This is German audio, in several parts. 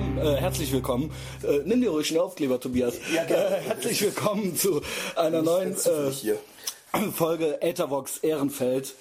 willkommen, äh, herzlich willkommen. Äh, nimm dir ruhig einen Aufkleber, Tobias. Ja. Äh, herzlich willkommen zu einer neuen äh. Folge Ethervox Ehrenfeld.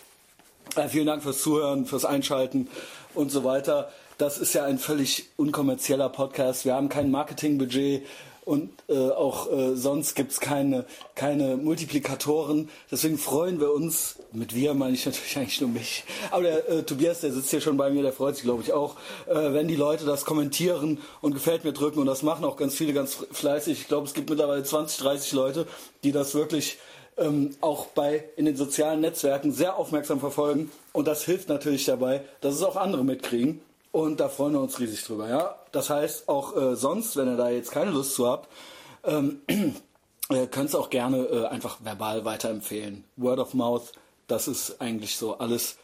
Äh, vielen Dank fürs Zuhören, fürs Einschalten und so weiter. Das ist ja ein völlig unkommerzieller Podcast. Wir haben kein Marketingbudget und äh, auch äh, sonst gibt's keine, keine Multiplikatoren. Deswegen freuen wir uns, mit wir meine ich natürlich eigentlich nur mich, aber der äh, Tobias, der sitzt hier schon bei mir, der freut sich glaube ich auch, äh, wenn die Leute das kommentieren und gefällt mir drücken und das machen auch ganz viele ganz fleißig. Ich glaube, es gibt mittlerweile 20, 30 Leute, die das wirklich ähm, auch bei in den sozialen Netzwerken sehr aufmerksam verfolgen und das hilft natürlich dabei, dass es auch andere mitkriegen. Und da freuen wir uns riesig drüber, ja. Das heißt, auch äh, sonst, wenn ihr da jetzt keine Lust zu habt, ähm, äh, könnt ihr auch gerne äh, einfach verbal weiterempfehlen. Word of Mouth, das ist eigentlich so alles,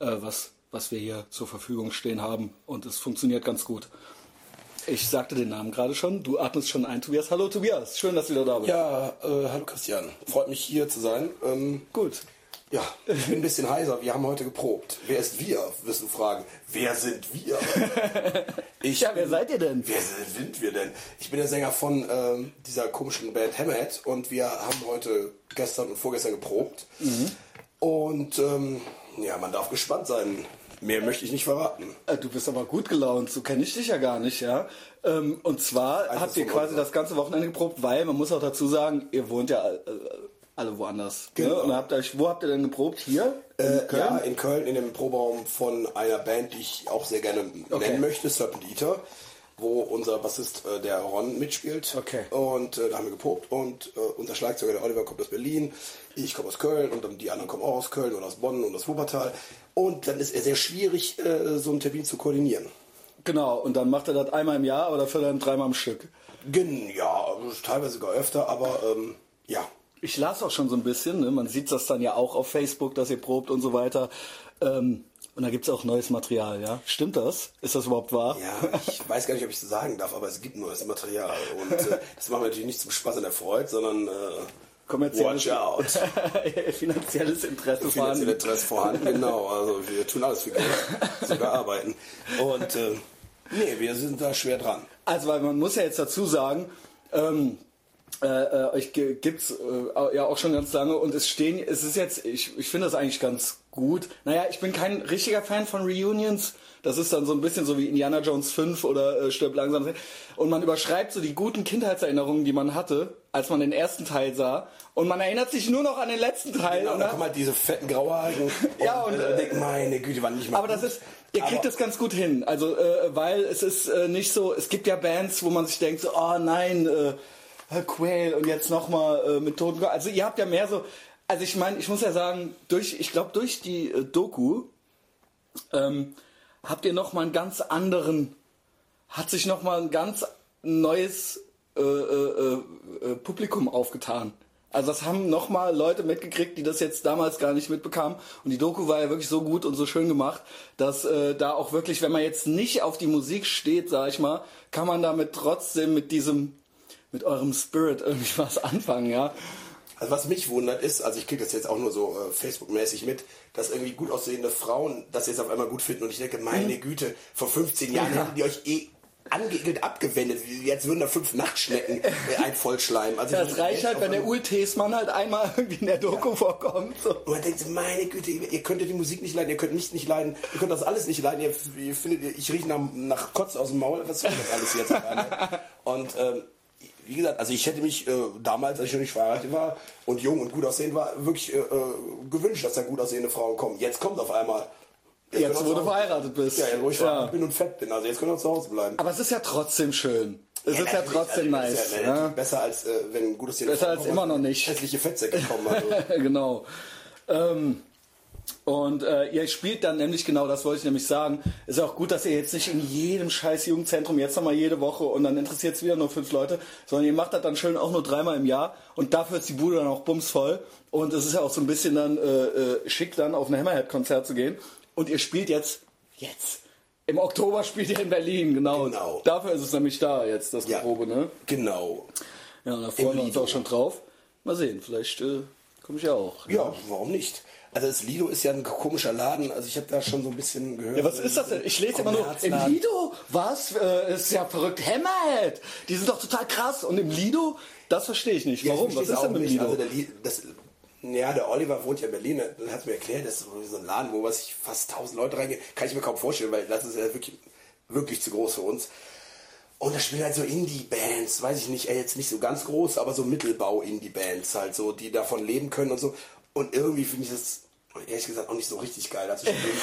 äh, was, was wir hier zur Verfügung stehen haben. Und es funktioniert ganz gut. Ich sagte den Namen gerade schon. Du atmest schon ein, Tobias. Hallo, Tobias. Schön, dass du wieder da bist. Ja, äh, hallo Christian. Freut mich hier zu sein. Ähm, Gut. Ja, ich bin ein bisschen heiser. Wir haben heute geprobt. Wer ist wir? Wirst du fragen. Wer sind wir? Ich Ja, wer bin- seid ihr denn? Wer sind wir denn? Ich bin der Sänger von ähm, dieser komischen Band Hammerhead und wir haben heute gestern und vorgestern geprobt. Mhm. Und ähm, ja, man darf gespannt sein. Mehr möchte ich nicht verraten. Äh, Du bist aber gut gelaunt, so kenne ich dich ja gar nicht, ja. Ähm, und zwar Einfach habt ihr quasi das ganze Wochenende geprobt, weil man muss auch dazu sagen, ihr wohnt ja äh, alle woanders. Ne? Genau. Und habt euch, wo habt ihr denn geprobt? Hier? In Äh, Köln? Ja, in Köln in dem Proberaum von einer Band, die ich auch sehr gerne Okay. nennen möchte, Serpent Eater, wo unser Bassist äh, der Ron mitspielt. Okay. Und äh, da haben wir geprobt und äh, unser Schlagzeuger der Oliver kommt aus Berlin, ich komme aus Köln und dann die anderen kommen auch aus Köln und aus Bonn und aus Wuppertal. Und dann ist es sehr schwierig, äh, so einen Termin zu koordinieren. Genau, und dann macht er das einmal im Jahr, aber dafür dann dreimal am Stück. Gen ja, teilweise sogar öfter, aber ähm, ja. Ich las auch schon so ein bisschen, ne? man sieht das dann ja auch auf Facebook, dass ihr probt und so weiter. Ähm, und da gibt's auch neues Material, ja? Stimmt das? Ist das überhaupt wahr? Ja, ich weiß gar nicht, ob ich es sagen darf, aber es gibt neues Material. Und äh, das machen wir natürlich nicht zum Spaß und der Freude, sondern äh, Kommerzielles, watch out. finanzielles Interesse Finanzielle vorhanden. Interesse vorhanden, genau. Also wir tun alles für Geld, sogar arbeiten. Und äh, nee, wir sind da schwer dran. Also, weil man muss ja jetzt dazu sagen, ähm, äh, äh, euch gibt's äh, ja auch schon ganz lange und es stehen, es ist jetzt, ich, ich finde das eigentlich ganz gut. Naja, ich bin kein richtiger Fan von Reunions. Das ist dann so ein bisschen so wie Indiana Jones 5 oder äh, Stirb langsam. Und man überschreibt so die guten Kindheitserinnerungen, die man hatte, als man den ersten Teil sah. Und man erinnert sich nur noch an den letzten Teil. Genau, und und dann kommen halt diese fetten Grauhaarigen und, Ja, und, äh, äh, denken, meine Güte, waren nicht mal Aber das gut. ist, ihr kriegt Aber- das ganz gut hin. Also, äh, weil es ist äh, nicht so, es gibt ja Bands, wo man sich denkt, so, oh nein, äh, Quail und jetzt nochmal äh, mit Toten. Also ihr habt ja mehr so, also ich meine, ich muss ja sagen, durch, ich glaube durch die äh, Doku ähm, habt ihr nochmal einen ganz anderen, hat sich nochmal ein ganz neues äh, äh, äh, Publikum aufgetan. Also das haben nochmal Leute mitgekriegt, die das jetzt damals gar nicht mitbekamen. Und die Doku war ja wirklich so gut und so schön gemacht, dass äh, da auch wirklich, wenn man jetzt nicht auf die Musik steht, sag ich mal, kann man damit trotzdem mit diesem, mit eurem Spirit irgendwie was anfangen, ja. Also was mich wundert ist, also ich kriege das jetzt auch nur so äh, Facebook-mäßig mit, dass irgendwie gut aussehende Frauen das jetzt auf einmal gut finden und ich denke, meine Güte, vor 15 Jahren Mhm. Ja. hätten die euch eh angeekelt abgewendet. Jetzt würden da fünf Nachtschnecken äh, ein vollschleimen. Also Das reicht halt, wenn der Ultesmann halt einmal irgendwie in der Doku vorkommt. So. Und man denkt, so, meine Güte, ihr ihr könnt ja die Musik nicht leiden, ihr könnt mich nicht leiden, ihr könnt das alles nicht leiden, ihr, ihr findet, ich rieche nach, nach Kotz aus dem Maul, was soll das alles jetzt? und ähm, wie gesagt, also ich hätte mich äh, damals, als ich noch nicht verheiratet war und jung und gut aussehend war, wirklich äh, äh, gewünscht, dass da gut aussehende Frauen kommen. Jetzt kommt auf einmal. Jetzt, wo du verheiratet bist. Ja, jetzt, wo ich Ja. verheiratet bin und fett bin. Also jetzt können wir zu Hause bleiben. Aber es ist ja trotzdem schön. Es ist ja trotzdem also, nice. ja, ja. natürlich Besser als äh, wenn gut aussehende Besser Frauen als kommen, immer noch nicht. Hässliche Fettsäcke kommen. Also. genau. Ähm, und äh, ihr spielt dann nämlich genau, das wollte ich nämlich sagen. Ist auch gut, dass ihr jetzt nicht in jedem scheiß Jugendzentrum jetzt nochmal jede Woche und dann interessiert es wieder nur fünf Leute, sondern ihr macht das dann schön auch nur dreimal im Jahr und dafür ist die Bude dann auch bumsvoll. Und es ist ja auch so ein bisschen dann äh, äh, schick, dann auf ein Hammerhead-Konzert zu gehen. Und ihr spielt jetzt, jetzt. Im Oktober spielt ihr in Berlin, genau. Genau. Dafür ist es nämlich da jetzt, das Ja. Probe, ne? Genau. Ja, da freuen wir uns Lido. auch schon drauf. Mal sehen, vielleicht äh, Komme ich ja auch. Ja, warum nicht? Also das Lido ist ja ein komischer Laden. Also ich habe da schon so ein bisschen gehört. Ja, was ist das denn? Ich lese immer nur, im Lido? Was? Äh, ist ja verrückt. Hammerhead! Die sind doch total krass. Und im Lido? Das verstehe ich nicht. Ja, Warum? ich Was ist denn mit dem. Lido? Also der Li das, ja, der Oliver wohnt ja in Berlin. Dann hat mir erklärt, das ist so ein Laden, wo was ich fast 1000 Leute reingehen. Kann ich mir kaum vorstellen, weil das ist ja wirklich, wirklich zu groß für uns. Und da spielen halt so Indie-Bands, weiß ich nicht, ey, jetzt nicht so ganz groß, aber so Mittelbau-Indie-Bands halt so, die davon leben können und so. Und irgendwie finde ich das ehrlich gesagt auch nicht so richtig geil da zu spielen.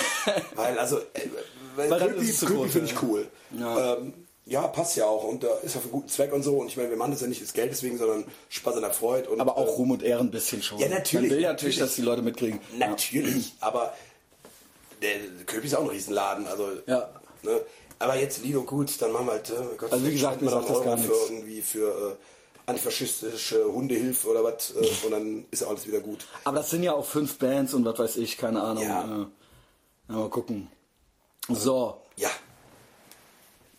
weil also, äh, weil groß, finde ja. ich cool. Ja. Ähm, ja, passt ja auch und da ist ja für einen guten Zweck und so. Und ich meine, wir machen das ja nicht des Geld deswegen, sondern Spaß an der Freude. Und, Aber auch äh, Ruhm und Ehren ein bisschen schon. Ja, natürlich, Man will natürlich, natürlich. dass die Leute mitkriegen. Natürlich, aber der Köpi ist auch ein Riesenladen. Also, Ja. ne? Aber jetzt Lido gut, dann machen wir halt. Äh, Gott, Also wie gesagt, man sagt das gar für nichts. irgendwie für äh, antifaschistische Hundehilfe oder was äh, und dann ist ja alles wieder gut. Aber das sind ja auch fünf Bands und was weiß ich, keine Ahnung. Ja. Äh, ja, mal gucken. So, Ja,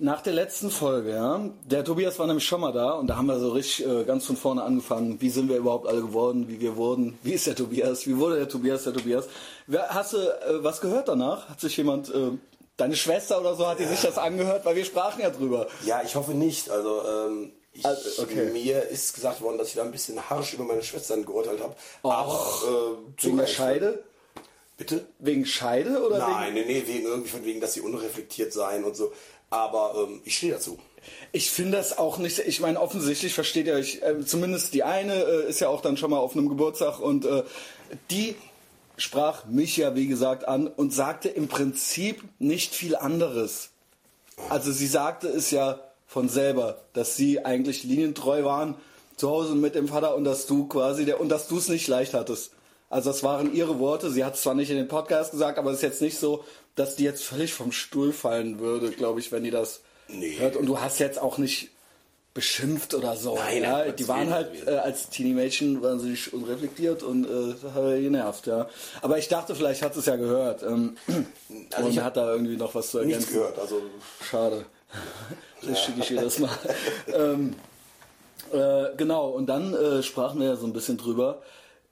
nach der letzten Folge, ja, der Tobias war nämlich schon mal da und da haben wir so richtig äh, ganz von vorne angefangen. Wie sind wir überhaupt alle geworden, wie wir wurden, wie ist der Tobias, wie wurde der Tobias, der Tobias. Wer, hast du äh, was gehört danach? Hat sich jemand, äh, deine Schwester oder so, hat die sich das angehört? Weil wir sprachen ja drüber. ja, ich hoffe nicht. Also ähm, ich, Also, okay. mir ist gesagt worden, dass ich da ein bisschen harsch über meine Schwestern geurteilt habe. Aber äh, zu Wegen der. Scheide? Bitte? Wegen Scheide oder Nein, nee, nee, wegen irgendwie von wegen, dass sie unreflektiert seien und so. Aber ähm, ich stehe dazu. Ich finde das auch nicht, ich meine, offensichtlich versteht ihr euch, äh, zumindest die eine äh, ist ja auch dann schon mal auf einem Geburtstag und äh, die sprach mich ja, wie gesagt, an und sagte im Prinzip nicht viel anderes. Also sie sagte es ja von selber, dass sie eigentlich linientreu waren zu Hause mit dem Vater und dass du quasi der und dass du es nicht leicht hattest. Also das waren ihre Worte. Sie hat es zwar nicht in den Podcast gesagt, aber es ist jetzt nicht so, dass die jetzt völlig vom Stuhl fallen würde, glaube ich, wenn die das Nee. hört. Und du hast jetzt auch nicht beschimpft oder so. Nein, ja? Die waren halt äh, als Teenie-Mädchen wahnsinnig unreflektiert und äh, hat er genervt, ja. Aber ich dachte, vielleicht hat es ja gehört. Ähm, Also und ich hat da irgendwie noch was zu Nichts ergänzen. gehört. Also Schade. Das schicke ich ihr das mal. ähm, äh, genau, und dann äh, sprachen wir ja so ein bisschen drüber,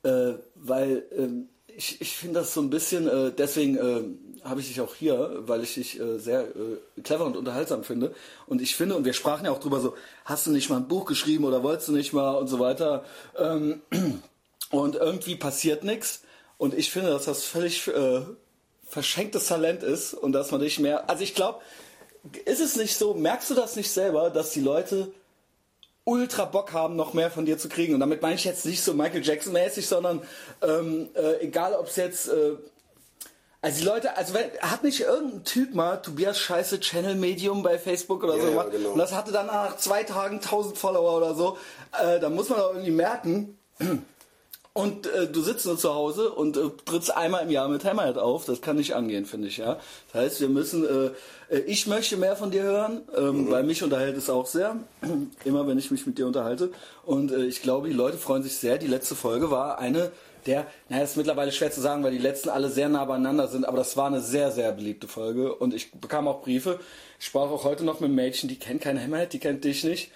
äh, weil ähm, ich, ich finde das so ein bisschen, äh, deswegen äh, habe ich dich auch hier, weil ich dich äh, sehr clever und unterhaltsam finde. Und ich finde, und wir sprachen ja auch drüber so, hast du nicht mal ein Buch geschrieben oder wolltest du nicht mal und so weiter. Ähm, und irgendwie passiert nichts. Und ich finde, dass das völlig verschenktes Talent ist und dass man dich mehr. Also ich glaube, ist es nicht so, merkst du das nicht selber, dass die Leute ultra Bock haben, noch mehr von dir zu kriegen? Und damit meine ich jetzt nicht so Michael Jackson-mäßig, sondern ähm, äh, egal ob es jetzt. Äh, also die Leute, also wenn, hat nicht irgendein Typ mal Tobias Scheiße Channel Medium bei Facebook oder Ja, so ja, gemacht genau. und das hatte dann nach zwei Tagen 1000 Follower oder so, äh, da muss man doch irgendwie merken, und äh, du sitzt nur zu Hause und äh, trittst einmal im Jahr mit Hammerhead auf. Das kann nicht angehen, finde ich, ja. Das heißt, wir müssen, äh, ich möchte mehr von dir hören, ähm, weil mich unterhält es auch sehr. Immer wenn ich mich mit dir unterhalte. Und äh, ich glaube, die Leute freuen sich sehr. Die letzte Folge war eine der, naja, ist mittlerweile schwer zu sagen, weil die letzten alle sehr nah beieinander sind, aber das war eine sehr, sehr beliebte Folge und ich bekam auch Briefe. Ich sprach auch heute noch mit einem Mädchen, die kennt kein Hammerhead, die kennt dich nicht.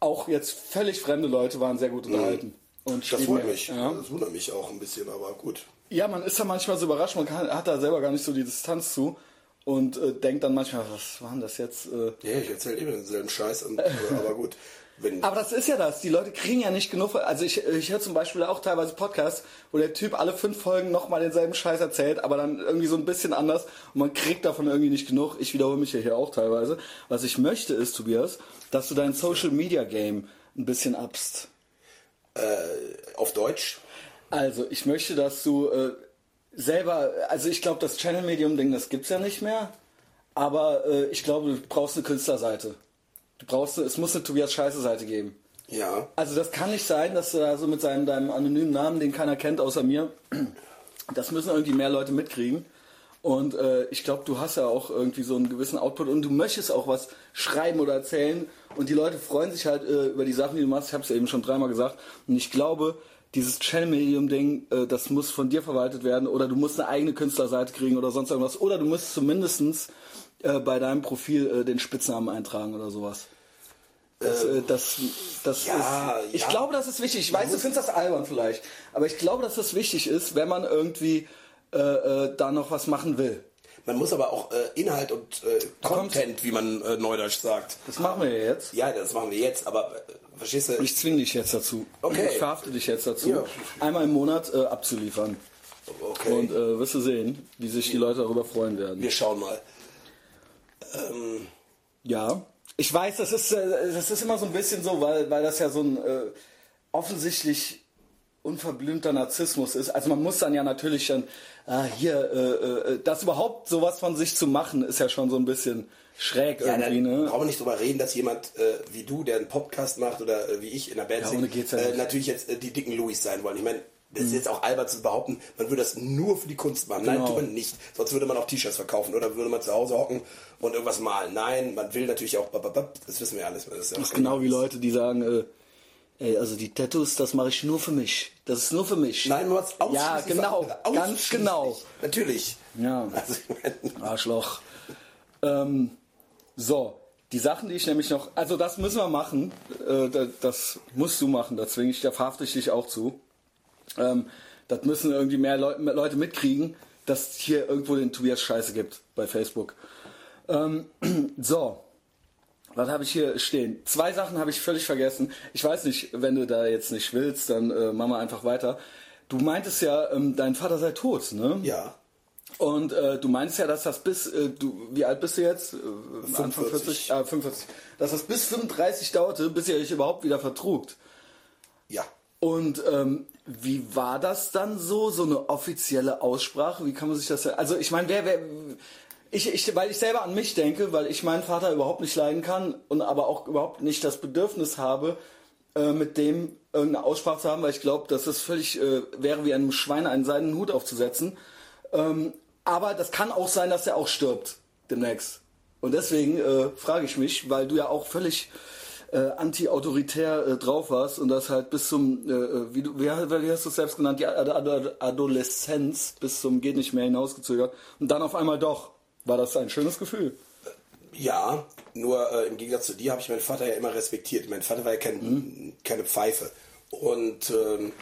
Auch jetzt völlig fremde Leute waren sehr gut unterhalten. Und das mir, mich. Ja. Das wundert mich auch ein bisschen, aber gut. Ja, man ist da manchmal so überrascht, man kann, hat da selber gar nicht so die Distanz zu und äh, denkt dann manchmal, was war denn das jetzt? Äh, Ja, ich erzähle immer denselben Scheiß, und, äh, aber gut. Wenn, aber das ist ja das, die Leute kriegen ja nicht genug, also ich, ich höre zum Beispiel auch teilweise Podcasts, wo der Typ alle fünf Folgen nochmal denselben Scheiß erzählt, aber dann irgendwie so ein bisschen anders und man kriegt davon irgendwie nicht genug. Ich wiederhole mich ja hier auch teilweise. Was ich möchte ist, Tobias, dass du dein Social Media Game ein bisschen abst. auf Deutsch, Also, ich möchte, dass du äh, selber, also ich glaube, das Channel-Medium-Ding, das gibt's ja nicht mehr, aber äh, ich glaube, du brauchst eine Künstlerseite. Du brauchst, es muss eine Tobias Scheiße-Seite geben. ja. Also das kann nicht sein, dass du da so mit seinem, deinem anonymen Namen, den keiner kennt außer mir, das müssen irgendwie mehr Leute mitkriegen. Und äh, ich glaube, du hast ja auch irgendwie so einen gewissen Output und du möchtest auch was schreiben oder erzählen. Und die Leute freuen sich halt äh, über die Sachen, die du machst. Ich habe es ja eben schon dreimal gesagt. Und ich glaube, dieses Channel-Medium-Ding, äh, das muss von dir verwaltet werden. Oder du musst eine eigene Künstlerseite kriegen oder sonst irgendwas. Oder du musst zumindestens äh, bei deinem Profil äh, den Spitznamen eintragen oder sowas. Das, äh, das, das ja, ist, ich ja. glaube, das ist wichtig. Ich weiß, du findest das albern vielleicht, aber ich glaube, dass das wichtig ist, wenn man irgendwie äh, äh, da noch was machen will. Man muss aber auch äh, Inhalt und äh, Content, wie man äh, neudeutsch sagt. Das machen wir ja jetzt. Ja, das machen wir jetzt, aber äh, verstehst du? Ich zwinge dich jetzt dazu. Okay. Ich verhafte dich jetzt dazu, Ja. einmal im Monat äh, abzuliefern. okay. Und äh, wirst du sehen, wie sich die Leute darüber freuen werden. wir schauen mal. Ähm, Ja, ich weiß, das ist, äh, das ist immer so ein bisschen so, weil, weil das ja so ein äh, offensichtlich unverblümter Narzissmus ist. Also man muss dann ja natürlich dann, ah, hier, äh, das überhaupt sowas von sich zu machen, ist ja schon so ein bisschen schräg ja, irgendwie, ne? brauchen wir nicht drüber reden, dass jemand äh, wie du, der einen Podcast macht oder äh, wie ich in der Band Ja, singt, ja äh, natürlich jetzt äh, die dicken Louis sein wollen. Ich meine, das Mhm. ist jetzt auch albern zu behaupten, man würde das nur für die Kunst machen. Nein, Genau. tut man nicht. Sonst würde man auch T-Shirts verkaufen oder würde man zu Hause hocken und irgendwas malen. Nein, man will natürlich auch, das wissen wir alles. Das ist, ja Das ist genau wie Leute, die sagen, äh, ey, also die Tattoos, das mache ich nur für mich. Das ist nur für mich. Nein, man macht's ausschließlich Ja, genau, ganz genau. Natürlich. Ja. Also, Arschloch. Ähm, so, die Sachen, die ich nämlich noch, also das müssen wir machen, äh, da- das musst du machen, da zwinge ich, da verhafte ich dich auch zu. Ähm, das müssen irgendwie mehr, Leu mehr Leute mitkriegen, dass hier irgendwo den Tobias Scheiße gibt bei Facebook. Ähm, so, was habe ich hier stehen? Zwei Sachen habe ich völlig vergessen. Ich weiß nicht, wenn du da jetzt nicht willst, dann äh, machen wir einfach weiter. Du meintest ja, ähm, dein Vater sei tot, ne? ja. Und äh, du meinst ja, dass das bis, äh, du, wie alt bist du jetzt? Äh, Anfang 45. 40? Ah, 45. Dass das bis 35 dauerte, bis ihr euch überhaupt wieder vertrugt. Ja. Und ähm, wie war das dann so, so eine offizielle Aussprache? Wie kann man sich das... Also ich meine, wer, wer... Ich, ich, weil ich selber an mich denke, weil ich meinen Vater überhaupt nicht leiden kann und aber auch überhaupt nicht das Bedürfnis habe, äh, mit dem irgendeine Aussprache zu haben, weil ich glaube, dass es völlig äh, wäre, wie einem Schwein einen seidenen Hut aufzusetzen. Ähm, aber das kann auch sein, dass er auch stirbt demnächst. Und deswegen äh, frage ich mich, weil du ja auch völlig äh, anti-autoritär äh, drauf warst und das halt bis zum, äh, äh, wie, du, wie, wie hast du es selbst genannt, die Ad Ad Adoleszenz bis zum geht nicht mehr hinausgezögert und dann auf einmal doch. War das ein schönes Gefühl? Ja, nur äh, im Gegensatz zu dir habe ich meinen Vater ja immer respektiert. Mein Vater war ja kein, keine Pfeife. Und ähm,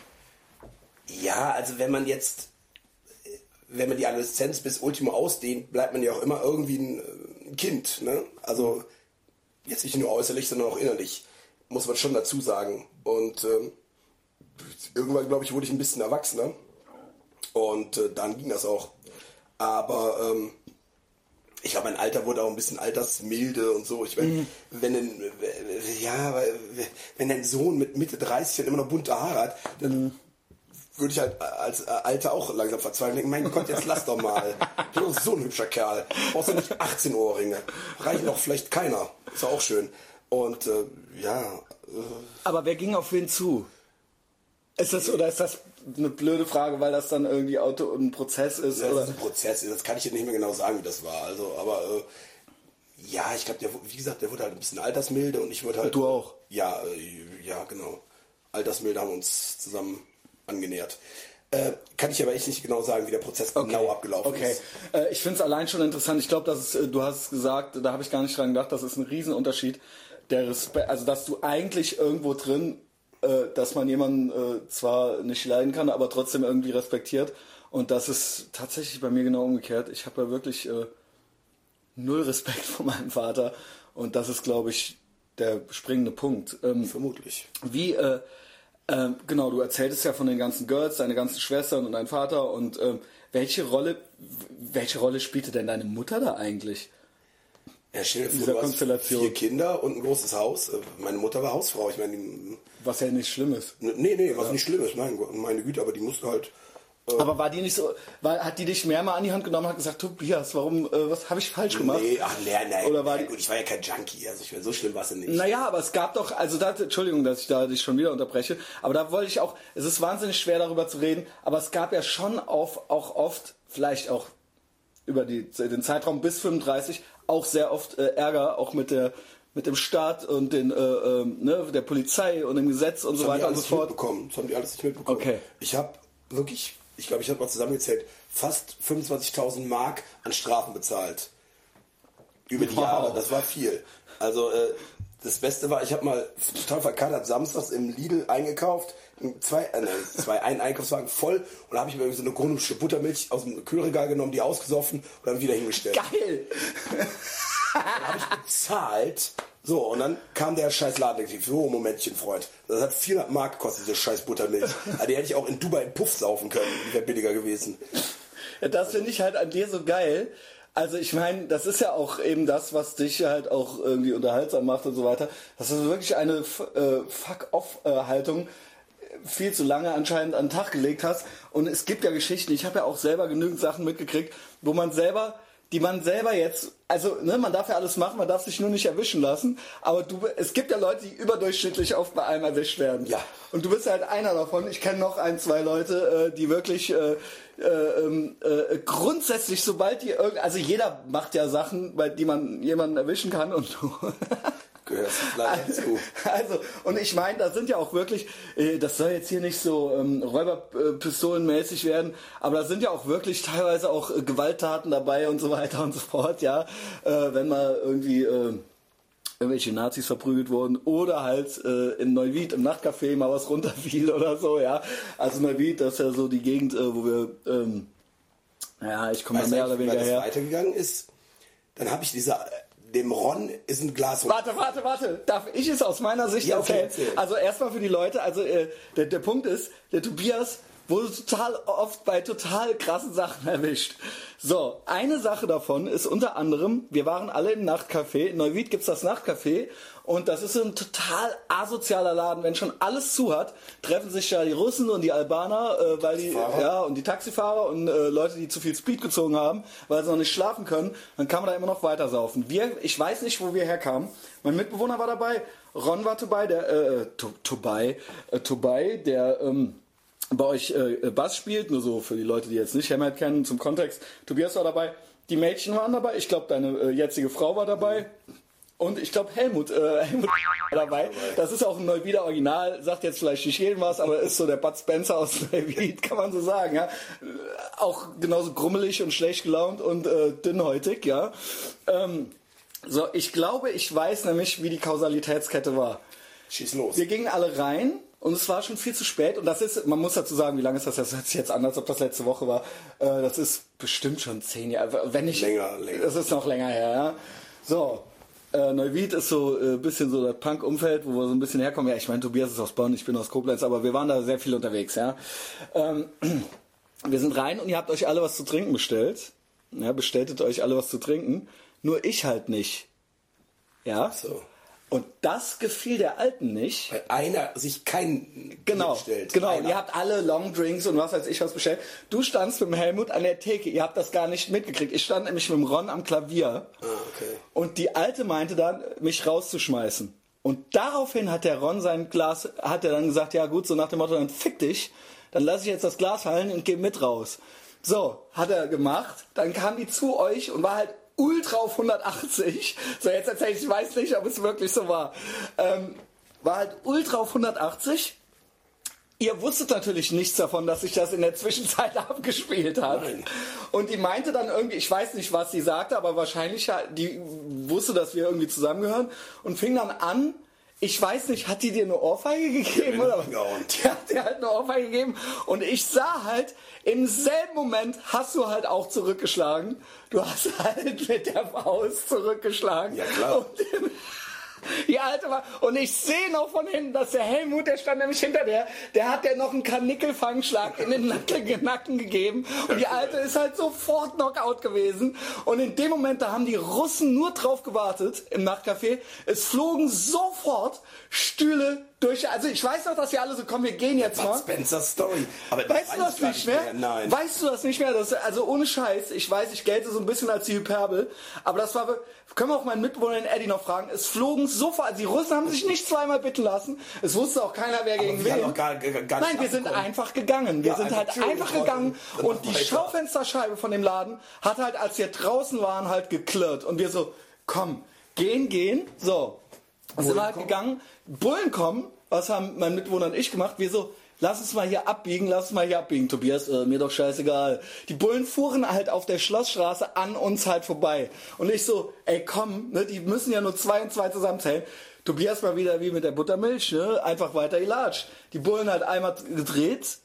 ja, also wenn man jetzt, wenn man die Adoleszenz bis Ultimo ausdehnt, bleibt man ja auch immer irgendwie ein, äh, ein Kind. Ne? Also jetzt nicht nur äußerlich, sondern auch innerlich, muss man schon dazu sagen. Und ähm, irgendwann, glaube ich, wurde ich ein bisschen erwachsener. Und äh, dann ging das auch. Aber ähm, ich glaube, mein Alter wurde auch ein bisschen altersmilde und so. Ich meine, wenn ein, ja, wenn dein Sohn mit Mitte 30 dann immer noch bunte Haare hat, dann würde ich halt als Alter auch langsam verzweifeln. Denken, mein Gott, jetzt lass doch mal. Du bist so ein hübscher Kerl. Brauchst du nicht 18 Ohrringe. Reicht doch vielleicht keiner. Ist auch schön. Und äh, ja, äh, Aber wer ging auf wen zu? Ist das oder ist das eine blöde Frage, weil das dann irgendwie Auto ein Prozess ist? das oder? ist ein Prozess. Das kann ich dir nicht mehr genau sagen, wie das war. Also, aber äh, ja, ich glaube, der, wie gesagt, der wurde halt ein bisschen altersmilde und ich wurde halt. Du auch? Ja, äh, ja, genau. Altersmilde haben uns zusammen angenähert. Äh, kann ich aber echt nicht genau sagen, wie der Prozess genau abgelaufen okay. ist. Äh, ich finde es allein schon interessant. Ich glaube, dass es, äh, du hast es gesagt, da habe ich gar nicht dran gedacht, das ist ein Riesenunterschied. Der Respekt, also dass du eigentlich irgendwo drin, äh, dass man jemanden äh, zwar nicht leiden kann, aber trotzdem irgendwie respektiert. Und das ist tatsächlich bei mir genau umgekehrt. Ich habe ja wirklich äh, null Respekt vor meinem Vater. Und das ist, glaube ich, der springende Punkt. Ähm, Vermutlich. wie, äh, äh, genau, du erzähltest ja von den ganzen Girls, deine ganzen Schwestern und dein Vater und ähm, welche Rolle, welche Rolle spielte denn deine Mutter da eigentlich? Ja, stell dir vor, Dieser du Konstellation. vier Kinder und ein großes Haus. Äh, Meine Mutter war Hausfrau. Ich meine, die- Was ja nicht schlimm ist. nee, nee, was nicht schlimm ist. Mein meine Güte, aber die musste halt. Aber war die nicht so, war, hat die dich mehr mal an die Hand genommen und hat gesagt, Tobias, warum, äh, was habe ich falsch gemacht? Nee, ach, nee, nein. Oder war die- gut, ich war ja kein Junkie. Also, ich meine, so schlimm war es ja nicht. Naja, aber es gab doch, also da, Entschuldigung, dass ich da dich schon wieder unterbreche, aber da wollte ich auch, es ist wahnsinnig schwer darüber zu reden, aber es gab ja schon auf, auch oft, vielleicht auch über die, den Zeitraum bis 35, auch sehr oft äh, Ärger, auch mit der mit dem Staat und den, äh, ähm, ne, der Polizei und dem Gesetz und so Das die weiter und so fort. mitbekommen. Das haben die alles nicht mitbekommen. Okay. Ich habe wirklich, ich glaube, ich habe mal zusammengezählt, fast 25.000 Mark an Strafen bezahlt. Über die Wow. Jahre. Das war viel. Also, äh, das Beste war, ich habe mal total verkatert samstags im Lidl eingekauft, zwei, äh, zwei, einen Einkaufswagen voll und da habe ich mir so eine chronische Buttermilch aus dem Kühlregal genommen, die ausgesoffen und dann wieder hingestellt. Geil! Dann habe ich bezahlt. So, und dann kam der scheiß Ladendetektiv. Oh, Momentchen, Freund. Das hat 400 Mark gekostet, diese scheiß Buttermilch. Aber die hätte ich auch in Dubai in Puff saufen können. Die wäre billiger gewesen. Ja, das finde ich halt an dir so geil. Also ich meine, das ist ja auch eben das, was dich halt auch irgendwie unterhaltsam macht und so weiter. Das ist wirklich eine äh, Fuck-off-Haltung viel zu lange anscheinend an den Tag gelegt hast. Und es gibt ja Geschichten, ich habe ja auch selber genügend Sachen mitgekriegt, wo man selber die man selber jetzt, also ne, man darf ja alles machen, man darf sich nur nicht erwischen lassen, aber du, es gibt ja Leute, die überdurchschnittlich oft bei einem erwischt werden. Ja. Und du bist halt einer davon. Ich kenne noch ein, zwei Leute, äh, die wirklich äh, äh, ähm, äh, grundsätzlich, sobald die irgend, also jeder macht ja Sachen, bei die man jemanden erwischen kann und du gehört vielleicht dazu. Also, und ich meine, da sind ja auch wirklich, äh, das soll jetzt hier nicht so ähm, Räuberpistolenmäßig werden, aber da sind ja auch wirklich teilweise auch äh, Gewalttaten dabei und so weiter und so fort, ja. Äh, wenn mal irgendwie äh, irgendwelche Nazis verprügelt wurden oder halt äh, in Neuwied im Nachtcafé mal was runterfiel oder so, ja. Also Neuwied, das ist ja so die Gegend, äh, wo wir, ähm, ja, ich komme mehr oder weniger her. weitergegangen ist, dann habe ich diese dem Ron ist ein Glas. Warte, warte, warte. Darf ich es aus meiner Sicht Ja, okay, erzählen? erzähl. Also erstmal für die Leute, also äh, der, der Punkt ist, der Tobias wurde total oft bei total krassen Sachen erwischt. So, eine Sache davon ist unter anderem, wir waren alle im Nachtcafé. In Neuwied gibt's das Nachtcafé und das ist ein total asozialer Laden. Wenn schon alles zu hat, treffen sich ja die Russen und die Albaner, äh, weil die, ja, und die Taxifahrer und äh, Leute, die zu viel Speed gezogen haben, weil sie noch nicht schlafen können, dann kann man da immer noch weiter saufen. Wir, ich weiß nicht, wo wir herkamen. Mein Mitbewohner war dabei, Ron war dabei, der, äh, To- Tobai, äh, Tobai, der, ähm, bei euch äh, Bass spielt, nur so für die Leute, die jetzt nicht Hammerhead kennen, zum Kontext. Tobias war dabei, die Mädchen waren dabei, ich glaube, deine äh, jetzige Frau war dabei. Und ich glaube, Helmut, äh, Helmut dabei. Das ist auch ein Neuwieder Original, sagt jetzt vielleicht nicht jedem was, aber ist so der Bud Spencer aus Neuwied, kann man so sagen. Ja? Äh, Auch genauso grummelig und schlecht gelaunt und äh, dünnhäutig, ja. Ähm, so, ich glaube, ich weiß nämlich, wie die Kausalitätskette war. Schieß los. Wir gingen alle rein und es war schon viel zu spät. Und das ist, man muss dazu sagen, wie lange ist das? Das hört sich jetzt an, als ob das letzte Woche war. Äh, das ist bestimmt schon zehn Jahre. Wenn nicht. Länger, länger. Das ist noch länger her, ja. So. Äh, Neuwied ist so ein äh, bisschen so das Punk-Umfeld, wo wir so ein bisschen herkommen. Ja, ich meine, Tobias ist aus Bonn, ich bin aus Koblenz, aber wir waren da sehr viel unterwegs, ja. Ähm, wir sind rein und ihr habt euch alle was zu trinken bestellt. Ja, bestelltet euch alle was zu trinken. Nur ich halt nicht. Ja. So. Und das gefiel der Alten nicht. Weil einer sich kein Genau, stellt. genau. Einer. Ihr habt alle Long Drinks und was weiß ich was bestellt. Du standst mit dem Helmut an der Theke. Ihr habt das gar nicht mitgekriegt. Ich stand nämlich mit dem Ron am Klavier. Ah, okay. Und die Alte meinte dann, mich rauszuschmeißen. Und daraufhin hat der Ron sein Glas, hat er dann gesagt, ja gut, so nach dem Motto, dann fick dich. Dann lasse ich jetzt das Glas fallen und gehe mit raus. So, hat er gemacht. Dann kam die zu euch und war halt ultra auf 180. So, jetzt erzähl ich, ich weiß nicht, ob es wirklich so war. Ähm, war halt ultra auf 180. Ihr wusstet natürlich nichts davon, dass sich das in der Zwischenzeit abgespielt hat. Nein. Und die meinte dann irgendwie, ich weiß nicht, was sie sagte, aber wahrscheinlich, die wusste, dass wir irgendwie zusammengehören und fing dann an, ich weiß nicht, hat die dir eine Ohrfeige gegeben oder? hingehauen. Die hat dir halt eine Ohrfeige gegeben und ich sah halt, im selben Moment hast du halt auch zurückgeschlagen. Du hast halt mit der Faust zurückgeschlagen. Ja, klar. Die Alte war, und ich sehe noch von hinten, dass der Helmut, der stand nämlich hinter der, der hat der noch einen Karnickelfangschlag in den Nacken, gegeben. Und die Alte ist halt sofort Knockout gewesen. Und in dem Moment, da haben die Russen nur drauf gewartet im Nachtcafé. Es flogen sofort Stühle durch. Also ich weiß noch, dass wir alle so, komm, wir gehen jetzt mal. Spencer Story. Aber Weißt du das nicht mehr? Nein. Weißt du das nicht mehr? Das, also ohne Scheiß, ich weiß, ich gelte so ein bisschen als die Hyperbel, aber das war, können wir auch meinen Mitbewohner den Eddie noch fragen, es flogen sofort, also die Russen haben sich nicht zweimal bitten lassen, es wusste auch keiner, wer gegen wen. doch gar- gar- gar Nein, wir sind einfach gegangen. Wir Ja, sind also halt einfach gegangen und die weiter. Schaufensterscheibe von dem Laden hat halt, als wir draußen waren, halt geklirrt und wir so, komm, gehen, gehen, so. Dann sind wir halt kommen. gegangen, Bullen kommen, was haben mein Mitbewohner und ich gemacht? Wir so, lass uns mal hier abbiegen, lass uns mal hier abbiegen, Tobias, äh, mir doch scheißegal. Die Bullen fuhren halt auf der Schlossstraße an uns halt vorbei. Und ich so, ey komm, ne, die müssen ja nur zwei und zwei zusammenzählen. Tobias mal wieder wie mit der Buttermilch, ne? Einfach weiter gelatscht. Die Bullen halt einmal gedreht,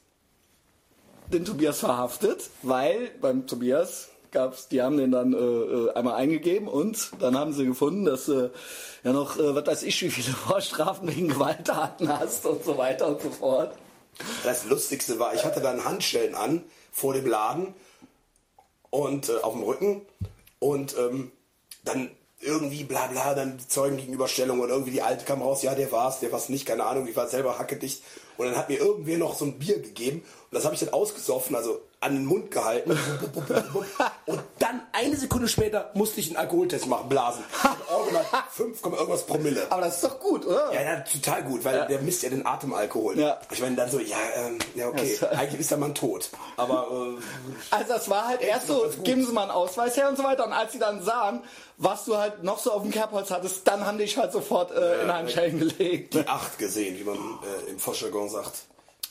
den Tobias verhaftet, weil beim Tobias gab's, die haben den dann äh, äh, einmal eingegeben und dann haben sie gefunden, dass äh, ja noch, äh, was weiß ich, wie viele Vorstrafen wegen Gewalttaten hast und so weiter und so fort. Das Lustigste war, ich hatte dann Handstellen an vor dem Laden und äh, auf dem Rücken und ähm, dann irgendwie bla bla, dann die Zeugengegenüberstellung und irgendwie die Alte kam raus, ja, der war's, der war's nicht, keine Ahnung, ich war selber hackedicht. Und dann hat mir irgendwer noch so ein Bier gegeben und das habe ich dann ausgesoffen, also an den Mund gehalten. und dann eine Sekunde später musste ich einen Alkoholtest machen, blasen. Original 5, irgendwas Promille. Aber das ist doch gut, oder? Ja, ja, total gut, weil Ja. der misst ja den Atemalkohol. Ja. Ich meine dann so, ja, ähm, ja okay, Das- eigentlich ist der Mann tot. Aber äh, Also das war halt erst so, geben Sie mal einen Ausweis her und so weiter. Und als sie dann sahen, was du halt noch so auf dem Kerbholz hattest, dann haben die dich halt sofort äh, in Handschellen gelegt. die Acht gesehen, wie man äh, im Foschergon sagt.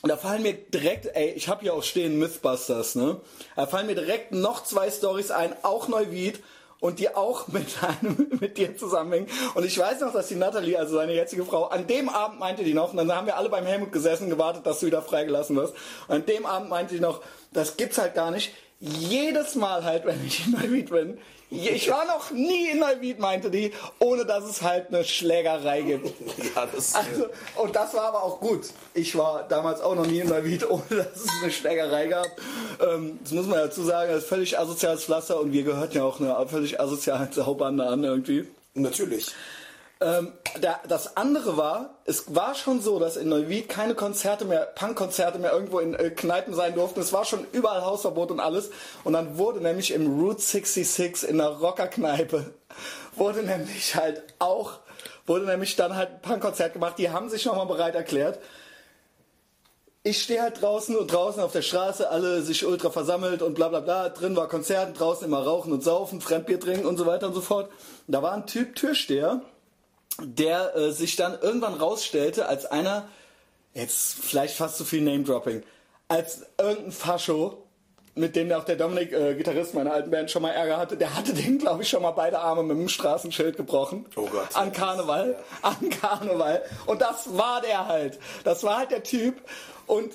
Und da fallen mir direkt, ey, ich habe hier auch stehen Mythbusters, ne? Da fallen mir direkt noch zwei Stories ein, auch Neuwied und die auch mit einem, mit dir zusammenhängen. Und ich weiß noch, dass die Natalie, also seine jetzige Frau, an dem Abend meinte die noch, und dann haben wir alle beim Helmut gesessen, gewartet, dass du wieder freigelassen wirst. An dem Abend meinte die noch, das gibt's halt gar nicht. Jedes Mal halt, wenn ich in Neuwied bin, ich war noch nie in Neuwied, meinte die, ohne dass es halt eine Schlägerei gibt. Ja, das, Also, und das war aber auch gut. Ich war damals auch noch nie in Neuwied, ohne dass es eine Schlägerei gab. Ähm, das muss man dazu sagen, das ist völlig asoziales Pflaster und wir gehörten ja auch einer völlig asozialen Saubande an irgendwie. natürlich. Ähm, der, das andere war, es war schon so, dass in Neuwied keine Konzerte mehr, Punkkonzerte mehr irgendwo in äh, Kneipen sein durften. Es war schon überall Hausverbot und alles. Und dann wurde nämlich im Route 66 in der Rockerkneipe, wurde nämlich halt auch, wurde nämlich dann halt ein Punkkonzert gemacht. Die haben sich nochmal bereit erklärt. Ich stehe halt draußen und draußen auf der Straße, alle sich ultra versammelt und bla bla bla. Drin war Konzert, draußen immer rauchen und saufen, Fremdbier trinken und so weiter und so fort. Und da war ein Typ Türsteher, der äh, sich dann irgendwann rausstellte als einer, jetzt vielleicht fast zu viel Name-Dropping, als irgendein Fascho, mit dem auch der Dominik, äh, Gitarrist meiner alten Band, schon mal Ärger hatte. Der hatte den, glaube ich, schon mal beide Arme mit einem Straßenschild gebrochen. Oh Gott. An Karneval. An Karneval. Und das war der halt. Das war halt der Typ. Und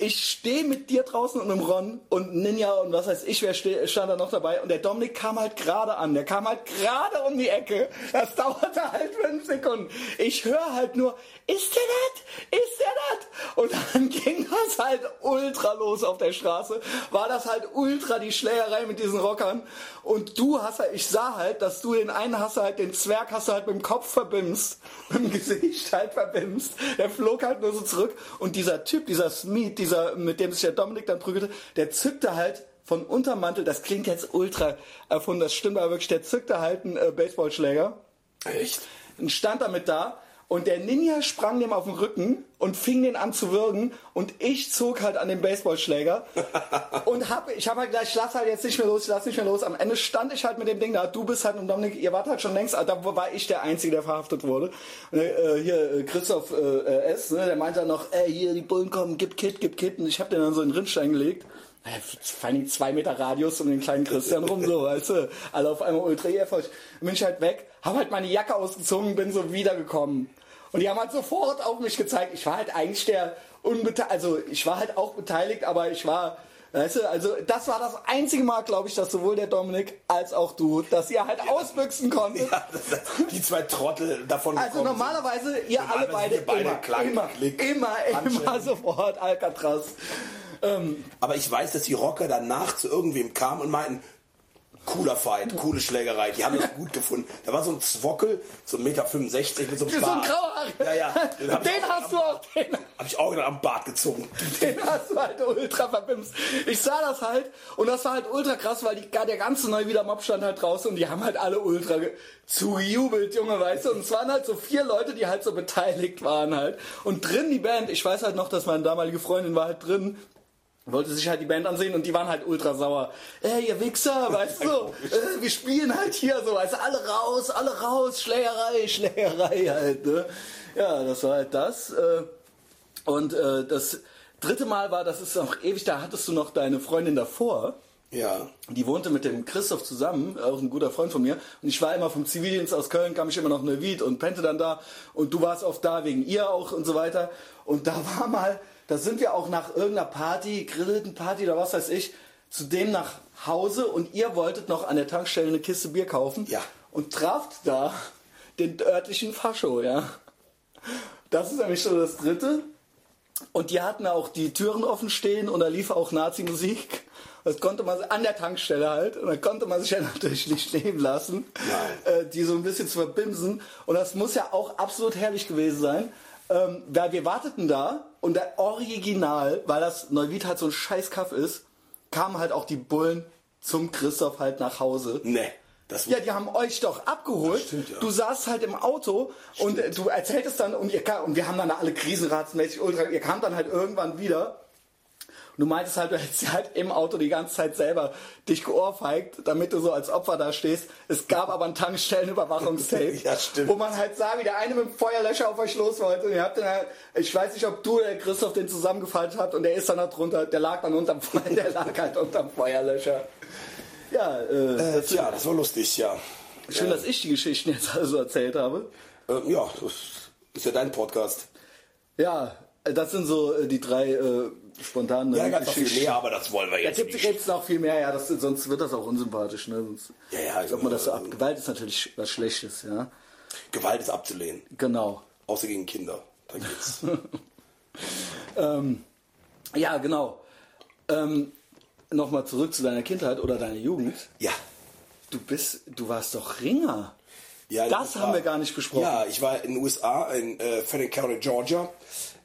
ich stehe mit dir draußen und im Ron und Ninja und was weiß ich, wer stand da noch dabei. Und der Dominik kam halt gerade an. Der kam halt gerade um die Ecke. Das dauerte halt fünf Sekunden. Ich höre halt nur, ist der das? Ist der das? Und dann ging das halt ultra los auf der Straße. War das halt ultra die Schlägerei mit diesen Rockern. Und du hast halt, ich sah halt, dass du den einen hast halt, den Zwerg hast du halt mit dem Kopf verbimst. Mit dem Gesicht halt verbimst. Der flog halt nur so zurück. Und dieser Typ, dieser Smeed, dieser, mit dem sich der Dominik dann prügelte, der zückte halt von Untermantel, das klingt jetzt ultra erfunden, das stimmt aber wirklich, der zückte halt einen äh, Baseballschläger Echt? und stand damit da und der Ninja sprang dem auf den Rücken und fing den an zu würgen und ich zog halt an den Baseballschläger und hab, ich habe halt gleich, ich lass halt jetzt nicht mehr los, ich lass nicht mehr los. Am Ende stand ich halt mit dem Ding da, du bist halt und Dominik, ihr wart halt schon längst, da war ich der Einzige, der verhaftet wurde. Und, äh, hier äh, Christoph äh, S., ne, der meinte dann noch, ey, hier die Bullen kommen, gib Kit, gib Kit und ich habe den dann so in den Rinnstein gelegt. Äh, Vor allem zwei Meter Radius um den kleinen Christian rum, so, weißt du, alle auf einmal ultra. Dann bin ich halt weg, habe halt meine Jacke ausgezogen, bin so wiedergekommen. Und die haben halt sofort auf mich gezeigt. Ich war halt eigentlich der unbeteiligt, also ich war halt auch beteiligt, aber ich war, weißt du, also das war das einzige Mal, glaube ich, dass sowohl der Dominik als auch du, dass ihr halt ausbüchsen konntet. Ja, das, die zwei Trottel davon Also normalerweise, ihr alle beide, beide immer, klein, immer, Klick, immer, immer Handschellen. sofort Alcatraz. sind. Aber ich weiß, dass die Rocker danach zu irgendwem kamen und meinten, cooler Fight, coole Schlägerei. Die haben das gut gefunden. Da war so ein Zwockel, so 1,65 Meter mit so einem So ein Bart. grauer Ja, ja. Den, hab Den hast du auch, den, Hab ich auch am Bart gezogen. den hast du halt ultra verbimst. Ich sah das halt und das war halt ultra krass, weil die, der ganze Neuwieder Mob stand halt draußen und die haben halt alle ultra ge- zugejubelt, Junge, weißt du. Und es waren halt so vier Leute, die halt so beteiligt waren halt. Und drin die Band, ich weiß halt noch, dass meine damalige Freundin war halt drin, wollte sich halt die Band ansehen und die waren halt ultra sauer. Ey, ihr Wichser, weißt du, äh, wir spielen halt hier so, weißt du, alle raus, alle raus, Schlägerei, Schlägerei halt, ne? Ja, das war halt das. Äh, und äh, das dritte Mal war, das ist noch ewig, da hattest du noch deine Freundin davor. Ja. Die wohnte mit dem Christoph zusammen, auch ein guter Freund von mir. Und ich war immer vom Zivildienst aus Köln, kam ich immer noch Neuwied und pennte dann da. Und du warst oft da wegen ihr auch und so weiter. Und da war mal, da sind wir auch nach irgendeiner Party, grillten Party oder was weiß ich, zu dem nach Hause und ihr wolltet noch an der Tankstelle eine Kiste Bier kaufen. Ja. Und traft da den örtlichen Fascho, ja. Das ist nämlich schon das dritte. Und die hatten auch die Türen offen stehen und da lief auch Nazi-Musik. Das konnte man an der Tankstelle halt. Und da konnte man sich ja natürlich nicht stehen lassen, äh, die so ein bisschen zu verbimsen. Und das muss ja auch absolut herrlich gewesen sein. Ähm, weil wir warteten da und der Original, weil das Neuwied halt so ein scheiß Kaff ist, kamen halt auch die Bullen zum Christoph halt nach Hause. Nee. Das Ja, die haben euch doch abgeholt. Stimmt, ja. Du saßt halt im Auto und äh, du erzähltest dann und, ihr, und wir haben dann alle krisenratsmäßig ultra. Ihr kamt dann halt irgendwann wieder. Du meintest halt, du hättest halt im Auto die ganze Zeit selber dich geohrfeigt, damit du so als Opfer da stehst. Es gab aber ein Tankstellenüberwachungstape, Ja, wo man halt sah, wie der eine mit dem Feuerlöscher auf euch los wollte. Und ihr habt dann halt, ich weiß nicht, ob du oder Christoph den zusammengefaltet habt und der ist dann da drunter, der lag dann unterm der lag halt unterm Feuerlöscher. Ja, äh, äh, tja, das war lustig, ja. Schön, dass ich die Geschichten jetzt also erzählt habe. Ähm, ja, das ist ja dein Podcast. Ja, das sind so äh, die drei äh, spontanen Ja, ganz viel mehr, aber das wollen wir Da jetzt gibt nicht. es noch viel mehr, ja, das, sonst wird das auch unsympathisch. Ne? Sonst, Ja, ja, als ob man das so äh, ab. Gewalt ist natürlich was Schlechtes, ja. Gewalt ist abzulehnen. Genau. Außer gegen Kinder. Da geht's. Ähm, ja, genau. Ähm, Nochmal zurück zu deiner Kindheit oder deiner Jugend. ja. Du bist, du warst doch Ringer. Ja, Das haben wir gar nicht besprochen. Ja, ich war in den USA, in äh, Fannin County, Georgia,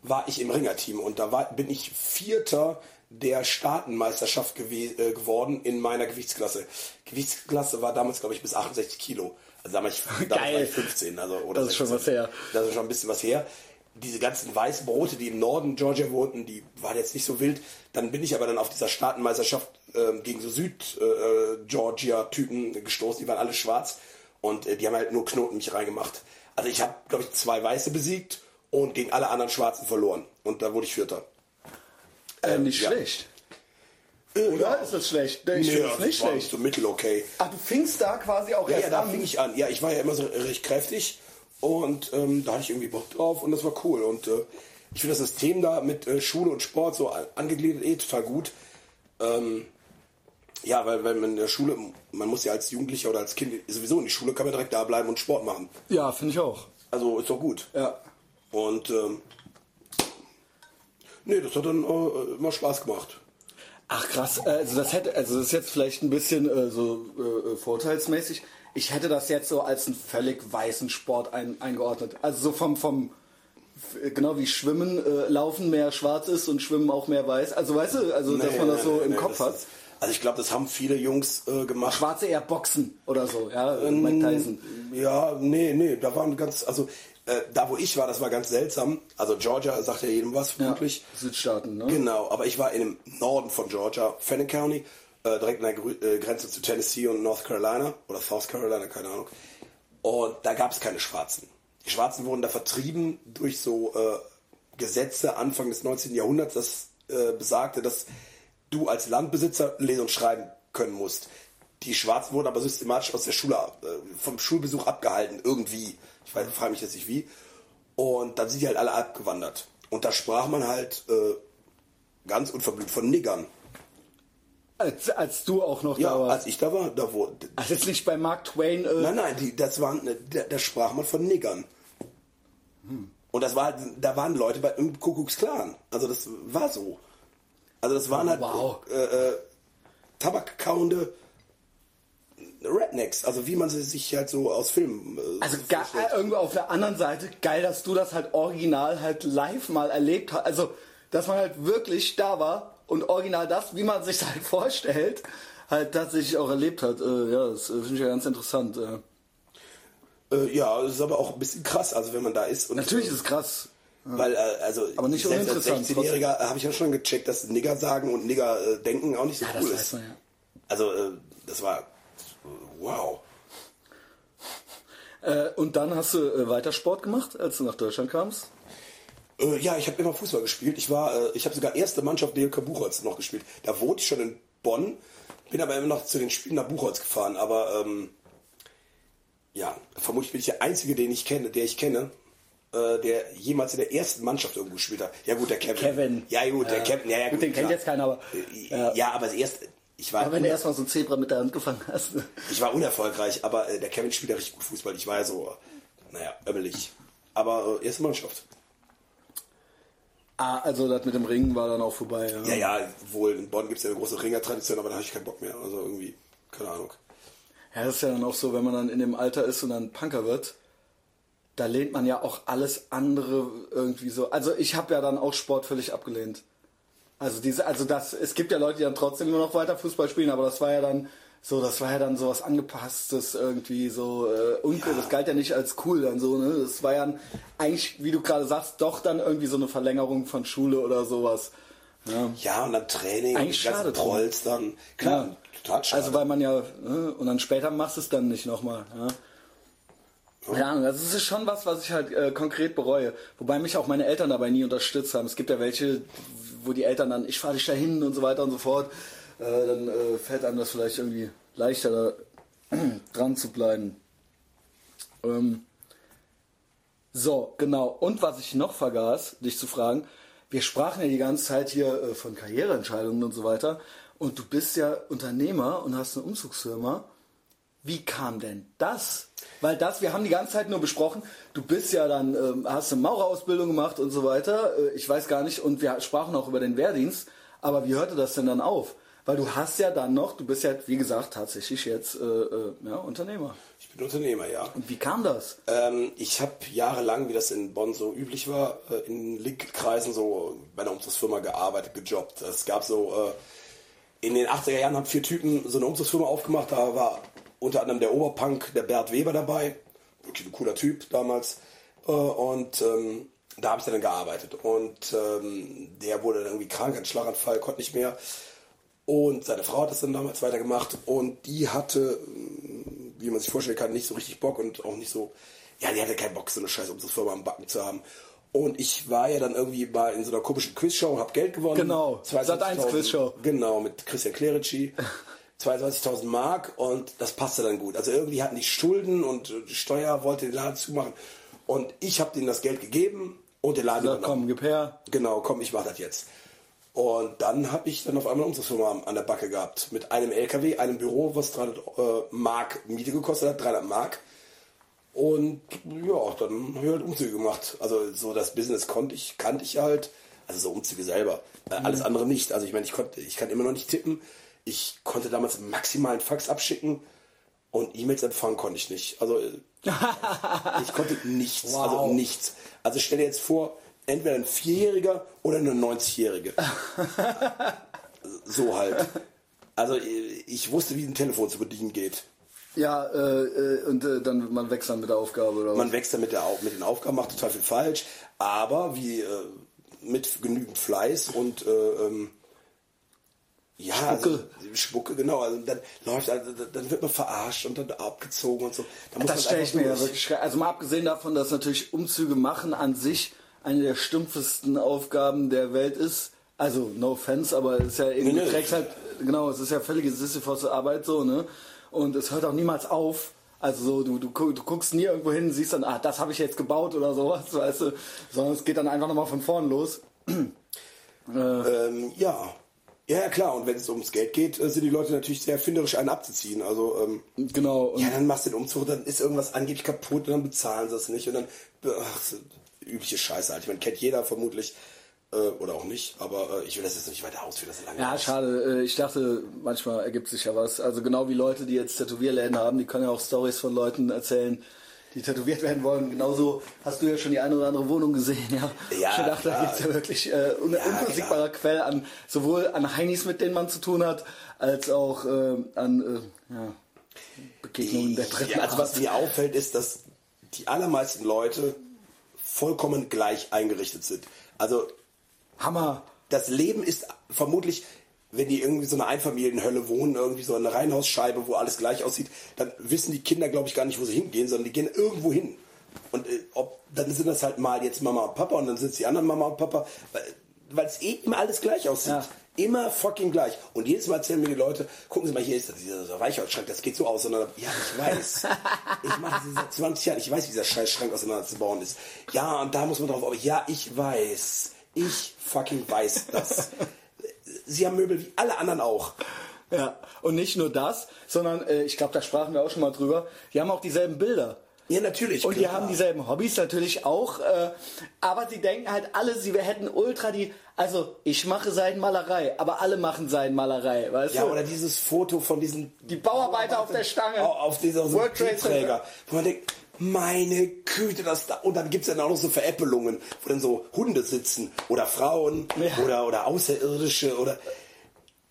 war ich im Ringerteam und da war, bin ich Vierter der Staatenmeisterschaft gewe äh, geworden in meiner Gewichtsklasse. Gewichtsklasse war damals, glaube ich, bis 68 Kilo. Also damals, damals war ich 15. Also, oder Das ist schon 16. was her. Das ist schon ein bisschen was her. Diese ganzen Weißbrote, die im Norden Georgia wohnten, die waren jetzt nicht so wild. Dann bin ich aber dann auf dieser Staatenmeisterschaft ähm, gegen so Süd-Georgia-Typen gestoßen. Die waren alle schwarz und äh, die haben halt nur Knoten mich reingemacht. Also ich habe, glaube ich, zwei Weiße besiegt und gegen alle anderen Schwarzen verloren. Und da wurde ich Vierter. Äh, nicht ja. schlecht. Oder ist das schlecht? Ich finde es nicht war schlecht. So mittel okay. Ach, du fingst da quasi auch Ja, erst ja, da an. fing ich an. Ja, ich war ja immer so recht kräftig und ähm, da hatte ich irgendwie Bock drauf und das war cool. Und äh, ich finde das System da mit äh, Schule und Sport so an- angegliedert eh total gut. Ähm, ja, weil, weil man in der Schule, man muss ja als Jugendlicher oder als Kind sowieso in die Schule, kann man direkt da bleiben und Sport machen. Ja, finde ich auch. Also ist doch gut. Ja. Und ähm, nee, das hat dann äh, immer Spaß gemacht. Ach krass, also das hätte, also das ist jetzt vielleicht ein bisschen äh, so äh, vorteilsmäßig. Ich hätte das jetzt so als einen völlig weißen Sport ein, eingeordnet. Also so vom, vom genau wie Schwimmen, äh, Laufen mehr schwarz ist und Schwimmen auch mehr weiß. Also weißt du, also dass Nee, man das so nee, im nee, Kopf hat. ist- Also ich glaube, das haben viele Jungs äh, gemacht. Schwarze eher Boxen oder so, ja, äh, Mike Tyson. Ja, nee, nee, da waren ganz, also äh, da wo ich war, das war ganz seltsam. Also Georgia sagt ja jedem was, Ja, vermutlich. Südstaaten, ne? Genau, aber ich war in dem Norden von Georgia, Fannin County, äh, direkt an der Grü äh, Grenze zu Tennessee und North Carolina oder South Carolina, keine Ahnung. Und da gab es keine Schwarzen. Die Schwarzen wurden da vertrieben durch so äh, Gesetze Anfang des 19. Jahrhunderts, das äh, besagte, dass du als Landbesitzer lesen und schreiben können musst. Die Schwarzen wurden aber systematisch aus der Schule, vom Schulbesuch abgehalten, irgendwie. Ich weiß, frage mich jetzt nicht wie. Und dann sind die halt alle abgewandert. Und da sprach man halt äh, ganz unverblümt von Niggern. Als, als du auch noch Ja, da warst. als ich da war, da wurde. Ach, jetzt nicht bei Mark Twain. Äh, Nein, nein, die, das waren, äh, da, da sprach man von Niggern. Und das war, halt- da waren Leute bei im Kuckucksklan. Also das war so. Also das waren halt Wow. äh, äh, tabakkauende Rednecks. Also wie man sie sich halt so aus Filmen. Äh, Also äh, irgendwo auf der anderen Seite geil, dass du das halt original halt live mal erlebt hast. Also, dass man halt wirklich da war und original das, wie man sich halt vorstellt, halt tatsächlich auch erlebt hat. Äh, ja, das äh, finde ich ja ganz interessant. Äh. Äh, ja, das ist aber auch ein bisschen krass, also wenn man da ist. Und, Natürlich ist es krass. Weil, äh, also, Aber nicht selbst als uninteressant, 16-Jähriger habe ich ja schon gecheckt, dass Nigger sagen und Nigger äh, denken auch nicht so Ja, cool das ist. man ja. Also, äh, das war, äh, wow. Äh, und dann hast du äh, weiter Sport gemacht, als du nach Deutschland kamst. Äh, ja, ich habe immer Fußball gespielt. Ich war, äh, ich habe sogar erste Mannschaft DLK Buchholz noch gespielt. Da wohnte ich schon in Bonn. Bin aber immer noch zu den Spielen nach Buchholz gefahren, aber ähm, ja, vermutlich bin ich der Einzige, den ich kenne, der ich kenne, äh, der jemals in der ersten Mannschaft irgendwo gespielt hat. Ja gut, der Kevin. Kevin. Ja gut, der Kevin. Ja, ja, Gut, den kennt klar. jetzt keiner, aber. Ja, ja aber das erste, ich war, Aber wenn du erstmal so ein Zebra mit der Hand gefangen hast. ich war unerfolgreich, aber äh, der Kevin spielt ja richtig gut Fußball. Ich war ja so, naja, ömmelig. Aber äh, erste Mannschaft. Ah, also das mit dem Ringen war dann auch vorbei. Ja, Ja, ja, wohl in Bonn gibt es ja eine große Ringertradition, aber da habe ich keinen Bock mehr. Also irgendwie, keine Ahnung. Ja, das ist ja dann auch so, wenn man dann in dem Alter ist und dann Punker wird, da lehnt man ja auch alles andere irgendwie so. Also ich habe ja dann auch Sport völlig abgelehnt. Also diese, also das, es gibt ja Leute, die dann trotzdem immer noch weiter Fußball spielen, aber das war ja dann so, das war ja dann sowas angepasstes irgendwie so äh, uncool. Ja. Das galt ja nicht als cool dann so, ne? Das war ja eigentlich, wie du gerade sagst, doch dann irgendwie so eine Verlängerung von Schule oder sowas. Ja. Ja, und dann Training, Eigentlich schade. Trolls dann. Klar, Ja. total schade. Also weil man ja, ne, und dann später machst du es dann nicht nochmal. Ja. Ja, Ahnung, ist schon was, was ich halt äh, konkret bereue. Wobei mich auch meine Eltern dabei nie unterstützt haben. Es gibt ja welche, wo die Eltern dann, ich fahre dich dahin und so weiter und so fort. Äh, dann äh, fällt einem das vielleicht irgendwie leichter, da dran zu bleiben. Ähm, so, genau. Und was ich noch vergaß, dich zu fragen, wir sprachen ja die ganze Zeit hier äh, von Karriereentscheidungen und so weiter. Und du bist ja Unternehmer und hast eine Umzugsfirma. Wie kam denn das? Weil das, wir haben die ganze Zeit nur besprochen, du bist ja dann, ähm, hast eine Maurerausbildung gemacht und so weiter. Äh, ich weiß gar nicht, und wir sprachen auch über den Wehrdienst, aber wie hörte das denn dann auf? Weil du hast ja dann noch, du bist ja, wie gesagt, tatsächlich jetzt äh, äh, ja, Unternehmer. ich bin Unternehmer, ja. Und wie kam das? Ähm, ich habe jahrelang, wie das in Bonn so üblich war, äh, in Linkkreisen so bei einer Umzugsfirma gearbeitet, gejobbt. Es gab so, äh, in den 80er Jahren haben vier Typen so eine Umzugsfirma aufgemacht. Da war unter anderem der Oberpunk, der Bert Weber dabei. Wirklich ein cooler Typ damals. Äh, und ähm, da habe ich dann gearbeitet. Und ähm, der wurde dann irgendwie krank, ein Schlaganfall, konnte nicht mehr. Und seine Frau hat das dann damals weitergemacht. Und die hatte wie man sich vorstellen kann, nicht so richtig Bock und auch nicht so, ja, die hatte keinen Bock, so eine scheiß Umzugsfirma am Backen zu haben. Und ich war ja dann irgendwie mal in so einer komischen Quizshow, hab Geld gewonnen. Genau, Sat.1 22.000 Quizshow. Genau, mit Christian Clerici. 22.000 Mark und das passte dann gut. Also irgendwie hatten die Schulden und die Steuer wollte den Laden zumachen. Und ich habe denen das Geld gegeben und den Laden Sag, übernommen. komm, gib her. Genau, komm, ich mach das jetzt. Und dann habe ich dann auf einmal unsere Firma an- an der Backe gehabt. Mit einem LKW, einem Büro, was 300 äh, Mark Miete gekostet hat, 300 Mark. Und ja, dann habe ich halt Umzüge gemacht. Also so das Business konnte ich, kannte ich halt. Also so Umzüge selber. Äh, alles andere nicht. Also ich meine, ich konnte, ich kann immer noch nicht tippen. Ich konnte damals maximal einen Fax abschicken und E-Mails empfangen konnte ich nicht. Also ich konnte nichts, Wow. also nichts. Also stell dir jetzt vor, entweder ein Vierjähriger oder eine 90-Jährige. so halt. Also ich wusste, wie ein Telefon zu bedienen geht. Ja, äh, äh, und äh, dann man wächst dann mit der Aufgabe oder was? Man wächst dann mit, der, mit den Aufgaben, macht total viel falsch, aber wie äh, mit genügend Fleiß und äh, ähm, ja, Spucke. Also, Spucke, genau. Also dann läuft, also, dann wird man verarscht und dann abgezogen und so. Da muss Das stelle ich mir ja wirklich schwer. Also mal abgesehen davon, dass natürlich Umzüge machen an sich eine der stumpfesten Aufgaben der Welt ist. Also no offense, aber es ist ja irgendwie Nee, nee. halt genau, es ist ja völlige Sisyphos Arbeit so, ne? Und es hört auch niemals auf. Also so, du, du, du guckst nie irgendwo hin, siehst dann, ah, das habe ich jetzt gebaut oder sowas, weißt du, sondern es geht dann einfach nochmal von vorn los. Ähm, ja. Ja, klar. Und wenn es ums Geld geht, äh, sind die Leute natürlich sehr erfinderisch, einen abzuziehen. Also, ähm, Genau. Ja, dann machst du den Umzug, dann ist irgendwas angeblich kaputt und dann bezahlen sie es nicht. Und dann, ach, übliche Scheiße halt. Ich meine, kennt jeder vermutlich. Äh, oder auch nicht. Aber äh, ich will das jetzt nicht weiter ausführen, das ist lange. Ja, schade. Äh, Ich dachte, manchmal ergibt sich ja was. Also genau wie Leute, die jetzt Tätowierläden haben, die können ja auch Stories von Leuten erzählen, die tätowiert werden wollen. Genauso hast du ja schon die eine oder andere Wohnung gesehen, ja. Ja, ich dachte, da gibt es ja wirklich äh, un Ja, unversiegbarer Quell an sowohl an Heinis, mit denen man zu tun hat, als auch äh, an äh, ja, Begegnungen der dritten Ja, also was mir auffällt, ist, dass die allermeisten Leute vollkommen gleich eingerichtet sind. Also Hammer. das Leben ist vermutlich, wenn die irgendwie so eine Einfamilienhölle wohnen, irgendwie so eine Reihenhausscheibe, wo alles gleich aussieht, dann wissen die Kinder, glaube ich, gar nicht, wo sie hingehen, sondern die gehen irgendwo hin. Und äh, ob, dann sind das halt mal jetzt Mama und Papa und dann sind es die anderen Mama und Papa, weil- es eh immer alles gleich aussieht. Ja. Immer fucking gleich. Und jedes Mal erzählen mir die Leute, gucken Sie mal, hier ist dieser Weichholzschrank, das geht so aus. Und dann, ja, ich weiß. ich mache das seit 20 Jahren, ich weiß, wie dieser scheiß Schrank auseinanderzubauen ist. Ja, und da muss man drauf, aber ja, ich weiß. Ich fucking weiß das. Sie haben Möbel wie alle anderen auch. Ja, und nicht nur das, sondern äh, ich glaube, da sprachen wir auch schon mal drüber. Die haben auch dieselben Bilder. Ja, natürlich. Und die haben dieselben Hobbys natürlich auch, äh, aber sie denken halt alle, sie hätten ultra die, also ich mache Seidenmalerei, aber alle machen Seidenmalerei, weißt Ja, du? oder dieses Foto von diesen Die Bauarbeiter auf der Stange. Au- auf dieser so World Trade. Träger, wo man denkt, meine Güte, das da. Und dann gibt es dann auch noch so Veräppelungen, wo dann so Hunde sitzen oder Frauen Ja. oder, oder Außerirdische oder.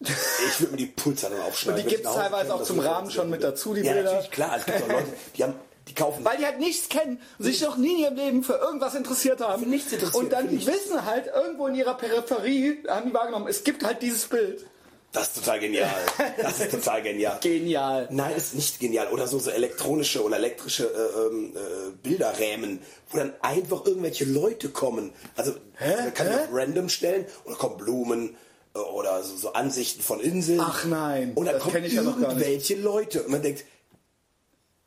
Ich würde mir die Pulser dann aufschneiden. Und die gibt's Hause teilweise auch zum Rahmen schon mit dazu, die ja, Bilder. natürlich, klar. Es gibt auch Leute, die haben, die kaufen. Weil die halt nichts kennen und sich noch nie in ihrem Leben für irgendwas interessiert haben. Für nichts interessiert, Und dann wissen halt irgendwo in ihrer Peripherie, haben die wahrgenommen, es gibt halt dieses Bild. Das ist total genial. Das ist total genial. Genial. Nein, ist nicht genial. Oder so, so elektronische oder elektrische äh, ähm, äh, Bilderrähmen, wo dann einfach irgendwelche Leute kommen. Also man kann Hä? man random stellen oder kommen Blumen äh, oder so, so Ansichten von Inseln. Ach nein, Und dann kommen ich ja irgendwelche Leute und man denkt,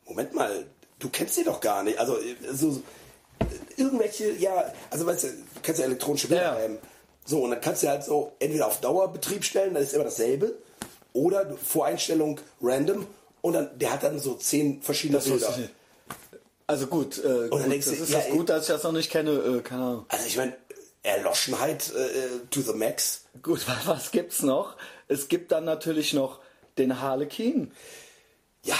Moment mal, du kennst sie doch gar nicht. Also äh, so, äh, irgendwelche, ja, also weißt du, du kennst ja elektronische Ja. So, und dann kannst du halt so entweder auf Dauerbetrieb stellen, dann ist immer dasselbe, oder Voreinstellung random und dann der hat dann so zehn verschiedene Das Bilder. Also gut, äh, gut das du, ist ja, das gut, dass ich das noch nicht kenne. Äh, keine Ahnung. Also ich meine, Erloschenheit äh, to the max. Gut, was gibt's noch? Es gibt dann natürlich noch den Harlequin. Ja,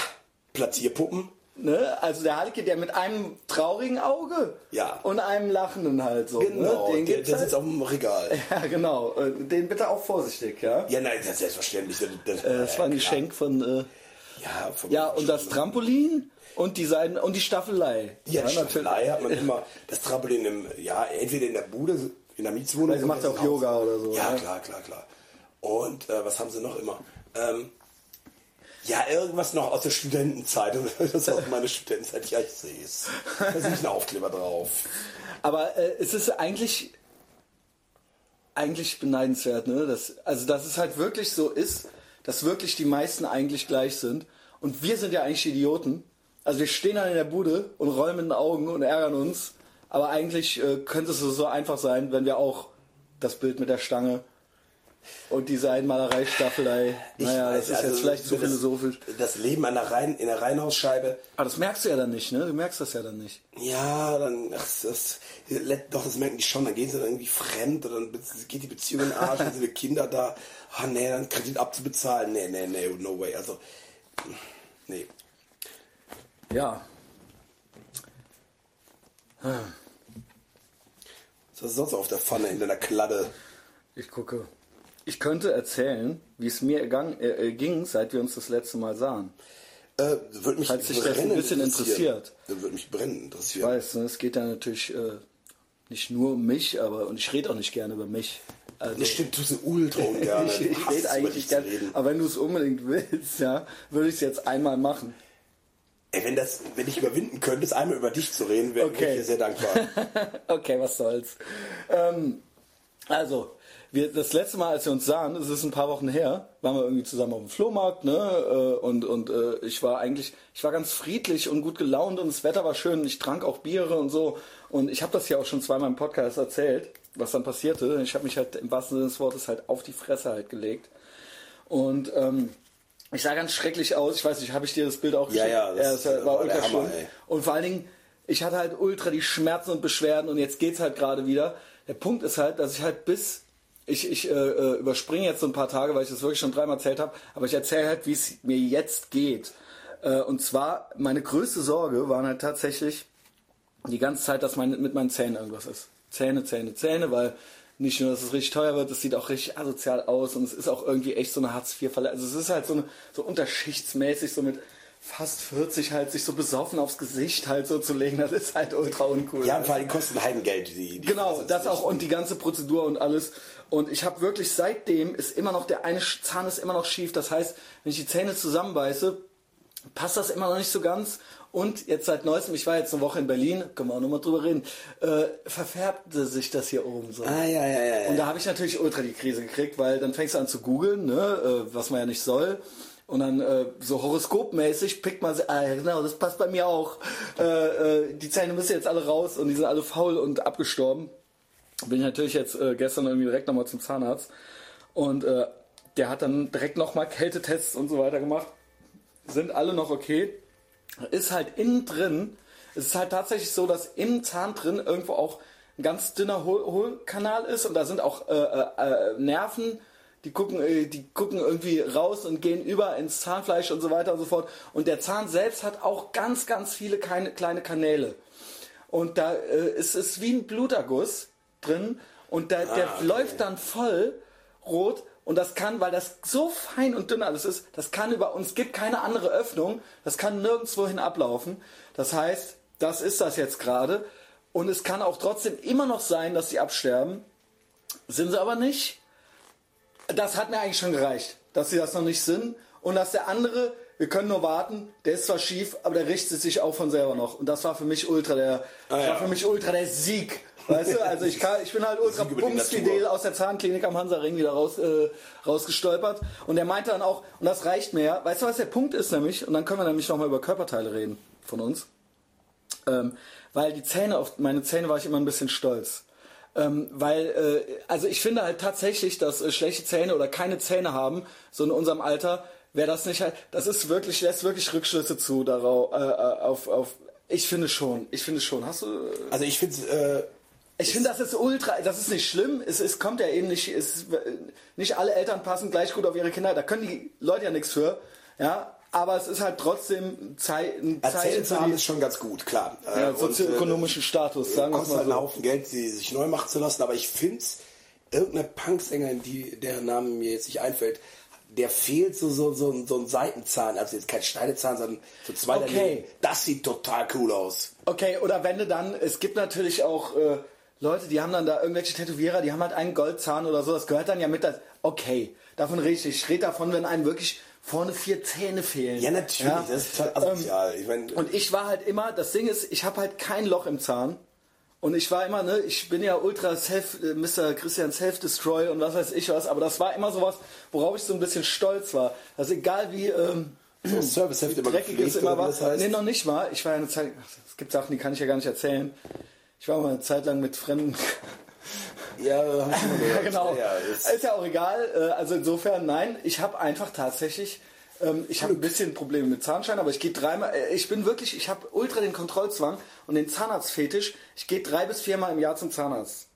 Platzierpuppen. Ne? Also der Harlequin, der mit einem traurigen Auge Ja. und einem lachenden halt so. Genau, ne? Den der, der halt. sitzt auf dem Regal. Ja, genau. Den bitte auch vorsichtig, ja. Ja, nein, das ist selbstverständlich. Das, Äh, Das war ein klar. Geschenk von. Äh, Ja, vom- ja, und das Trampolin und die Seiten und die Staffelei. Ja, die natürlich. Staffelei hat man immer das Trampolin im, ja, entweder in der Bude, in der Mietswohnung. Sie macht auch. Yoga oder so, Ja, ne? klar, klar, klar. Und äh, was haben sie noch immer? Ähm, ja, irgendwas noch aus der Studentenzeit. Das ist aus meiner Studentenzeit. Ja, ich sehe es. Da ist ein Aufkleber drauf. Aber äh, es ist eigentlich eigentlich beneidenswert, ne? Dass, also dass es halt wirklich so ist, dass wirklich die meisten eigentlich gleich sind. Und wir sind ja eigentlich Idioten. Also wir stehen dann in der Bude und rollen mit den Augen und ärgern uns. Aber eigentlich äh, könnte es so einfach sein, wenn wir auch das Bild mit der Stange und die Seidenmalerei-Staffelei. Ich Naja, weiß, das ist also jetzt vielleicht zu das- philosophisch. Das Leben an der Rhein, in der Reihenhausscheibe, Aber das merkst du ja dann nicht, ne? Du merkst das ja dann nicht. ja, dann, ach, das, doch, das merken die schon, dann gehen sie dann irgendwie fremd oder dann geht die Beziehung in den Arsch, dann sind die Kinder da, ah nee, dann Kredit abzubezahlen, nee, nee, nee, no way, also, nee. Ja. Was ist sonst auf der Pfanne in deiner Kladde? Ich gucke. Ich könnte erzählen, wie es mir gang, äh, äh, ging, seit wir uns das letzte Mal sahen. Äh, würde mich Falls dich das ein bisschen interessiert. Würde mich brennend Ich interessieren. weiß, ne, es geht ja natürlich äh, nicht nur um mich, aber und ich rede auch nicht gerne über mich. Also, Das stimmt, du ultra ungern. ich, ich es, rede eigentlich gerne. Aber wenn du es unbedingt willst, ja, würde ich es jetzt einmal machen. Ey, wenn, das, wenn ich überwinden könntest, einmal über dich zu reden, wäre Okay. ich dir sehr dankbar. okay, was soll's. Ähm, also, wir, das letzte Mal, als wir uns sahen, das ist ein paar Wochen her, waren wir irgendwie zusammen auf dem Flohmarkt, ne? äh, Und, und äh, ich war eigentlich, ich war ganz friedlich und gut gelaunt und das Wetter war schön. Ich trank auch Biere und so. Und ich habe das ja auch schon zweimal im Podcast erzählt, was dann passierte. Ich habe mich halt im wahrsten Sinne des Wortes halt auf die Fresse halt gelegt. Und ähm, ich sah ganz schrecklich aus. Ich weiß nicht, habe ich dir das Bild auch Ja, geschickt? ja, das, das äh, war war der ultra Hammer, schlimm. ey. Und vor allen Dingen, ich hatte halt ultra die Schmerzen und Beschwerden und jetzt geht's halt gerade wieder. Der Punkt ist halt, dass ich halt bis ich, ich äh, äh, überspringe jetzt so ein paar Tage, weil ich das wirklich schon dreimal erzählt habe, aber ich erzähle halt, wie es mir jetzt geht. Äh, und zwar, meine größte Sorge waren halt tatsächlich die ganze Zeit, dass mein, mit meinen Zähnen irgendwas ist. Zähne, Zähne, Zähne, weil nicht nur, dass es richtig teuer wird, es sieht auch richtig asozial aus und es ist auch irgendwie echt so eine Hartz-IV-Falle. Also es ist halt so, eine, so unterschichtsmäßig, so mit fast 40 halt sich so besoffen aufs Gesicht halt so zu legen, das ist halt ultra uncool. Ja, und vor allem die kosten Heidengeld. Die, die Genau, das auch und die ganze Prozedur und alles. Und ich habe wirklich seitdem ist immer noch der eine Zahn ist immer noch schief. Das heißt, wenn ich die Zähne zusammenbeiße, passt das immer noch nicht so ganz. Und jetzt seit neuestem, ich war jetzt eine Woche in Berlin, können wir auch nochmal drüber reden, äh, verfärbte sich das hier oben so. Ah, ja, ja, ja. Und da habe ich natürlich ultra die Krise gekriegt, weil dann fängst du an zu googeln, ne, äh, was man ja nicht soll. Und dann äh, so horoskopmäßig pickt man, ah ja genau, das passt bei mir auch. Äh, äh, die Zähne müssen jetzt alle raus und die sind alle faul und abgestorben. Bin ich natürlich jetzt äh, gestern irgendwie direkt nochmal zum Zahnarzt. Und äh, der hat dann direkt nochmal Kältetests und so weiter gemacht. Sind alle noch okay. Ist halt innen drin, es ist halt tatsächlich so, dass im Zahn drin irgendwo auch ein ganz dünner Hohl Hohlkanal ist und da sind auch äh, Nerven, die gucken, äh, die gucken irgendwie raus und gehen über ins Zahnfleisch und so weiter und so fort. Und der Zahn selbst hat auch ganz, ganz viele kleine, kleine Kanäle. Und da äh, ist es wie ein Bluterguss drin und der, der okay. läuft dann voll rot und das kann, weil das so fein und dünn alles ist, das kann über uns gibt keine andere Öffnung, das kann nirgendwo hin ablaufen. Das heißt, das ist das jetzt gerade und es kann auch trotzdem immer noch sein, dass sie absterben. Sind sie aber nicht. Das hat mir eigentlich schon gereicht, dass sie das noch nicht sind und dass der andere, wir können nur warten, der ist zwar schief, aber der richtet sich auch von selber noch und das war für mich ultra der, das ja. war für mich ultra der Sieg. Weißt du, also ich, kann, ich bin halt ultra bumsfidel aus der Zahnklinik am Hansaring wieder raus, äh, rausgestolpert. Und er meinte dann auch, und das reicht mir ja, weißt du, was der Punkt ist nämlich? Und dann können wir nämlich nochmal über Körperteile reden von uns. Ähm, weil die Zähne, auf meine Zähne war ich immer ein bisschen stolz. Ähm, weil, äh, also ich finde halt tatsächlich, dass äh, schlechte Zähne oder keine Zähne haben, so in unserem Alter, wäre das nicht halt, das ist wirklich, lässt wirklich Rückschlüsse zu darauf, äh, äh, auf, auf, ich finde schon, ich finde schon. Hast du, Also ich finde äh, ich finde, das ist ultra, das ist nicht schlimm. Es, es kommt ja eben nicht, es, nicht alle Eltern passen gleich gut auf ihre Kinder. Da können die Leute ja nichts für. Ja, aber es ist halt trotzdem Zei ein Erzählen zu haben die ist schon ganz gut, klar. ja, Äh, und, sozioökonomischen Status, äh, sagen wir mal halt einen so. Haufen Geld, sie sich neu machen zu lassen, aber ich finde irgendeine Punksängerin, die deren Name mir jetzt nicht einfällt, der fehlt so, so, so, so ein Seitenzahn, also jetzt kein Schneidezahn, sondern so zwei Okay. daneben. Das sieht total cool aus. Okay, oder wenn du dann, es gibt natürlich auch äh, Leute, die haben dann da irgendwelche Tätowierer, die haben halt einen Goldzahn oder so, das gehört dann ja mit, das, okay, davon rede ich, ich rede davon, wenn einem wirklich vorne vier Zähne fehlen. Ja, natürlich, das ist total asozial. ich mein, Und ich war halt immer, das Ding ist, ich habe halt kein Loch im Zahn. Und ich war immer, ne, ich bin ja ultra self, äh, Mr. Christian Self-Destroy und was weiß ich was, aber das war immer sowas, worauf ich so ein bisschen stolz war. Also egal wie, ähm, so Serviceheft immer dreckig ist immer was. das heißt. Nee, noch nicht mal. Ich war ja eine Zeit, es gibt Sachen, die kann ich ja gar nicht erzählen. Ich war mal eine Zeit lang mit Fremden. Ja, hab ich schon gehört. genau. Ja, ist, ja auch egal. Äh, Also insofern, nein, ich habe einfach tatsächlich, ähm, ich habe ein bisschen Probleme mit Zahnschein, aber ich gehe dreimal, äh, ich bin wirklich, ich habe ultra den Kontrollzwang und den Zahnarztfetisch. Ich gehe drei bis viermal im Jahr zum Zahnarzt.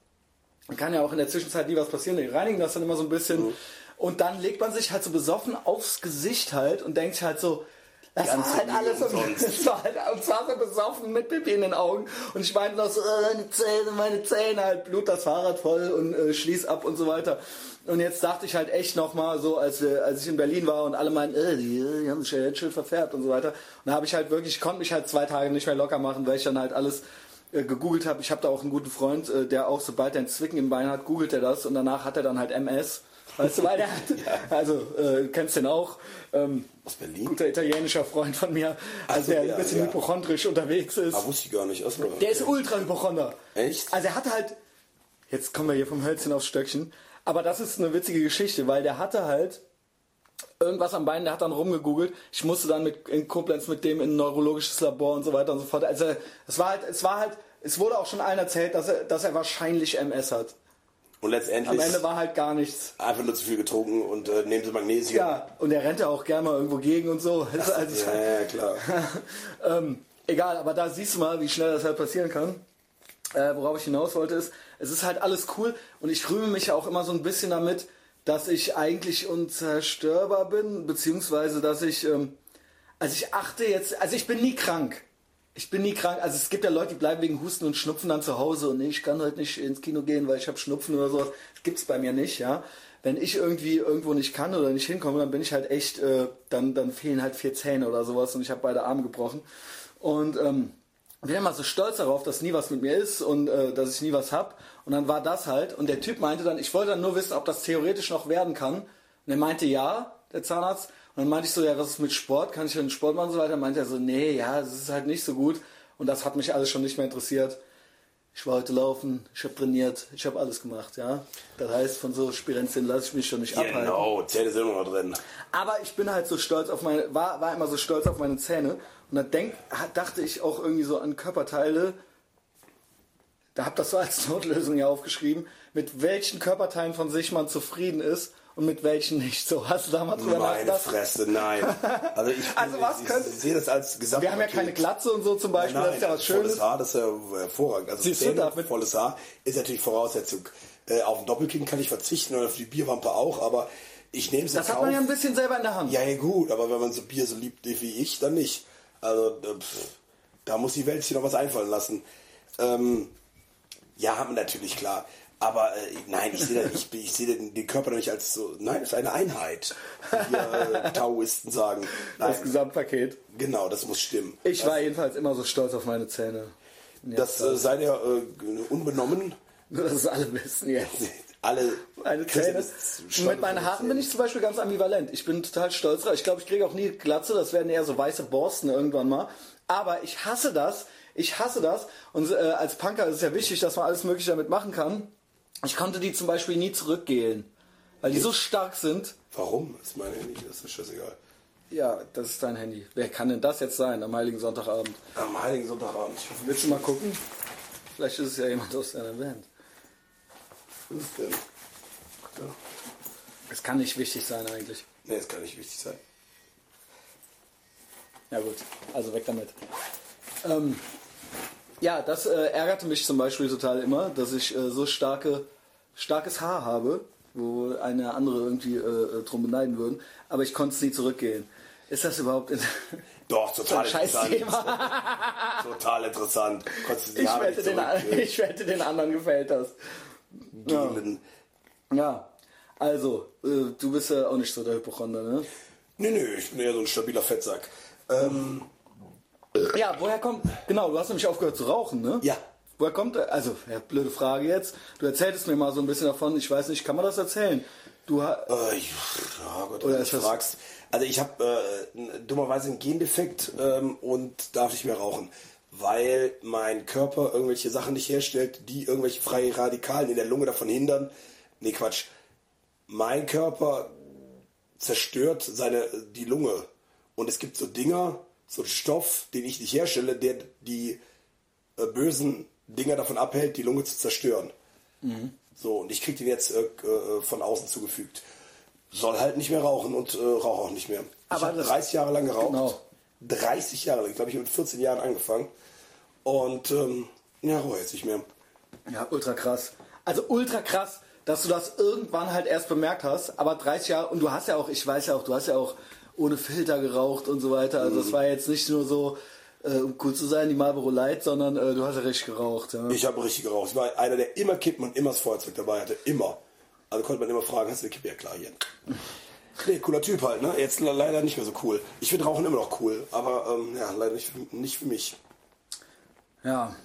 Man kann ja auch in der Zwischenzeit nie was passieren. Die reinigen das dann immer so ein bisschen. Mhm. Und dann legt man sich halt so besoffen aufs Gesicht halt und denkt sich halt so, das war halt alles umsonst. das war halt, und zwar so besoffen mit Pipi in den Augen. Und ich meinte noch so, äh, meine Zähne, meine Zähne, halt Blut das Fahrrad voll und äh, schließ ab und so weiter. Und jetzt dachte ich halt echt nochmal so, als, wir, als ich in Berlin war und alle meinten, äh, die, die haben sich ja jetzt schon verfärbt und so weiter. Und da habe ich halt wirklich, ich konnte mich halt zwei Tage nicht mehr locker machen, weil ich dann halt alles äh, gegoogelt habe. Ich habe da auch einen guten Freund, äh, der auch, sobald er einen Zwicken im Bein hat, googelt er das und danach hat er dann halt MS. Weißt du, weil der hat, also, äh, kennst den auch, ähm, aus Berlin? guter italienischer Freund von mir, also so, der ja, ein bisschen ja. hypochondrisch unterwegs ist. Ah, wusste ich gar nicht. Achso, Der ist ultra hypochonder. Echt? Also er hatte halt, jetzt kommen wir hier vom Hölzchen aufs Stöckchen, aber das ist eine witzige Geschichte, weil der hatte halt irgendwas am Bein, der hat dann rumgegoogelt. Ich musste dann mit, in Koblenz mit dem in ein neurologisches Labor und so weiter und so fort. Also es war halt, es war halt, es wurde auch schon allen erzählt, dass er, dass er wahrscheinlich MS hat. Und letztendlich Am Ende war halt gar nichts. einfach nur zu viel getrunken und äh, nehmen Sie Magnesium. Ja, und er rennt ja auch gerne mal irgendwo gegen und so. Also, ja, ja, klar. ähm, egal, aber da siehst du mal, wie schnell das halt passieren kann. Äh, worauf ich hinaus wollte ist, es ist halt alles cool und ich rühme mich ja auch immer so ein bisschen damit, dass ich eigentlich unzerstörbar bin, beziehungsweise dass ich, ähm, also ich achte jetzt, also ich bin nie krank. Ich bin nie krank. Also es gibt ja Leute, die bleiben wegen Husten und Schnupfen dann zu Hause und nee, ich kann heute nicht ins Kino gehen, weil ich habe Schnupfen oder so. Das gibt's bei mir nicht, ja. Wenn ich irgendwie irgendwo nicht kann oder nicht hinkomme, dann bin ich halt echt, äh, dann, dann fehlen halt vier Zähne oder sowas und ich habe beide Arme gebrochen. Und ähm, bin immer so stolz darauf, dass nie was mit mir ist und äh, dass ich nie was hab. Und dann war das halt. Und der Typ meinte dann, ich wollte dann nur wissen, ob das theoretisch noch werden kann. Und er meinte ja, der Zahnarzt. Dann meinte ich so, ja, was ist mit Sport? Kann ich denn Sport machen und so weiter? Meinte er so, nee, ja, es ist halt nicht so gut. Und das hat mich alles schon nicht mehr interessiert. Ich war heute laufen, ich habe trainiert, ich habe alles gemacht, ja. Das heißt, von so Spirenzien lasse ich mich schon nicht abhalten. Genau, Zähne sind immer noch drin. Aber ich bin halt so stolz auf meine, war, war immer so stolz auf meine Zähne. Und da denk, dachte ich auch irgendwie so an Körperteile. Da hab das so als Notlösung ja aufgeschrieben, mit welchen Körperteilen von sich man zufrieden ist und mit welchen nicht. So hast du damals drüber Meine nachgedacht? Fresse, nein. Also ich, Also was ich, könnte- ich sehe das als Gesamt. Wir haben ja keine Glatze und so zum Beispiel, das ist ja was Schönes. volles Haar, das ist ja hervorragend. Also Siehst du, Zähne, damit- volles Haar ist natürlich Voraussetzung. Äh, auf ein Doppelkinn kann ich verzichten und auf die Bierwampe auch, aber ich nehme es Das hat man ja ein bisschen selber in der Hand. Ja, ja, gut, aber wenn man so Bier so liebt wie ich, dann nicht. Also, äh, pff, da muss die Welt sich noch was einfallen lassen. Ähm, ja, haben wir natürlich klar. Aber äh, nein, ich sehe ich, ich sehe den, den Körper nicht als so. Nein, es ist eine Einheit. Wie äh, Taoisten sagen. Das Nein, Gesamtpaket. genau, das muss stimmen. Ich war jedenfalls immer so stolz auf meine Zähne. Das äh, sei dir äh, unbenommen. Nur, dass es alle wissen jetzt. Alle Meine Zähne. ist mit meinen Haaren bin ich zum Beispiel ganz ambivalent. Ich bin total stolz drauf. Ich glaube, ich kriege auch nie Glatze. Das werden eher so weiße Borsten irgendwann mal. Aber ich hasse das. Ich hasse das. Und äh, als Punker ist es ja wichtig, dass man alles Mögliche damit machen kann. Ich konnte die zum Beispiel nie zurückgehen. Weil die so stark sind. Warum? Das ist mein Handy, das ist scheißegal. Ja, das ist dein Handy. Wer kann denn das jetzt sein am Heiligen Sonntagabend? Am Heiligen Sonntagabend. Ich hoffe, Willst du mal gucken? Vielleicht ist es ja jemand aus deiner Band. was ist denn? Ja. Es kann nicht wichtig sein eigentlich. Nee, das kann nicht wichtig sein. Ja gut, also weg damit. Ähm, ja, das äh, ärgerte mich zum Beispiel total immer, dass ich äh, so starke, starkes Haar habe, wo eine andere irgendwie äh, äh, drum beneiden würden, aber ich konnte es nie zurückgehen. Ist das überhaupt in Doch, total So interessant. Total interessant. Konntest du die ich, Haare wette, nicht den, ich wette, den anderen gefällt das. geben. Ja, also, äh, du bist ja auch nicht so der Hypochonder, ne? Nee, nee, ich bin eher so ein stabiler Fettsack. Ähm, Ja, woher kommt, genau, du hast nämlich aufgehört zu rauchen, ne? Ja. Woher kommt, also, ja, blöde Frage jetzt. Du erzähltest mir mal so ein bisschen davon, ich weiß nicht, kann man das erzählen? Du ha- äh, ich- ja Gott, Oder wenn du ist das- fragst. Also ich habe äh, dummerweise einen Gendefekt ähm, und darf nicht mehr rauchen, weil mein Körper irgendwelche Sachen nicht herstellt, die irgendwelche freie Radikalen in der Lunge davon hindern. Nee, Quatsch. Mein Körper zerstört seine die Lunge und es gibt so Dinger, so einen Stoff, den ich nicht herstelle, der die äh, bösen Dinger davon abhält, die Lunge zu zerstören. So, und ich krieg den jetzt äh, äh, von außen zugefügt. Soll halt nicht mehr rauchen und äh, rauche auch nicht mehr. Aber ich habe das- 30 Jahre lang geraucht. Genau. 30 Jahre lang. Glaube ich, mit 14 Jahren angefangen. Und ähm, ja, rauche jetzt nicht mehr. Ja, ultra krass. Also ultra krass, dass du das irgendwann halt erst bemerkt hast, aber 30 Jahre, und du hast ja auch, ich weiß ja auch, du hast ja auch ohne Filter geraucht und so weiter. Also es war jetzt nicht nur so, äh, um cool zu sein, die Marlboro Light, sondern äh, du hast ja richtig geraucht. Ja. Ich habe richtig geraucht. Ich war einer, der immer Kippen und immer das Feuerzeug dabei hatte. Immer. Also konnte man immer fragen, hast du eine Kippe? Ja klar, hier. Nee, cooler Typ halt, ne? Jetzt le- leider nicht mehr so cool. Ich finde Rauchen immer noch cool, aber ähm, ja, leider nicht, für- nicht für mich. ja.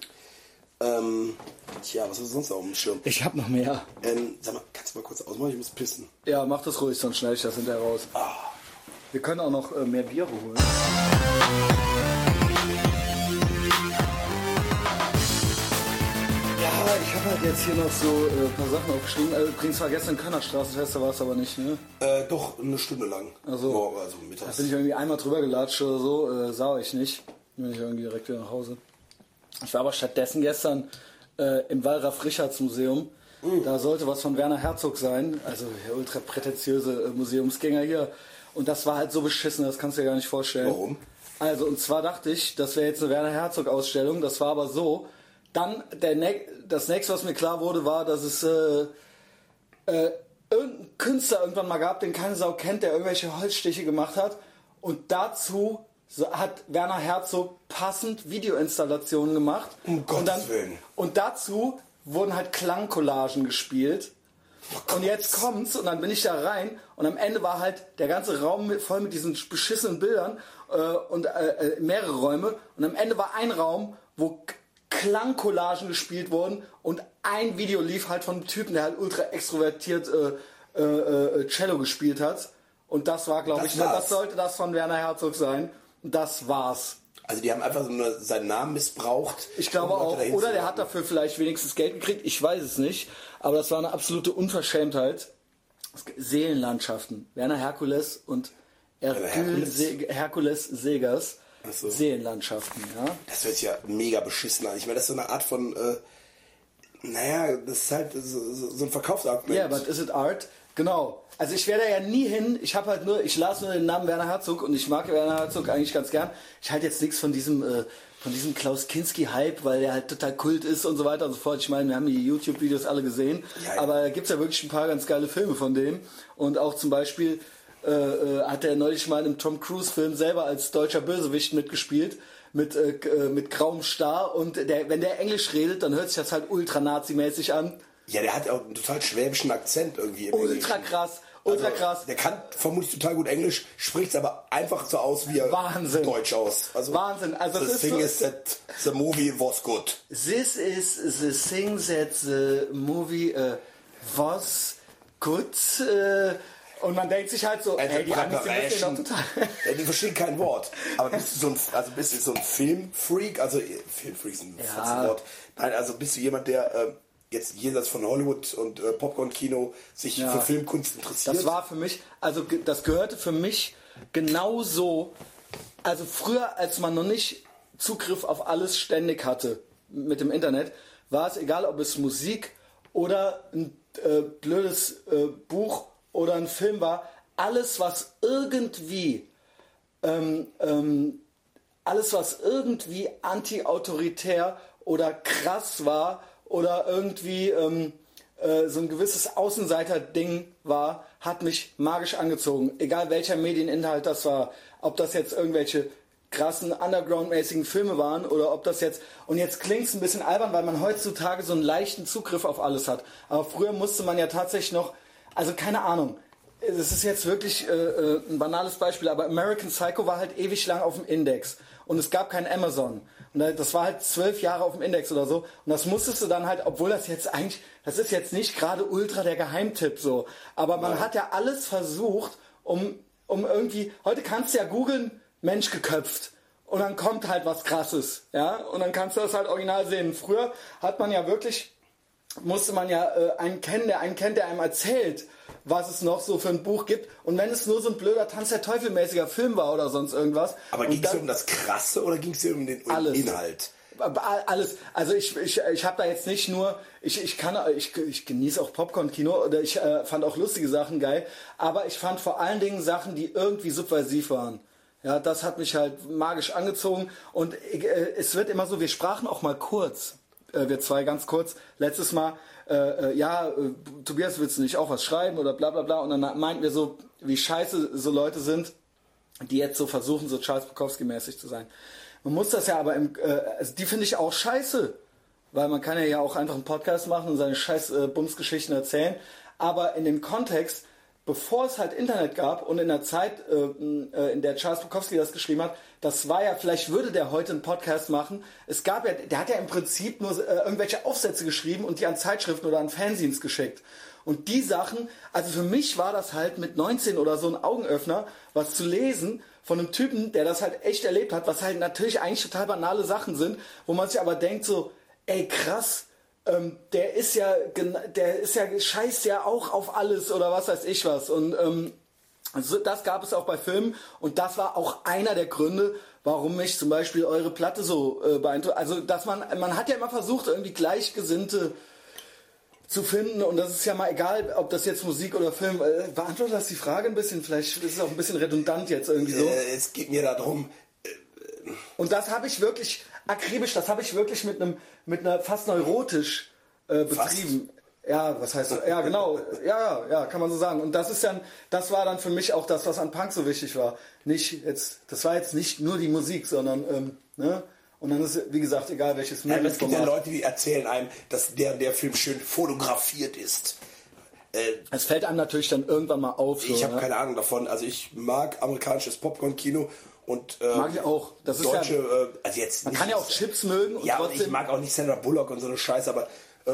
Ähm, tja, was ist sonst noch auf dem Schirm? Ich hab noch mehr. Ähm, sag mal, kannst du mal kurz ausmachen? Ich muss pissen. Ja, mach das ruhig, sonst schneide ich das hinterher raus. Ah. Wir können auch noch äh, mehr Bier holen. Ja, ich habe halt jetzt hier noch so äh, ein paar Sachen aufgeschrieben. Äh, übrigens war gestern Kölner Straßenfest, war es aber nicht, ne? Äh, doch, eine Stunde lang. so. Morgen, also Da mittags. bin ich irgendwie einmal drüber gelatscht oder so, äh, sah ich nicht. Bin ich irgendwie direkt wieder nach Hause. Ich war aber stattdessen gestern äh, im Wallraf-Richards-Museum. Da sollte was von Werner Herzog sein, also der ultra prätentiöse äh, Museumsgänger hier. Und das war halt so beschissen, das kannst du dir gar nicht vorstellen. Warum? Also, und zwar dachte ich, das wäre jetzt eine Werner Herzog-Ausstellung. Das war aber so. Dann, der ne das nächste, was mir klar wurde, war, dass es äh, äh, irgendeinen Künstler irgendwann mal gab, den keine Sau kennt, der irgendwelche Holzstiche gemacht hat. Und dazu hat Werner Herzog passend Videoinstallationen gemacht. Um und, Gottes dann, Willen. und dazu wurden halt Klangcollagen gespielt. Und jetzt kommt's und dann bin ich da rein und am Ende war halt der ganze Raum voll mit diesen beschissenen Bildern äh, und äh, äh, mehrere Räume und am Ende war ein Raum, wo Klangcollagen gespielt wurden und ein Video lief halt von einem Typen, der halt ultra extrovertiert äh, äh, äh, Cello gespielt hat Und das war, glaube ich, ne, das war's. sollte das von Werner Herzog sein. Und das war's. Also die haben einfach so nur seinen Namen missbraucht. Ich glaube um auch. Oder der hat dafür vielleicht wenigstens Geld gekriegt. Ich weiß es nicht. Aber das war eine absolute Unverschämtheit. Seelenlandschaften. Werner Herkules und Herkules? Se Herkules Segers. So. Seelenlandschaften, ja. Das hört sich ja mega beschissen an. Ich meine, das ist so eine Art von, äh, naja, das ist halt so, so, ein Verkaufsargument. Ja, but is it art? Genau. Also ich wäre da ja nie hin. Ich habe halt nur, ich las nur den Namen Werner Herzog und ich mag Werner Herzog eigentlich ganz gern. Ich halte jetzt nichts von diesem, äh, von diesem Klaus Kinski-Hype, weil der halt total Kult ist und so weiter und so fort. Ich meine, wir haben die YouTube-Videos alle gesehen, Ja, ja. aber da gibt's ja wirklich ein paar ganz geile Filme von dem. Und auch zum Beispiel äh, äh, hat er neulich mal im Tom Cruise-Film selber als deutscher Bösewicht mitgespielt. Mit, äh, äh, mit grauem Star und der, wenn der Englisch redet, dann hört sich das halt ultra nazi-mäßig an. Ja, der hat auch einen total schwäbischen Akzent irgendwie. Ultra Englischen. krass, ultra Also, krass. Der kann vermutlich total gut Englisch, spricht aber einfach so aus, wie er Wahnsinn. Deutsch aus. Also, Wahnsinn. Also the thing so- is that the movie was good. This is the thing that the movie uh, was good. Uh, und man denkt sich halt so, And ey, the die Amis, die preparation. doch total... Ja, die verstehen kein Wort. Aber bist du so ein, also bist du so ein Filmfreak? Also Filmfreak ist ein ja. Wort. Nein, also bist du jemand, der äh, jetzt jenseits von Hollywood und äh, Popcorn-Kino sich Ja. für Filmkunst interessiert? Das war für mich, also das gehörte für mich genauso, also früher, als man noch nicht Zugriff auf alles ständig hatte mit dem Internet, war es egal, ob es Musik oder ein äh, blödes äh, Buch oder ein Film war, alles, was irgendwie ähm, ähm, alles, was irgendwie anti-autoritär oder krass war oder irgendwie ähm, äh, so ein gewisses Außenseiter-Ding war, hat mich magisch angezogen. Egal welcher Medieninhalt das war. Ob das jetzt irgendwelche krassen Underground-mäßigen Filme waren oder ob das jetzt, und jetzt klingt es ein bisschen albern, weil man heutzutage so einen leichten Zugriff auf alles hat. Aber früher musste man ja tatsächlich noch, also keine Ahnung, das ist jetzt wirklich äh, äh, ein banales Beispiel, aber American Psycho war halt ewig lang auf dem Index und es gab kein Amazon. Und da- das war halt zwölf Jahre auf dem Index oder so. Und das musstest du dann halt, obwohl das jetzt eigentlich, das ist jetzt nicht gerade ultra der Geheimtipp so, aber man hat ja alles versucht, um, um irgendwie, heute kannst du ja googeln, Mensch geköpft. Und dann kommt halt was krasses, ja, und dann kannst du das halt original sehen. Früher hat man ja wirklich musste man ja äh, einen kennen, der einen kennt, der einem erzählt, was es noch so für ein Buch gibt. Und wenn es nur so ein blöder Tanz der Teufel-mäßiger Film war oder sonst irgendwas. Aber ging es um das Krasse oder ging es um den Alles. Inhalt? alles. Also ich, ich, ich habe da jetzt nicht nur, ich, ich kann, ich, ich genieße auch Popcorn-Kino oder ich äh, fand auch lustige Sachen geil, aber ich fand vor allen Dingen Sachen, die irgendwie subversiv waren. Ja, das hat mich halt magisch angezogen und äh, es wird immer so, wir sprachen auch mal kurz, äh, wir zwei ganz kurz, letztes Mal, äh, äh, ja, äh, Tobias, willst du nicht auch was schreiben oder bla bla bla und dann meinten wir so, wie scheiße so Leute sind, die jetzt so versuchen, so Charles Bukowski-mäßig zu sein. Man muss das ja aber im, äh, also die finde ich auch scheiße. Weil man kann ja, ja auch einfach einen Podcast machen und seine scheiß äh, Bumsgeschichten erzählen. Aber in dem Kontext, bevor es halt Internet gab und in der Zeit, in der Charles Bukowski das geschrieben hat, das war ja, vielleicht würde der heute einen Podcast machen. Es gab ja, der hat ja im Prinzip nur äh, irgendwelche Aufsätze geschrieben und die an Zeitschriften oder an Fanzines geschickt. Und die Sachen, also für mich war das halt mit 19 oder so ein Augenöffner, was zu lesen von einem Typen, der das halt echt erlebt hat, was halt natürlich eigentlich total banale Sachen sind, wo man sich aber denkt so, ey krass, ähm, der ist ja, der ist ja, scheißt ja auch auf alles oder was weiß ich was. Und ähm, also das gab es auch bei Filmen und das war auch einer der Gründe, warum mich zum Beispiel eure Platte so äh, beeindruckt. Also dass man, man hat ja immer versucht, irgendwie Gleichgesinnte zu finden und das ist ja mal egal, ob das jetzt Musik oder Film. Äh, beantwortet das die Frage ein bisschen? Vielleicht ist es auch ein bisschen redundant jetzt irgendwie so. Äh, es geht mir darum, Und das habe ich wirklich akribisch, das habe ich wirklich mit einem, mit einer fast neurotisch äh, betrieben. Ja, was heißt Ja, genau. Ja, ja, ja, kann man so sagen. Und das ist dann, das war dann für mich auch das, was an Punk so wichtig war. Nicht jetzt, das war jetzt nicht nur die Musik, sondern, ähm, ne? Und dann ist, wie gesagt, egal welches Ja, aber es gibt ja. Leute, die erzählen einem, dass der der Film schön fotografiert ist. Äh, Es fällt einem natürlich dann irgendwann mal auf. So, ich habe ne? keine Ahnung davon. Also ich mag amerikanisches Popcorn-Kino und äh, Mag ich auch. Das ist deutsche, ja, äh, also jetzt man kann ja auch Chips mögen und Ja, und ich mag auch nicht Sandra Bullock und so eine Scheiße, aber äh,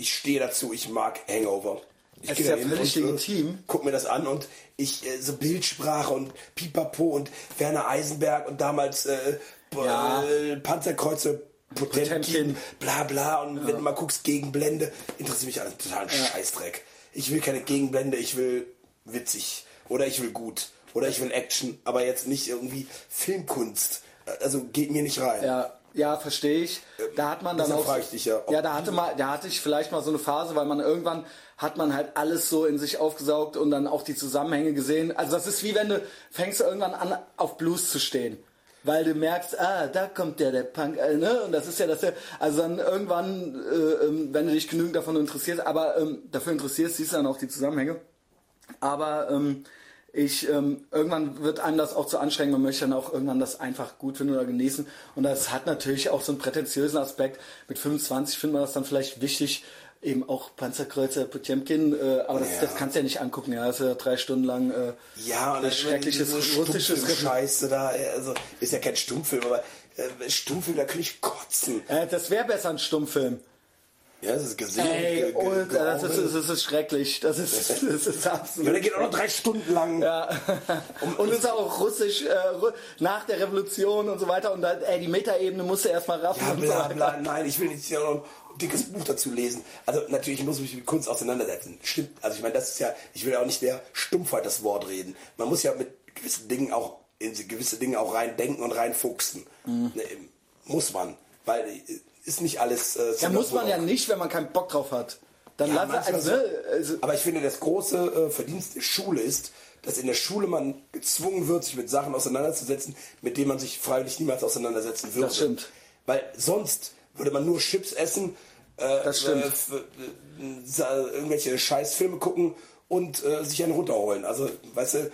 ich stehe dazu, ich mag Hangover. Ich Es ist ja völlig äh, legitim. Guck mir das an und ich, äh, so Bildsprache und Pipapo und Werner Eisenberg und damals äh, Ja. äh, Panzerkreuze Potemkin, Potemkin. bla bla und wenn du mal guckst, Gegenblende, interessiert mich alles total ein Scheißdreck. Ich will keine Gegenblende, ich will witzig oder ich will gut oder ich will Action, aber jetzt nicht irgendwie Filmkunst. Also geht mir nicht rein. Ja, ja, verstehe ich. Da hat man dann deshalb auch. frage ich dich ja, ja, da hatte mal, da hatte ich vielleicht mal so eine Phase, weil man irgendwann hat man halt alles so in sich aufgesaugt und dann auch die Zusammenhänge gesehen. Also das ist wie wenn du fängst du irgendwann an auf Blues zu stehen. Weil du merkst, ah, da kommt der, der Punk, äh, ne? Und das ist ja das, also dann irgendwann, äh, ähm, wenn du dich genügend davon interessierst, aber ähm, dafür interessierst, siehst du dann auch die Zusammenhänge. Aber ähm, ich ähm, irgendwann wird einem das auch zu anstrengend. Man möchte dann auch irgendwann das einfach gut finden oder genießen. Und das hat natürlich auch so einen prätentiösen Aspekt. Mit 25 findet man das dann vielleicht wichtig, eben auch Panzerkreuzer Potemkin. Äh, aber das, Ja. das kannst du ja nicht angucken. Ja, das ist ja drei Stunden lang. Äh, Ja, und dann schreckliches russisches. Scheiße da, also ist ja kein Stummfilm, aber äh, Stummfilm, da kann ich kotzen. Äh, das wäre besser ein Stummfilm. Ja, das ist gesehen. Ey, Alter, das ist, das ist schrecklich. Das ist, das ist ja, absolut. der geht auch noch drei Stunden lang. Ja. Und ist auch russisch äh, nach der Revolution und so weiter. Und dann, ey, die Metaebene musst du erstmal raffen. Ja, und bla, bla, nein, ich will jetzt hier noch ein dickes Buch dazu lesen. Also natürlich muss ich mich mit Kunst auseinandersetzen. Stimmt. Also ich meine, das ist ja, ich will ja auch nicht der Stumpfheit das Wort reden. Man muss ja mit gewissen Dingen auch in gewisse Dinge auch rein denken und reinfuchsen. Mhm. Ne, muss man. Weil äh, ist nicht alles. Äh, Ja, muss man ja nicht, wenn man keinen Bock drauf hat. Dann Ja, lass also, so. also, Aber ich finde, das große äh, Verdienst der Schule ist, dass in der Schule man gezwungen wird, sich mit Sachen auseinanderzusetzen, mit denen man sich freiwillig niemals auseinandersetzen würde. Das stimmt. Weil sonst würde man nur Chips essen, äh, Das stimmt. Äh, äh, irgendwelche Scheißfilme gucken und äh, sich einen runterholen. Also, weißt du,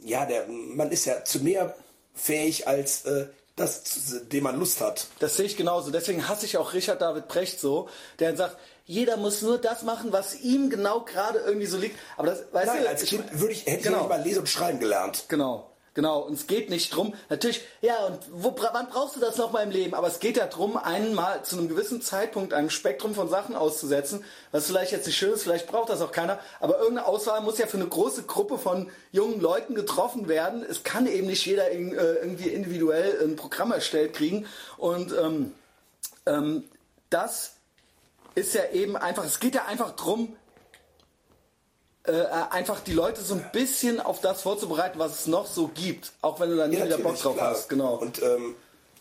ja, der, man ist ja zu mehr fähig als äh, das, dem man Lust hat. das sehe ich genauso. Deswegen hasse ich auch Richard David Precht so, der dann sagt, jeder muss nur das machen, was ihm genau gerade irgendwie so liegt. Aber das, weißt Nein, du, als ich- Kind würde ich, hätte ich Genau. nicht mal lesen und schreiben gelernt. Genau, genau. Und es geht nicht drum. Natürlich, ja, und wo, wann brauchst du das noch mal im Leben? Aber es geht ja drum, einen mal zu einem gewissen Zeitpunkt einem Spektrum von Sachen auszusetzen, was vielleicht jetzt nicht schön ist, vielleicht braucht das auch keiner. Aber irgendeine Auswahl muss ja für eine große Gruppe von jungen Leuten getroffen werden. Es kann eben nicht jeder in, äh, irgendwie individuell ein Programm erstellt kriegen. Und ähm, ähm, das ist ja eben einfach, es geht ja einfach drum, äh, äh, einfach die Leute so ein bisschen auf das vorzubereiten, was es noch so gibt. Auch wenn du da nie Ja, wieder Bock drauf klar. hast. Genau. Und ähm,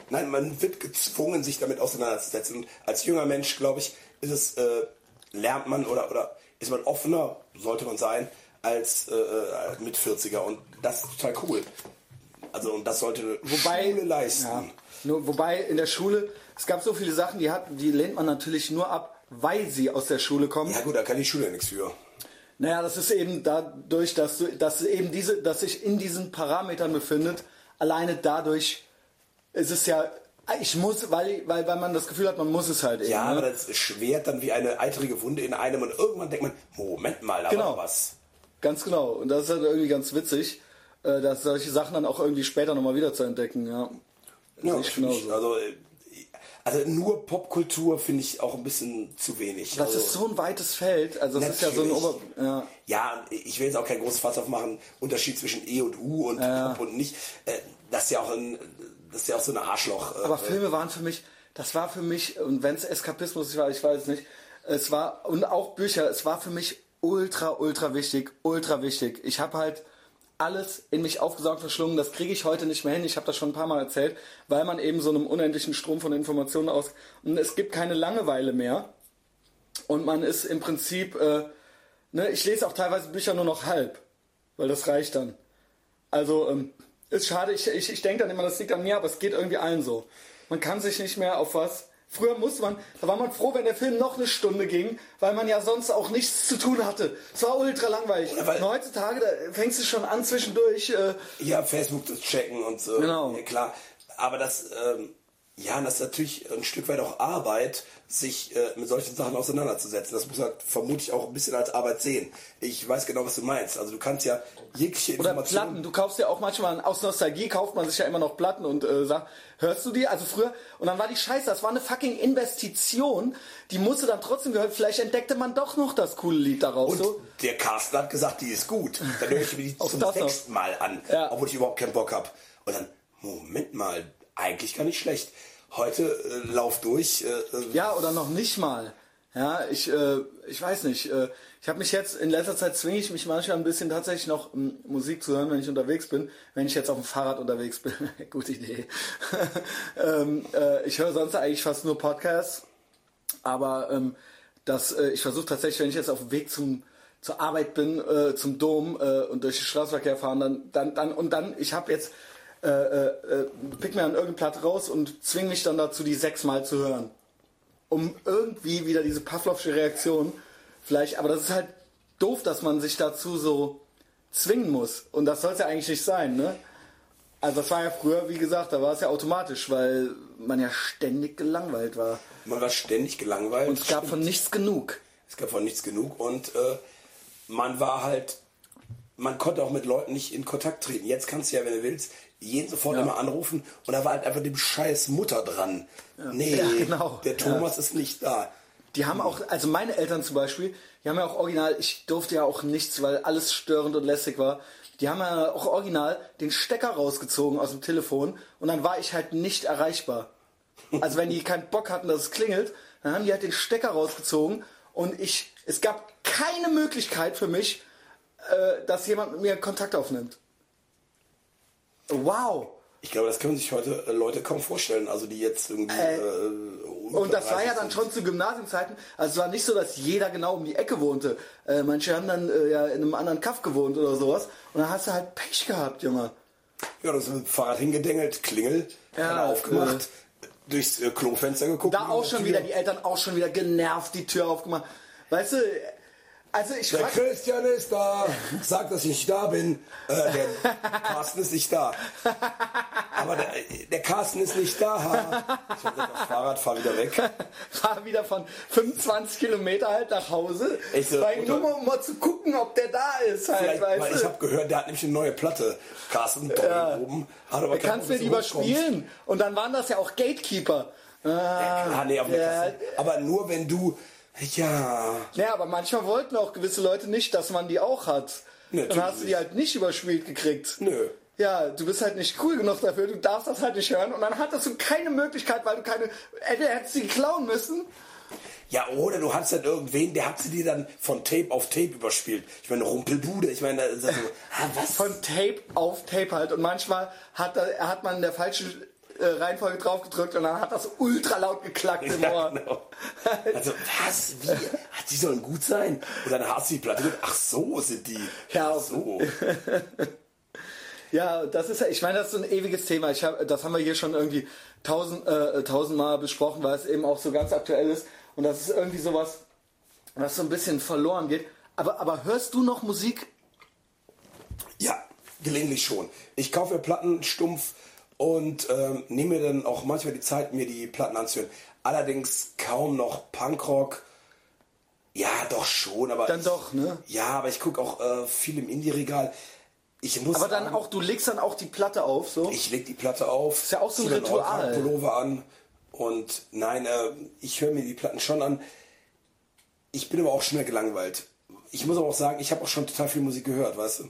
nein, man wird gezwungen, sich damit auseinanderzusetzen. Und als junger Mensch, glaube ich, ist es, äh, lernt man oder, oder ist man offener, sollte man sein, als äh, äh, mit 40er. Und das ist total cool. Also, und das sollte wobei, Schule leisten. Ja, nur, wobei in der Schule, es gab so viele Sachen, die, hat, die lehnt man natürlich nur ab, weil sie aus der Schule kommen. Ja gut, da kann die Schule ja nichts für. Naja, das ist eben dadurch, dass, du, dass eben diese, dass sich in diesen Parametern befindet, alleine dadurch ist es ja, ich muss, weil, weil, weil man das Gefühl hat, man muss es halt eben. Ja, ne? aber das schwert dann wie eine eitrige Wunde in einem und irgendwann denkt man, Moment mal, da Genau. war was. Ganz genau. Und das ist halt irgendwie ganz witzig, äh, dass solche Sachen dann auch irgendwie später nochmal wieder zu entdecken, ja. Ja, ich genauso. also, äh, also nur Popkultur finde ich auch ein bisschen zu wenig. Das also, ist so ein weites Feld, also das ist ja so ein. Ober... Ja. Ja, ich will jetzt auch kein großes Fass aufmachen, Unterschied zwischen E und U und Pop und nicht. Äh, Das ist ja auch ein, das ist ja auch so ein Arschloch. äh, Aber Filme waren für mich, das war für mich, und wenn es Eskapismus war, ich weiß es nicht, es war, und auch Bücher, es war für mich ultra, ultra wichtig, ultra wichtig. Ich habe halt alles in mich aufgesaugt, verschlungen, das kriege ich heute nicht mehr hin, ich habe das schon ein paar Mal erzählt, weil man eben so einem unendlichen Strom von Informationen aus, und es gibt keine Langeweile mehr, und man ist im Prinzip, äh, ne, ich lese auch teilweise Bücher nur noch halb, weil das reicht dann. Also, ähm, ist schade, ich, ich, ich denke dann immer, das liegt an mir, aber es geht irgendwie allen so. Man kann sich nicht mehr auf was. Früher musste man, da war man froh, wenn der Film noch eine Stunde ging, weil man ja sonst auch nichts zu tun hatte. Es war ultra langweilig. Oder weil- heutzutage, da fängst du schon an zwischendurch, äh, ja, Facebook zu checken und so. Genau. Ja, klar. Aber das, ähm, Ja, und das ist natürlich ein Stück weit auch Arbeit, sich äh, mit solchen Sachen auseinanderzusetzen. Das muss man vermutlich auch ein bisschen als Arbeit sehen. Ich weiß genau, was du meinst. Also du kannst ja jegliche Oder Informationen... Platten. Du kaufst ja auch manchmal, aus Nostalgie kauft man sich ja immer noch Platten und äh, sagt, hörst du die? Also früher, und dann war die Scheiße, das war eine fucking Investition, die musste dann trotzdem gehört. Vielleicht entdeckte man doch noch das coole Lied daraus. Und so. der Carsten hat gesagt, die ist gut. Dann höre ich mir die zum. Text mal an, Ja. obwohl ich überhaupt keinen Bock habe. Und dann, Moment mal, eigentlich gar nicht schlecht. Heute äh, lauf durch. Äh, äh, Ja, oder noch nicht mal. Ja, ich, äh, ich weiß nicht. Äh, ich habe mich jetzt, in letzter Zeit zwinge ich mich manchmal ein bisschen tatsächlich noch ähm, Musik zu hören, wenn ich unterwegs bin. Wenn ich jetzt auf dem Fahrrad unterwegs bin. Gute Idee. ähm, äh, ich höre sonst eigentlich fast nur Podcasts. Aber ähm, das, äh, ich versuche tatsächlich, wenn ich jetzt auf dem Weg zum zur Arbeit bin, äh, zum Dom äh, und durch den Straßenverkehr fahren, dann, dann, dann und dann, ich habe jetzt äh, äh, äh, pick mir dann irgendeine Platte raus und zwing mich dann dazu, die sechsmal zu hören. Um irgendwie wieder diese Pavlovsche Reaktion vielleicht, aber das ist halt doof, dass man sich dazu so zwingen muss. Und das soll es ja eigentlich nicht sein, ne? Also das war ja früher, wie gesagt, da war es ja automatisch, weil man ja ständig gelangweilt war. man war ständig gelangweilt. Und es gab von nichts genug. Es gab von nichts genug und äh, man war halt, man konnte auch mit Leuten nicht in Kontakt treten. Jetzt kannst du ja, wenn du willst, jeden sofort Ja. immer anrufen und da war halt einfach dem scheiß Mutter dran. Nee, Ja, genau. der Thomas ist nicht da. Die haben auch, also meine Eltern zum Beispiel, die haben ja auch original, ich durfte ja auch nichts, weil alles störend und lästig war. Die haben ja auch original den Stecker rausgezogen aus dem Telefon und dann war ich halt nicht erreichbar. Also wenn die keinen Bock hatten, dass es klingelt, dann haben die halt den Stecker rausgezogen und ich, es gab keine Möglichkeit für mich, äh, dass jemand mit mir Kontakt aufnimmt. Wow. Ich glaube, das können sich heute äh, Leute kaum vorstellen, also die jetzt irgendwie. Äh, Äh, Und das war ja dann schon zu Gymnasiumzeiten. Also es war nicht so, dass jeder genau um die Ecke wohnte. Äh, manche haben dann äh, ja in einem anderen Kaff gewohnt oder sowas. Und dann hast du halt Pech gehabt, Junge. Ja, das ist mit dem Fahrrad hingedengelt, Klingel, Ja, keiner aufgemacht, durchs äh, Klofenster geguckt. Da auch schon wieder, die Eltern auch schon wieder genervt, die Tür aufgemacht. Weißt du, also ich Der Christian ist da, sagt, dass ich nicht da bin. Äh, der Carsten ist nicht da. Aber der, der Carsten ist nicht da. Ich hab gesagt, das Fahrrad, fahr wieder weg. fahr wieder von 25 Kilometer halt nach Hause. Echt so, weil, nur mal, um mal zu gucken, ob der da ist halt, weil ich habe gehört, der hat nämlich eine neue Platte. Carsten, ja. oben. Hat aber Du kannst mir die du überspielen. Und dann waren das ja auch Gatekeeper. Ah, hochkommst. Ah, nee, eine ja. Aber nur wenn du, ja, Ja, aber manchmal wollten auch gewisse Leute nicht, dass man die auch hat. Natürlich Dann hast du die halt nicht überspielt gekriegt. nö. Ja, du bist halt nicht cool genug dafür, du darfst das halt nicht hören und dann hattest du keine Möglichkeit, weil du keine, entweder hättest du die klauen müssen. Ja, oder du hast dann irgendwen, der hat sie dir dann von Tape auf Tape überspielt. Ich meine, Rumpelbude, ich meine, da ist das so, ah, was? Von Tape auf Tape halt und manchmal hat, da, hat man in der falschen äh, Reihenfolge drauf gedrückt und dann hat das ultra laut geklackt im Ja, Ohr. genau. Also, was? Wie? Ach, die sollen gut sein? Und dann hast du die Platte gehört, ach so sind die. Ja, ach so. Ja, das ist ja, ich meine, das ist so ein ewiges Thema. Ich hab, das haben wir hier schon irgendwie tausend, äh, tausendmal besprochen, weil es eben auch so ganz aktuell ist. Und das ist irgendwie sowas, was so ein bisschen verloren geht. Aber, aber hörst du noch Musik? Ja, gelegentlich schon. Ich kaufe mir Platten stumpf und ähm, nehme mir dann auch manchmal die Zeit, mir die Platten anzuhören. Allerdings kaum noch Punkrock. Ja, doch schon, aber. Dann ich, doch, ne? Ja, aber ich gucke auch äh, viel im Indie-Regal. Ich muss Aber dann sagen, auch, du legst dann auch die Platte auf, so? Ich leg die Platte auf. Ist ja auch so ein Ritual. Pullover an. Und nein, äh, ich höre mir die Platten schon an. Ich bin aber auch schnell gelangweilt. Ich muss aber auch sagen, ich habe auch schon total viel Musik gehört, weißt du?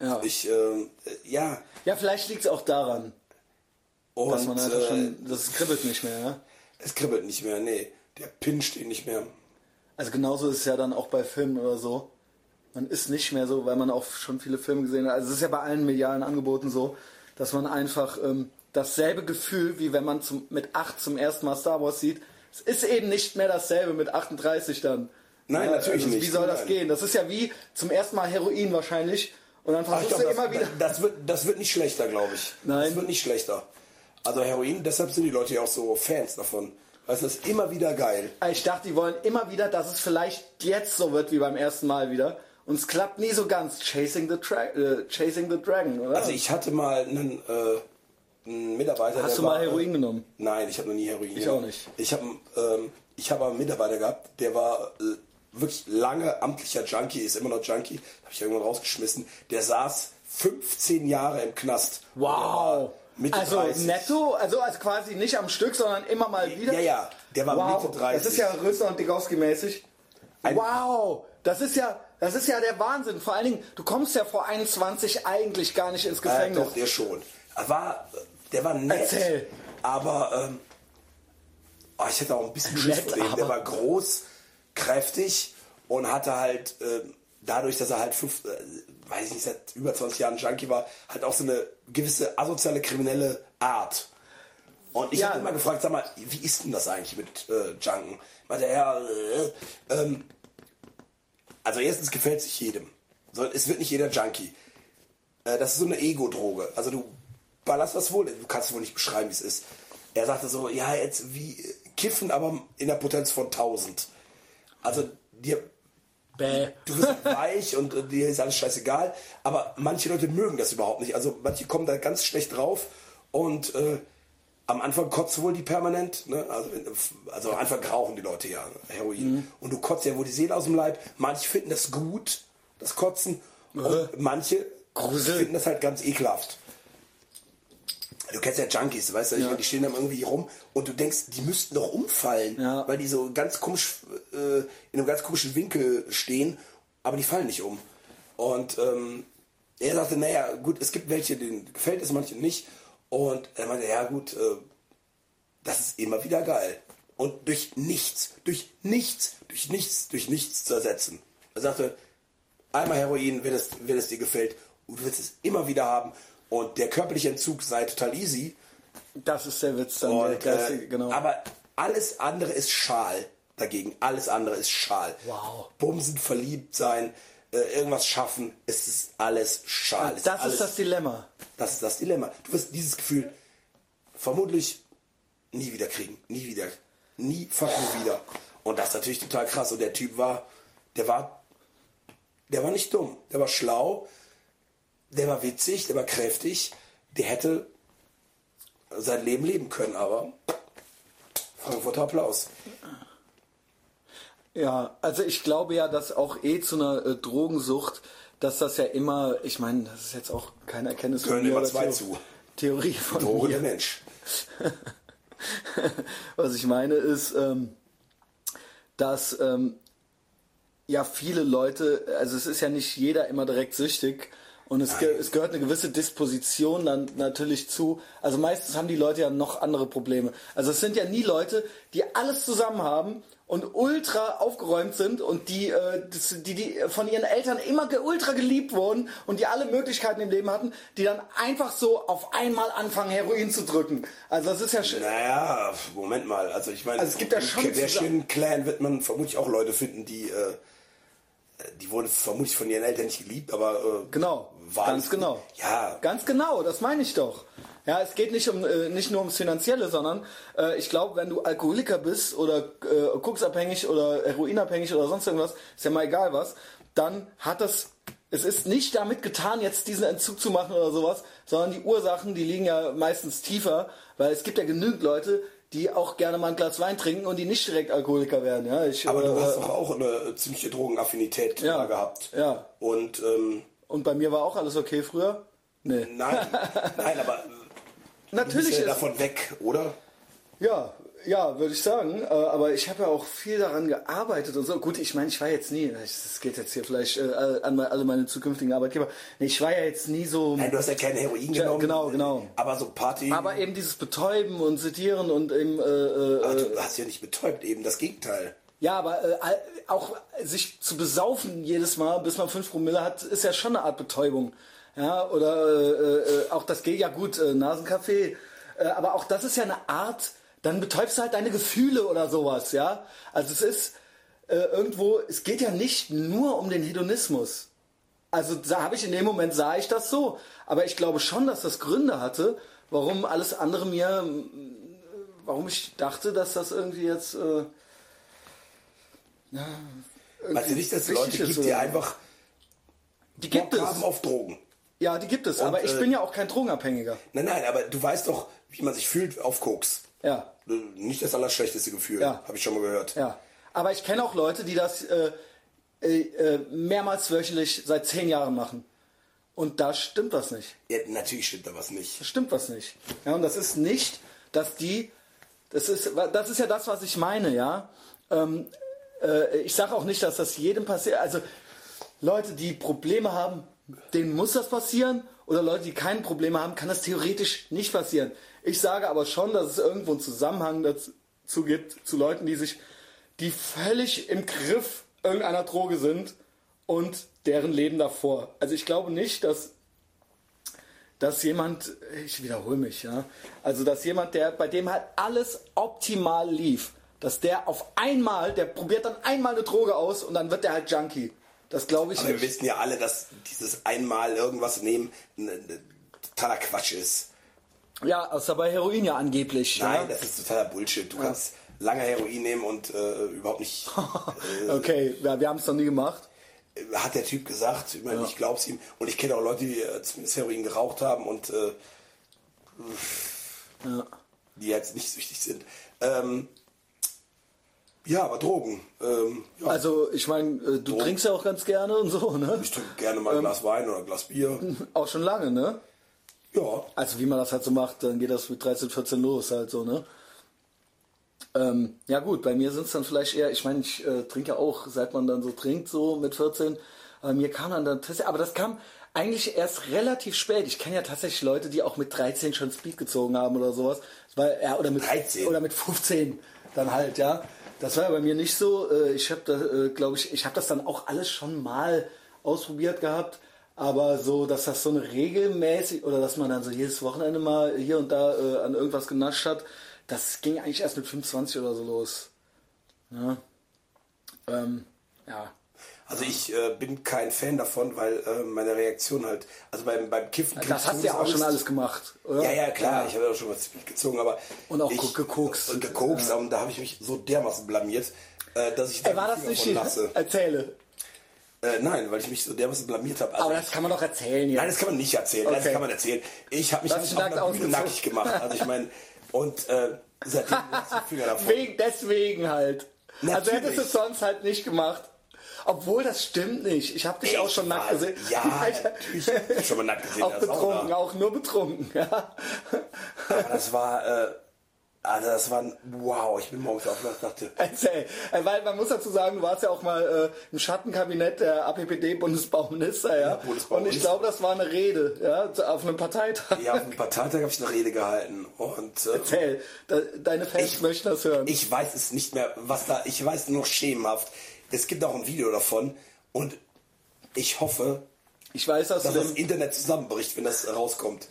Ja. Ich, äh, ja. Ja, vielleicht liegt es auch daran, Und dass man einfach äh, schon, das kribbelt nicht mehr, ja? es kribbelt nicht mehr, nee. Der Pin steht nicht mehr. Also genauso ist es ja dann auch bei Filmen oder so. Man ist nicht mehr so, weil man auch schon viele Filme gesehen hat. Also es ist ja bei allen medialen Angeboten so, dass man einfach ähm, dasselbe Gefühl, wie wenn man zum, mit 8 zum ersten Mal Star Wars sieht, es ist eben nicht mehr dasselbe mit 38 dann. Nein, natürlich nicht. Wie soll das Nein. gehen? Das ist ja wie zum ersten Mal Heroin wahrscheinlich. Und dann versuchst glaub, du das, immer wieder. das, wird, das wird nicht schlechter, glaube ich. Nein. Das wird nicht schlechter. Also Heroin, deshalb sind die Leute ja auch so Fans davon. Weißt du, das ist immer wieder geil. Ich dachte, die wollen immer wieder, dass es vielleicht jetzt so wird wie beim ersten Mal wieder. Und es klappt nie so ganz. Chasing the, Tra äh, Chasing the Dragon, oder? Also ich hatte mal einen, äh, einen Mitarbeiter. Hast du mal war, Heroin genommen? Nein, ich habe noch nie Heroin Ich genommen. auch nicht. Ich habe ähm, ich habe einen Mitarbeiter gehabt, der war äh, wirklich lange amtlicher Junkie, ist immer noch Junkie, habe ich irgendwann rausgeschmissen. Der saß 15 Jahre im Knast. War Mitte also 30. netto, also, also quasi nicht am Stück, sondern immer mal wieder. Ja, ja, der war wow. Mitte 30. Das ist ja Röster und Digowski mäßig. Ein- wow, das ist ja, das ist ja der Wahnsinn. Vor allen Dingen, du kommst ja vor 21 eigentlich gar nicht ins Äh, Gefängnis. doch, der schon. War, der war nett. Erzähl. Aber ähm, oh, ich hätte auch ein bisschen Schiss vor dem. Der war groß, kräftig und hatte halt, ähm, dadurch, dass er halt fünf, äh, weiß ich nicht, seit über 20 Jahren Junkie war, halt auch so eine gewisse asoziale kriminelle Art. Und ich Ja. habe immer gefragt, sag mal, wie ist denn das eigentlich mit äh, Junken? Meinte er, äh, ähm, also erstens gefällt sich jedem. So, es wird nicht jeder Junkie. Äh, das ist so eine Ego-Droge. Also du ballerst das wohl, du kannst wohl nicht beschreiben, wie es ist. Er sagte so, ja, jetzt wie Kiffen, aber in der Potenz von 1000. Also dir, Bäh. du wirst weich und äh, dir ist alles scheißegal. Aber manche Leute mögen das überhaupt nicht. Also manche kommen da ganz schlecht drauf und äh, am Anfang kotzt wohl die permanent. Ne? Also, also am Anfang rauchen die Leute ja Heroin. Und du kotzt ja wohl die Seele aus dem Leib. Manche finden das gut, das Kotzen. Und manche Grusel. finden das halt ganz ekelhaft. Du kennst ja Junkies, weißt du, Ja. meine, die stehen dann irgendwie rum und du denkst, die müssten doch umfallen, Ja. weil die so ganz komisch äh, in einem ganz komischen Winkel stehen, aber die fallen nicht um. Und ähm, er sagte, naja, gut, es gibt welche, denen gefällt es, manche nicht. Und er meinte, ja gut, äh, das ist immer wieder geil. Und durch nichts, durch nichts, durch nichts, durch nichts zu ersetzen. Er sagte, einmal Heroin, wenn es, wenn es dir gefällt, und du willst es immer wieder haben. Und der körperliche Entzug sei total easy. Das ist der Witz dann. der Und, geistige, äh, genau. Aber alles andere ist Schal dagegen. Alles andere ist Schal. Wow. Bumsen, verliebt sein, äh, irgendwas schaffen, es ist alles Schal. Das alles, ist das Dilemma. das ist das Dilemma. Du wirst dieses Gefühl vermutlich nie wieder kriegen. Nie wieder. Nie fucking wieder. Und das ist natürlich total krass. Und der Typ war, der war, der war nicht dumm. Der war schlau. Der war witzig. Der war kräftig. Der hätte sein Leben leben können, aber Frankfurter Applaus. Ja, also ich glaube ja, dass auch eh zu einer äh, Drogensucht, dass das ja immer, ich meine, das ist jetzt auch keine Erkenntnis Gehören mir immer zwei zu. Theorie von Droge mir. der Mensch. Was ich meine ist, ähm, dass ähm, ja viele Leute, also es ist ja nicht jeder immer direkt süchtig und es, ge es gehört eine gewisse Disposition dann natürlich zu. Also meistens haben die Leute ja noch andere Probleme. Also es sind ja nie Leute, die alles zusammen haben und ultra aufgeräumt sind und die, äh, die, die von ihren Eltern immer ge ultra geliebt wurden und die alle Möglichkeiten im Leben hatten, die dann einfach so auf einmal anfangen, Heroin zu drücken. Also das ist ja sch- Naja, Moment mal. Also ich meine, Also es gibt ja schon der zusammen- schönen Clan wird man vermutlich auch Leute finden, die, äh, die wurden vermutlich von ihren Eltern nicht geliebt, aber äh, Genau, war ganz genau. Ja, Ganz genau, das meine ich doch. Ja, es geht nicht um äh, nicht nur ums Finanzielle, sondern äh, ich glaube, wenn du Alkoholiker bist oder äh, koksabhängig oder heroinabhängig oder sonst irgendwas, ist ja mal egal was, dann hat das es ist nicht damit getan, jetzt diesen Entzug zu machen oder sowas, sondern die Ursachen, die liegen ja meistens tiefer, weil es gibt ja genügend Leute, die auch gerne mal ein Glas Wein trinken und die nicht direkt Alkoholiker werden. Ja, ich, aber du äh, hast doch auch eine ziemliche Drogenaffinität Ja, gehabt. ja. Und ähm, und bei mir war auch alles okay früher. Nee. nein, nein, aber Natürlich ja davon weg, oder? Ja, ja, würde ich sagen. Äh, aber ich habe ja auch viel daran gearbeitet und so. Gut, ich meine, ich war jetzt nie, das geht jetzt hier vielleicht äh, an alle meine zukünftigen Arbeitgeber. Ich war ja jetzt nie so. Nein, du hast ja kein Heroin Ja, genommen. genau, genau. Aber so Party. Aber eben dieses Betäuben und Sedieren und eben. Äh, äh, Ach, du hast ja nicht betäubt, eben das Gegenteil. Ja, aber äh, auch sich zu besaufen jedes Mal, bis man 5 Promille hat, ist ja schon eine Art Betäubung. Ja, oder äh, äh, auch das geht ja gut, äh, Nasenkaffee. Äh, aber auch das ist ja eine Art, dann betäubst du halt deine Gefühle oder sowas, ja. Also es ist äh, irgendwo, es geht ja nicht nur um den Hedonismus. Also da habe ich in dem Moment sah ich das so, aber ich glaube schon, dass das Gründe hatte, warum alles andere mir, warum ich dachte, dass das irgendwie jetzt äh, Weißt du nicht, dass es Leute gibt, die einfach die gibt Bock es. haben auf Drogen. Ja, die gibt es, aber ich äh, bin ja auch kein Drogenabhängiger. Nein, nein, aber du weißt doch, wie man sich fühlt auf Koks. Ja, Nicht das allerschlechteste Gefühl, Ja. habe ich schon mal gehört. ja. Aber ich kenne auch Leute, die das äh, äh, äh, mehrmals wöchentlich seit zehn Jahren machen. Und da stimmt was nicht. Ja, natürlich stimmt da was nicht. Da stimmt was nicht. Ja, und das ist nicht, dass die, das ist, das ist ja das, was ich meine, ja. Ähm, äh, ich sage auch nicht, dass das jedem passiert. Also Leute, die Probleme haben, denen muss das passieren. Oder Leute, die keine Probleme haben, kann das theoretisch nicht passieren. Ich sage aber schon, dass es irgendwo einen Zusammenhang dazu gibt, zu Leuten, die sich, die völlig im Griff irgendeiner Droge sind und deren Leben davor. Also ich glaube nicht, dass dass jemand, ich wiederhole mich, ja, also dass jemand, der bei dem halt alles optimal lief, dass der auf einmal, der probiert dann einmal eine Droge aus und dann wird der halt Junkie. Das glaube ich Aber wir nicht. wissen ja alle, dass dieses einmal irgendwas nehmen totaler Quatsch ist. Ja, außer bei Heroin ja angeblich. Nein, ja. das ist totaler Bullshit. Du kannst lange Heroin nehmen und äh, überhaupt nicht. Okay, ja, wir haben es noch nie gemacht. äh, hat der Typ gesagt. Ich meine, ich glaub's ihm. Und ich kenne auch Leute, die äh, zumindest Heroin geraucht haben und äh, Ja. die jetzt nicht süchtig sind. Ähm, ja, aber Drogen. Ähm, ja, Also ich meine, äh, du trinkst ja auch ganz gerne und so, ne? ich trinke gerne mal ein Glas Wein oder ein Glas Bier. Auch schon lange, ne? Ja, Also wie man das halt so macht, dann geht das mit 13, 14 los halt so, ne? Ähm, ja gut, bei mir sind es dann vielleicht eher, ich meine, ich äh, trinke ja auch, seit man dann so trinkt, so mit 14. Aber mir kam dann dann aber das kam eigentlich erst relativ spät. Ich kenne ja tatsächlich Leute, die auch mit 13 schon Speed gezogen haben oder sowas. War, ja, oder mit 13? oder mit 15 dann halt, ja. Das war bei mir nicht so. Äh, Ich habe da, äh, glaube ich, ich habe das dann auch alles schon mal ausprobiert gehabt. Aber so, dass das so eine regelmäßig oder dass man dann so jedes Wochenende mal hier und da äh, an irgendwas genascht hat, das ging eigentlich erst mit 25 oder so los. Ja. Ähm, ja. Also ich äh, bin kein Fan davon, weil äh, meine Reaktion halt, also beim, beim Kiffen... Das kriegst hast du ja auch schon alles gemacht, oder? Ja, ja, klar, ich habe ja auch schon was gezogen, aber... Und auch ich, gekokst. Und gekokst, und da habe ich mich so dermaßen blamiert, äh, dass ich... Ey, war das nicht lasse. Erzähle. Äh, nein, weil ich mich so dermaßen blamiert habe. Also Aber das kann man doch erzählen jetzt. Nein, das kann man nicht erzählen. Das Okay. kann man erzählen. Ich habe mich dich auf einer Bühne nackig gemacht. Also ich meine, und äh, seitdem Finger davon. Wegen, deswegen halt. Also Natürlich. hättest du es sonst halt nicht gemacht. Obwohl, das stimmt nicht. Ich habe dich auch schon nackt gesehen. Ja, natürlich. Ich hab schon mal nackt gesehen. Auch betrunken, Sauna. auch nur betrunken. Ja. Aber das war, äh, also das war, ein, wow, ich bin morgens aufgewacht und dachte, Erzähl. Äh, Weil man muss dazu sagen, du warst ja auch mal äh, im Schattenkabinett der APPD-Bundesbauminister, ja. Bundesbauminister. Und ich glaube, das war eine Rede, ja, auf einem Parteitag. ja, auf dem Parteitag habe ich eine Rede gehalten. Und äh, Erzähl. Da, deine Fans Ich- möchten das hören. ich weiß es nicht mehr, was da, ich weiß nur schemenhaft. Es gibt auch ein Video davon und ich hoffe, Ich weiß, dass dass das Internet zusammenbricht, wenn das rauskommt.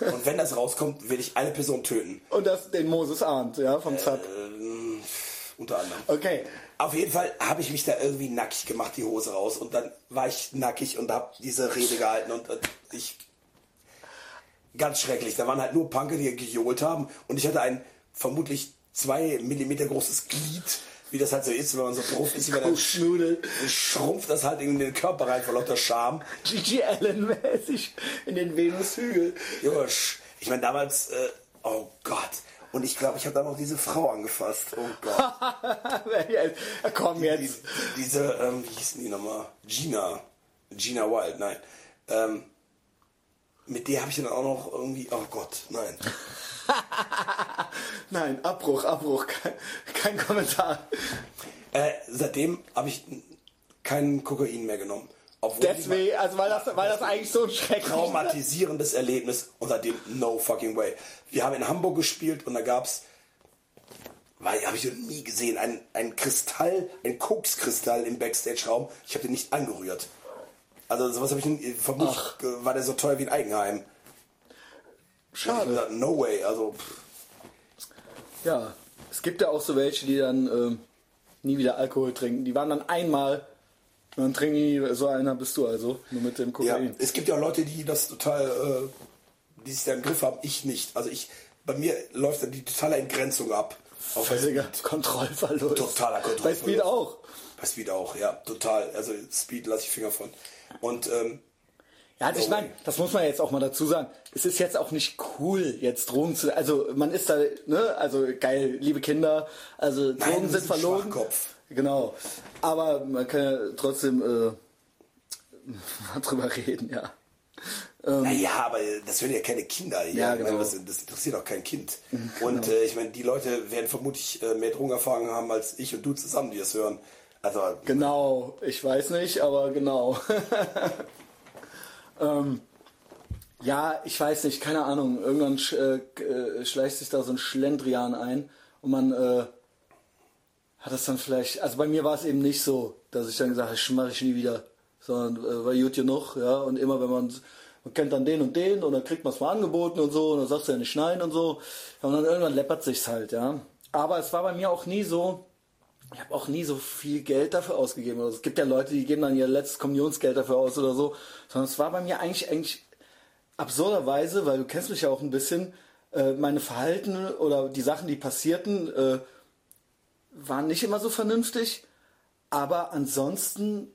Und wenn das rauskommt, will ich eine Person töten. und das den Moses ahnt, ja, vom Zap. Ähm, unter anderem. Okay. Auf jeden Fall habe ich mich da irgendwie nackig gemacht, die Hose raus. Und dann war ich nackig und habe diese Rede gehalten. Und äh, ich. Ganz schrecklich. Da waren halt nur Punker, die gejohlt haben. Und ich hatte ein vermutlich zwei Millimeter großes Glied. Wie das halt so ist, wenn man so drauf ist, wie dann Schnudel. schrumpft das halt in den Körper rein vor lauter Scham. Gigi Allen-mäßig in den Venushügel. Sch- ich meine damals, äh, oh Gott. Und ich glaube, ich habe dann auch diese Frau angefasst. Oh Gott. Komm Die, jetzt. diese, ähm, wie hießen die nochmal? Gina. Gina Wild, nein. Ähm, mit der habe ich dann auch noch irgendwie, oh Gott, nein. Nein, Abbruch, Abbruch. Kein, kein Kommentar. Äh, seitdem habe ich keinen Kokain mehr genommen. Obwohl Deswegen, also weil das, weil das eigentlich so ein schreckliches... traumatisierendes Erlebnis und seitdem no fucking way. Wir haben in Hamburg gespielt und da gab's, weil habe ich noch nie gesehen, ein, ein Kristall, ein Kokskristall im Backstage-Raum. Ich habe den nicht angerührt. Also sowas habe ich vermutlich war der so teuer wie ein Eigenheim. Schade. no way. Also pff, Ja, es gibt ja auch so welche, die dann ähm, nie wieder Alkohol trinken. Die waren dann einmal und dann trinken die, so einer bist du also, nur mit dem ja, Kokain. es gibt ja Leute, die das total, äh, die sich da im Griff haben. Ich nicht. Also ich, bei mir läuft dann die totale Entgrenzung ab. Auf Völliger Kontrollverlust. Totaler Kontrollverlust. Bei Speed auch. Bei Speed auch, ja, total. Also Speed lasse ich Finger von. Und ähm, Ja, also ich meine, das muss man jetzt auch mal dazu sagen. Es ist jetzt auch nicht cool, jetzt Drogen zu. Also man ist da, ne, also geil, liebe Kinder, also Drogen sind verlogen. Schwachkopf. Genau. Aber man kann ja trotzdem äh, mal drüber reden, ja. Naja, aber das hören ja keine Kinder hier. Ja, Ich meine, genau. das, das interessiert auch kein Kind. Und äh, ich meine, die Leute werden vermutlich äh, mehr Drogenerfahrung haben als ich und du zusammen, die es hören. Also, Genau, ich weiß nicht, aber genau. ähm, ja, ich weiß nicht, keine Ahnung. Irgendwann sch, äh, äh, schleicht sich da so ein Schlendrian ein und man äh, hat das dann vielleicht. Also bei mir war es eben nicht so, dass ich dann gesagt habe, mache ich nie wieder, sondern äh, war gut genug, ja. Und immer wenn man man kennt dann den und den und dann kriegt man es mal angeboten und so und dann sagst du ja nicht nein und so. Und dann irgendwann läppert sich's halt, ja. Aber es war bei mir auch nie so, ich habe auch nie so viel Geld dafür ausgegeben. Also es gibt ja Leute, die geben dann ihr letztes Kommunionsgeld dafür aus oder so. Sondern es war bei mir eigentlich, eigentlich absurderweise, weil du kennst mich ja auch ein bisschen, äh, meine Verhalten oder die Sachen, die passierten, äh, waren nicht immer so vernünftig. Aber ansonsten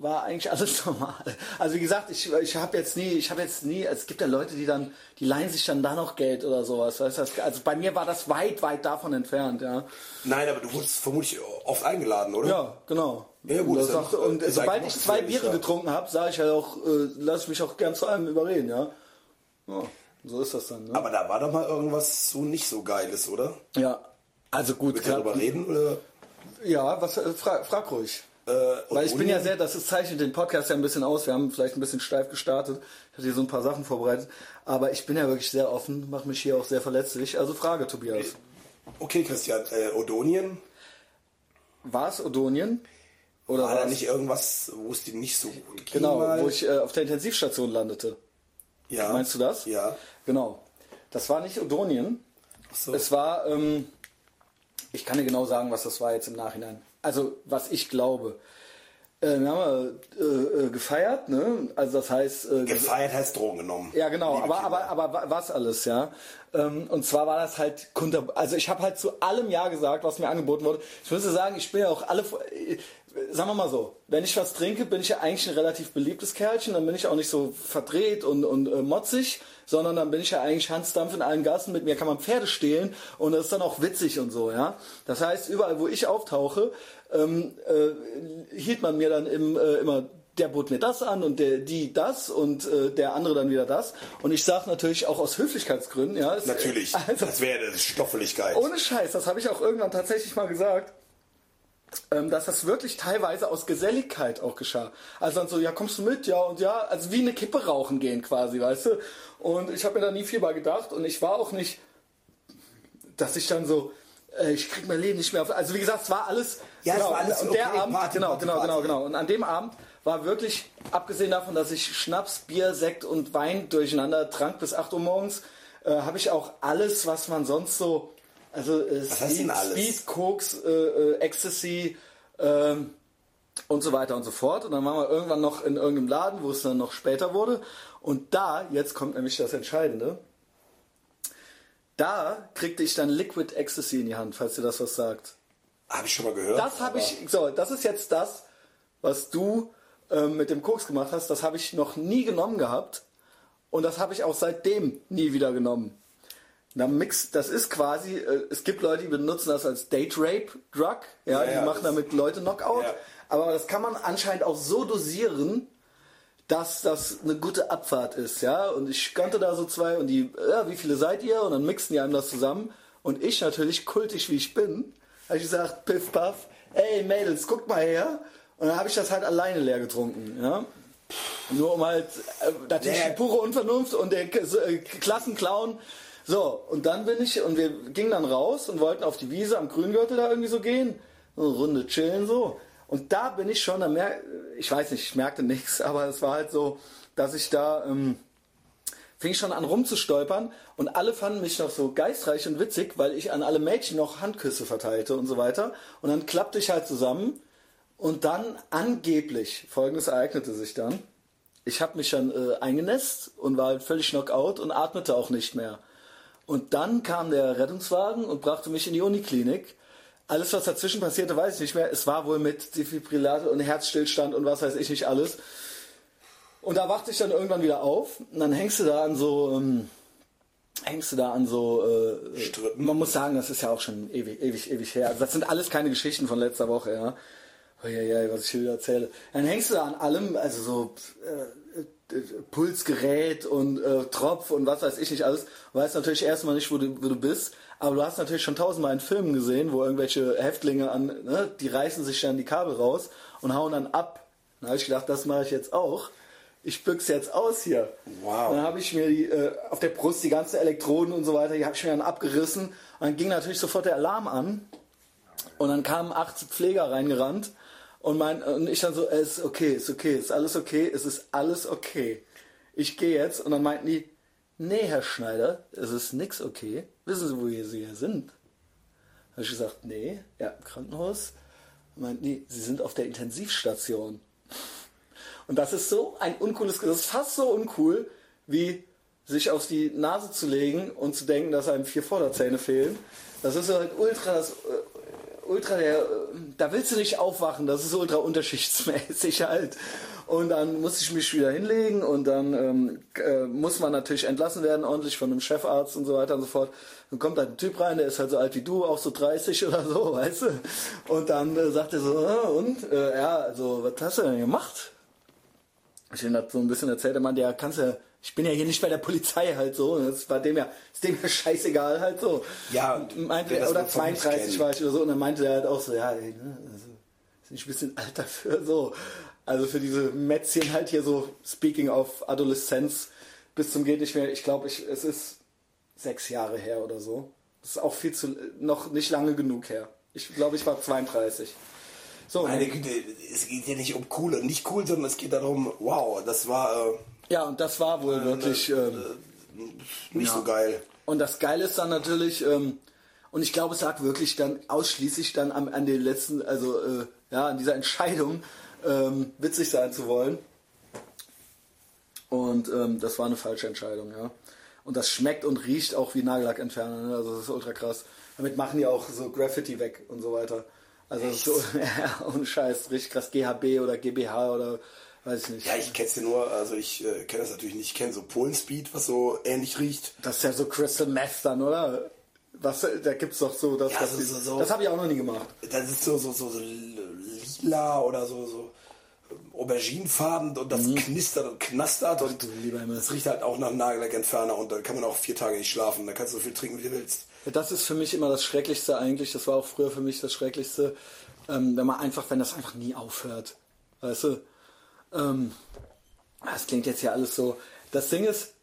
war eigentlich alles normal. Also wie gesagt, ich, ich habe jetzt nie, ich habe jetzt nie, es gibt ja Leute, die dann, die leihen sich dann da noch Geld oder sowas. Weißt du, also bei mir war das weit, weit davon entfernt, ja. nein, aber du wurdest vermutlich oft eingeladen, oder? Ja, genau. Ja, gut, und, sagte, und sobald ich zwei Biere ja. getrunken habe, sage ich ja auch, äh, lasse ich mich auch gern zu einem überreden, ja. ja so ist das dann. Ne? Aber da war doch mal irgendwas so nicht so Geiles, oder? ja, also gut. Willst du darüber reden? Oder? Ja, was, äh, frag, frag ruhig. Äh, Weil ich bin ja sehr, das ist, zeichnet den Podcast ja ein bisschen aus. Wir haben vielleicht ein bisschen steif gestartet. Ich hatte hier so ein paar Sachen vorbereitet. Aber ich bin ja wirklich sehr offen, mache mich hier auch sehr verletzlich. Also Frage, Tobias. Okay, Christian, äh, Odonien, War es Odonien? Oder war da nicht irgendwas, wo es dir nicht so gut ging? Genau, mal? wo ich äh, auf der Intensivstation landete. ja. Meinst du das? Ja. Genau. Das war nicht Odonien. Ach so. Es war, ähm, ich kann dir genau sagen, was das war jetzt im Nachhinein. Also, was ich glaube. Äh, wir haben äh, äh, gefeiert, ne? Also das heißt, äh, Gefeiert heißt Drogen genommen. ja, genau, aber, aber, aber wa- was alles, ja. Ähm, und zwar war das halt kunter, also ich habe halt zu allem Ja gesagt, was mir angeboten wurde. Ich müsste sagen, ich bin ja auch alle, sagen wir mal so, wenn ich was trinke, bin ich ja eigentlich ein relativ beliebtes Kerlchen, dann bin ich auch nicht so verdreht und, und äh, motzig, sondern dann bin ich ja eigentlich Hans Dampf in allen Gassen, mit mir kann man Pferde stehlen und das ist dann auch witzig und so, ja. Das heißt, überall, wo ich auftauche, ähm, äh, hielt man mir dann im, äh, immer der bot mir das an und der die das und äh, der andere dann wieder das. Und ich sage natürlich auch aus Höflichkeitsgründen, ja. es- Natürlich. Also, das wäre Stoffeligkeit. ohne Scheiß, das habe ich auch irgendwann tatsächlich mal gesagt, dass das wirklich teilweise aus Geselligkeit auch geschah. Also dann so, ja, kommst du mit? Ja, und ja, also wie eine Kippe rauchen gehen quasi, weißt du? Und ich habe mir da nie viel bei gedacht und ich war auch nicht, dass ich dann so, äh, ich krieg mein Leben nicht mehr auf. Also wie gesagt, es war alles. Ja, es genau, war alles und okay, der Abend, Party, genau, Party, genau, Party. genau, genau. Und an dem Abend war wirklich, abgesehen davon, dass ich Schnaps, Bier, Sekt und Wein durcheinander trank bis 8 Uhr morgens, äh, habe ich auch alles, was man sonst so, also äh, Speed? Speed, Koks, äh, äh, Ecstasy ähm, und so weiter und so fort. Und dann waren wir irgendwann noch in irgendeinem Laden, wo es dann noch später wurde. Und da, jetzt kommt nämlich das Entscheidende, da kriegte ich dann Liquid Ecstasy in die Hand, falls dir das was sagt. Habe ich schon mal gehört. Das habe ich, so, das ist jetzt das, was du ähm, mit dem Koks gemacht hast. Das habe ich noch nie genommen gehabt. Und das habe ich auch seitdem nie wieder genommen. Na, Mix, das ist quasi, äh, es gibt Leute, die benutzen das als Date Rape Drug. Ja, Ja, die ja, machen damit Leute Knockout. Ja. Aber das kann man anscheinend auch so dosieren, dass das eine gute Abfahrt ist, ja. Und ich kannte da so zwei und die, ja, wie viele seid ihr? Und dann mixen die einem das zusammen. Und ich natürlich, kultig wie ich bin, habe ich gesagt, piff paff, ey Mädels, guckt mal her. Und dann habe ich das halt alleine leer getrunken, ja. Nur um halt, äh, natürlich Ja. die pure Unvernunft und der äh, Klassenclown. So, und dann bin ich, und wir gingen dann raus und wollten auf die Wiese am Grüngürtel da irgendwie so gehen. So eine Runde chillen so. Und da bin ich schon, da mer ich weiß nicht, ich merkte nichts, aber es war halt so, dass ich da, ähm, fing ich schon an rumzustolpern und alle fanden mich noch so geistreich und witzig, weil ich an alle Mädchen noch Handküsse verteilte und so weiter. Und dann klappte ich halt zusammen und dann angeblich, folgendes ereignete sich dann. Ich habe mich dann äh, eingenässt und war halt völlig knockout und atmete auch nicht mehr. Und dann kam der Rettungswagen und brachte mich in die Uniklinik. Alles, was dazwischen passierte, weiß ich nicht mehr. Es war wohl mit Defibrillator und Herzstillstand und was weiß ich nicht alles. Und da wachte ich dann irgendwann wieder auf und dann hängst du da an so, ähm, hängst du da an so, äh, Strippen. man muss sagen, das ist ja auch schon ewig, ewig, ewig her. Also das sind alles keine Geschichten von letzter Woche, ja. Oh, ja, ja, was ich hier wieder erzähle. Dann hängst du da an allem, also so äh, äh, Pulsgerät und äh, Tropf und was weiß ich nicht alles. Du weißt natürlich erstmal nicht, wo du, wo du bist, aber du hast natürlich schon tausendmal in Filmen gesehen, wo irgendwelche Häftlinge an, ne, die reißen sich dann die Kabel raus und hauen dann ab. Dann habe ich gedacht, das mache ich jetzt auch. Ich büchse jetzt aus hier. Wow. Dann habe ich mir die, äh, auf der Brust die ganzen Elektroden und so weiter, die habe ich mir dann abgerissen. Und dann ging natürlich sofort der Alarm an. Und dann kamen acht Pfleger reingerannt und, mein, und ich dann so, es ist okay, ist okay, ist alles okay, es ist alles okay. Ich gehe jetzt und dann meinten die, nee, Herr Schneider, es ist nix okay. Wissen Sie, wo Sie hier sind? Habe ich gesagt, nee, ja, im Krankenhaus. Meinten die, Sie sind auf der Intensivstation. Und das ist so ein uncooles, das ist fast so uncool, wie sich auf die Nase zu legen und zu denken, dass einem vier Vorderzähne fehlen. Das ist halt ultra, das, äh, ultra äh, da willst du nicht aufwachen, das ist ultra unterschichtsmäßig halt. Und dann muss ich mich wieder hinlegen und dann ähm, äh, muss man natürlich entlassen werden, ordentlich von einem Chefarzt und so weiter und so fort. Dann kommt da ein Typ rein, der ist halt so alt wie du, auch so 30 oder so, weißt du. Und dann äh, sagt er so, ah, und? Äh, ja, also, was hast du denn gemacht? Ich ihm das so ein bisschen erzählt, er meinte, ja, kannst ja, ich bin ja hier nicht bei der Polizei halt so, das war dem ja, ist dem ja scheißegal halt so. Ja, Und meinte, das oder wohl von uns 32 kennt. war ich oder so, und dann meinte er halt auch so, ja, ey, ne, also, ist nicht ein bisschen alt dafür, so. Also für diese Mätzchen halt hier so, speaking of Adoleszenz, bis zum geht nicht mehr, ich glaube, ich, es ist sechs Jahre her oder so. Das ist auch viel zu, noch nicht lange genug her. Ich glaube, ich war 32. So, Meine Güte, es geht ja nicht um cool und nicht cool, sondern es geht darum, wow, das war ja, und das war wohl wirklich, ähm, äh, nicht Ja. so geil. Und das Geile ist dann natürlich, ähm, und ich glaube, es lag wirklich dann ausschließlich dann am, an den letzten, also äh, ja, an dieser Entscheidung, ähm, witzig sein zu wollen. Und ähm, das war eine falsche Entscheidung, ja. Und das schmeckt und riecht auch wie Nagellackentferner, ne? also das ist ultra krass. Damit machen die auch so Graffiti weg und so weiter. Also so, ja, ohne Scheiß, richtig krass, GHB oder GBH oder weiß ich nicht. Ja, ich kenn's ja nur, also ich äh, kenne das natürlich nicht, ich kenne so Polen-Speed, was so ähnlich riecht. Das ist ja so Crystal Meth dann, oder? Was, da gibt's doch so, das, Ja, das, so- so- so. das habe ich auch noch nie gemacht. Das ist so, so, so, lila oder so, so Auberginenfarben und das knistert und knastert und lieber Himmel. es riecht halt auch nach Nagellackentferner und da kann man auch vier Tage nicht schlafen, da kannst du so viel trinken, wie du willst. Ja, Das ist für mich immer das Schrecklichste eigentlich. Das war auch früher für mich das Schrecklichste, ähm, wenn man einfach, wenn das einfach nie aufhört. Weißt du? Ähm, das klingt jetzt ja alles so. Das Ding ist,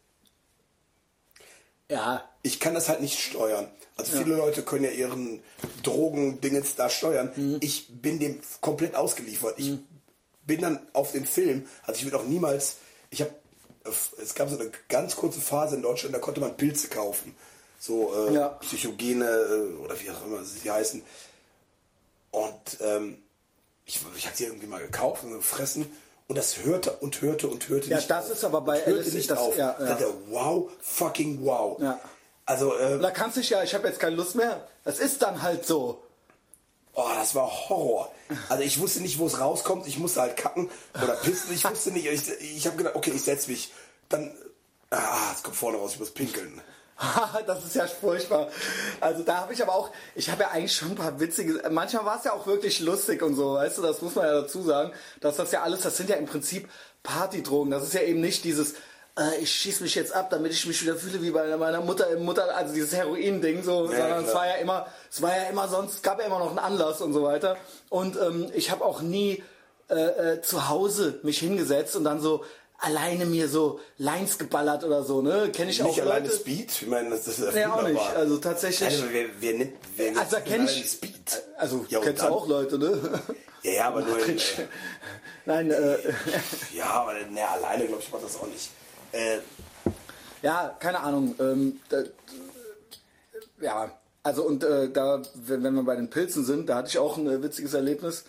ja, Ich kann das halt nicht steuern. Also viele Leute können ja ihren Drogendingens da steuern. Mhm. Ich bin dem komplett ausgeliefert. Ich bin dann auf den Film. Also ich würde auch niemals. Ich habe. Es gab so eine ganz kurze Phase in Deutschland, da konnte man Pilze kaufen. So äh, Ja. Psychogene äh, oder wie auch immer sie heißen. Und ähm, ich, ich habe sie irgendwie mal gekauft und gefressen. Und das hörte und hörte und hörte Ja, nicht das auf. ist aber bei LSD nicht das- auf. ja, ja. Dachte, wow, fucking wow. Ja. Also, äh, da kannst du dich ja, ich habe jetzt keine Lust mehr. Das ist dann halt so. Oh, das war Horror. Also ich wusste nicht, wo es rauskommt. Ich musste halt kacken oder pissen. Ich wusste nicht. Ich, ich habe gedacht, okay, ich setz mich. Dann, ah, es kommt vorne raus, ich muss pinkeln. das ist ja furchtbar. Also da habe ich aber auch, ich habe ja eigentlich schon ein paar witzige, manchmal war es ja auch wirklich lustig und so, weißt du, das muss man ja dazu sagen, dass das ja alles, das sind ja im Prinzip Partydrogen, das ist ja eben nicht dieses, äh, ich schieß mich jetzt ab, damit ich mich wieder fühle wie bei meiner Mutter im Mutter, also dieses Heroin-Ding so, Ja, sondern es war ja immer, es war ja immer sonst, es gab ja immer noch einen Anlass und so weiter. Und ähm, ich habe auch nie äh, äh, zu Hause mich hingesetzt und dann so alleine mir so Lines geballert oder so, ne? Kenne ich Nicht auch alleine Leute. Speed. Ich meine, das ist ja Nee, auch nicht. Also tatsächlich. Also, wer, wer nimmt, wer nimmt Also kenn ich- Speed? Also ja, kennst du auch Leute, ne? Ja, ja, aber nur. Äh, Nein, äh, ja, aber ne, alleine, glaube ich, macht das auch nicht. Äh, ja, keine Ahnung. Ähm, da, ja, also und äh, da, wenn, wenn wir bei den Pilzen sind, da hatte ich auch ein äh, witziges Erlebnis.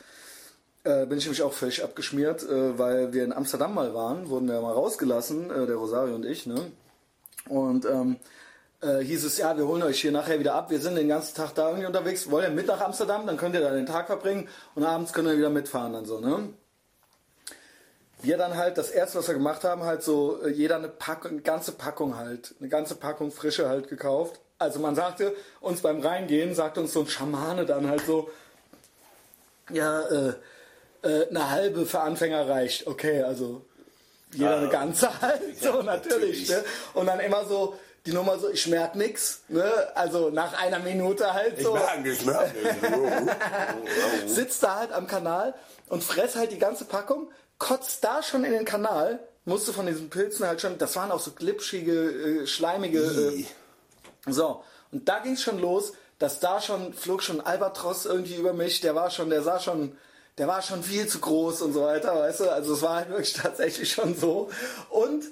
Äh, bin ich nämlich auch völlig abgeschmiert, äh, weil wir in Amsterdam mal waren, wurden wir mal rausgelassen, äh, der Rosario und ich, ne? Und ähm, äh, hieß es, ja, wir holen euch hier nachher wieder ab, wir sind den ganzen Tag da irgendwie unterwegs, wollt ihr mit nach Amsterdam, dann könnt ihr da den Tag verbringen und abends könnt ihr wieder mitfahren dann so, ne? wir dann halt, das erste, was wir gemacht haben, halt so äh, jeder eine Packung, eine ganze Packung halt, eine ganze Packung Frische halt gekauft. Also man sagte uns beim Reingehen, sagte uns so ein Schamane dann halt so, ja, äh, äh, eine halbe für Anfänger reicht. Okay, also jeder eine ganze halt, so Ja, natürlich. natürlich. Ne? Und dann immer so, die Nummer so, ich merk nix, ne? Also nach einer Minute halt Ich so merke, ich merke. sitzt da halt am Kanal und fress halt die ganze Packung, kotzt da schon in den Kanal, musste von diesen Pilzen halt schon, das waren auch so glitschige, äh, schleimige. Äh, so, und da ging es schon los, dass da schon, flog schon Albatros irgendwie über mich, der war schon, der sah schon, der war schon viel zu groß und so weiter, weißt du, also es war halt wirklich tatsächlich schon so. Und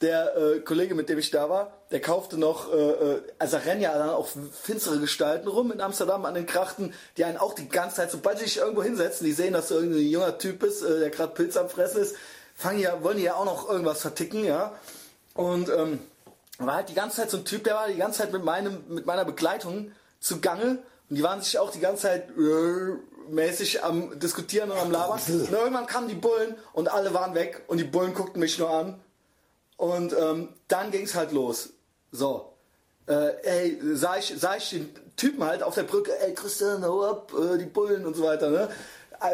der äh, Kollege, mit dem ich da war, der kaufte noch, äh, äh, also rennen ja dann auch finstere Gestalten rum in Amsterdam an den Krachten, die einen auch die ganze Zeit, sobald sie sich irgendwo hinsetzen, die sehen, dass du irgendwie ein junger Typ bist, äh, der gerade Pilz am Fressen ist, fangen ja, wollen die ja auch noch irgendwas verticken, ja. Und ähm, war halt die ganze Zeit so ein Typ, der war die ganze Zeit mit, meinem, mit meiner Begleitung zugange und die waren sich auch die ganze Zeit äh, mäßig am diskutieren und am labern. Und irgendwann kamen die Bullen und alle waren weg und die Bullen guckten mich nur an und ähm, dann ging es halt los. So. Äh, ey, sah ich, sah ich den Typen halt auf der Brücke, ey Christian, hau ab, äh, die Bullen und so weiter, ne?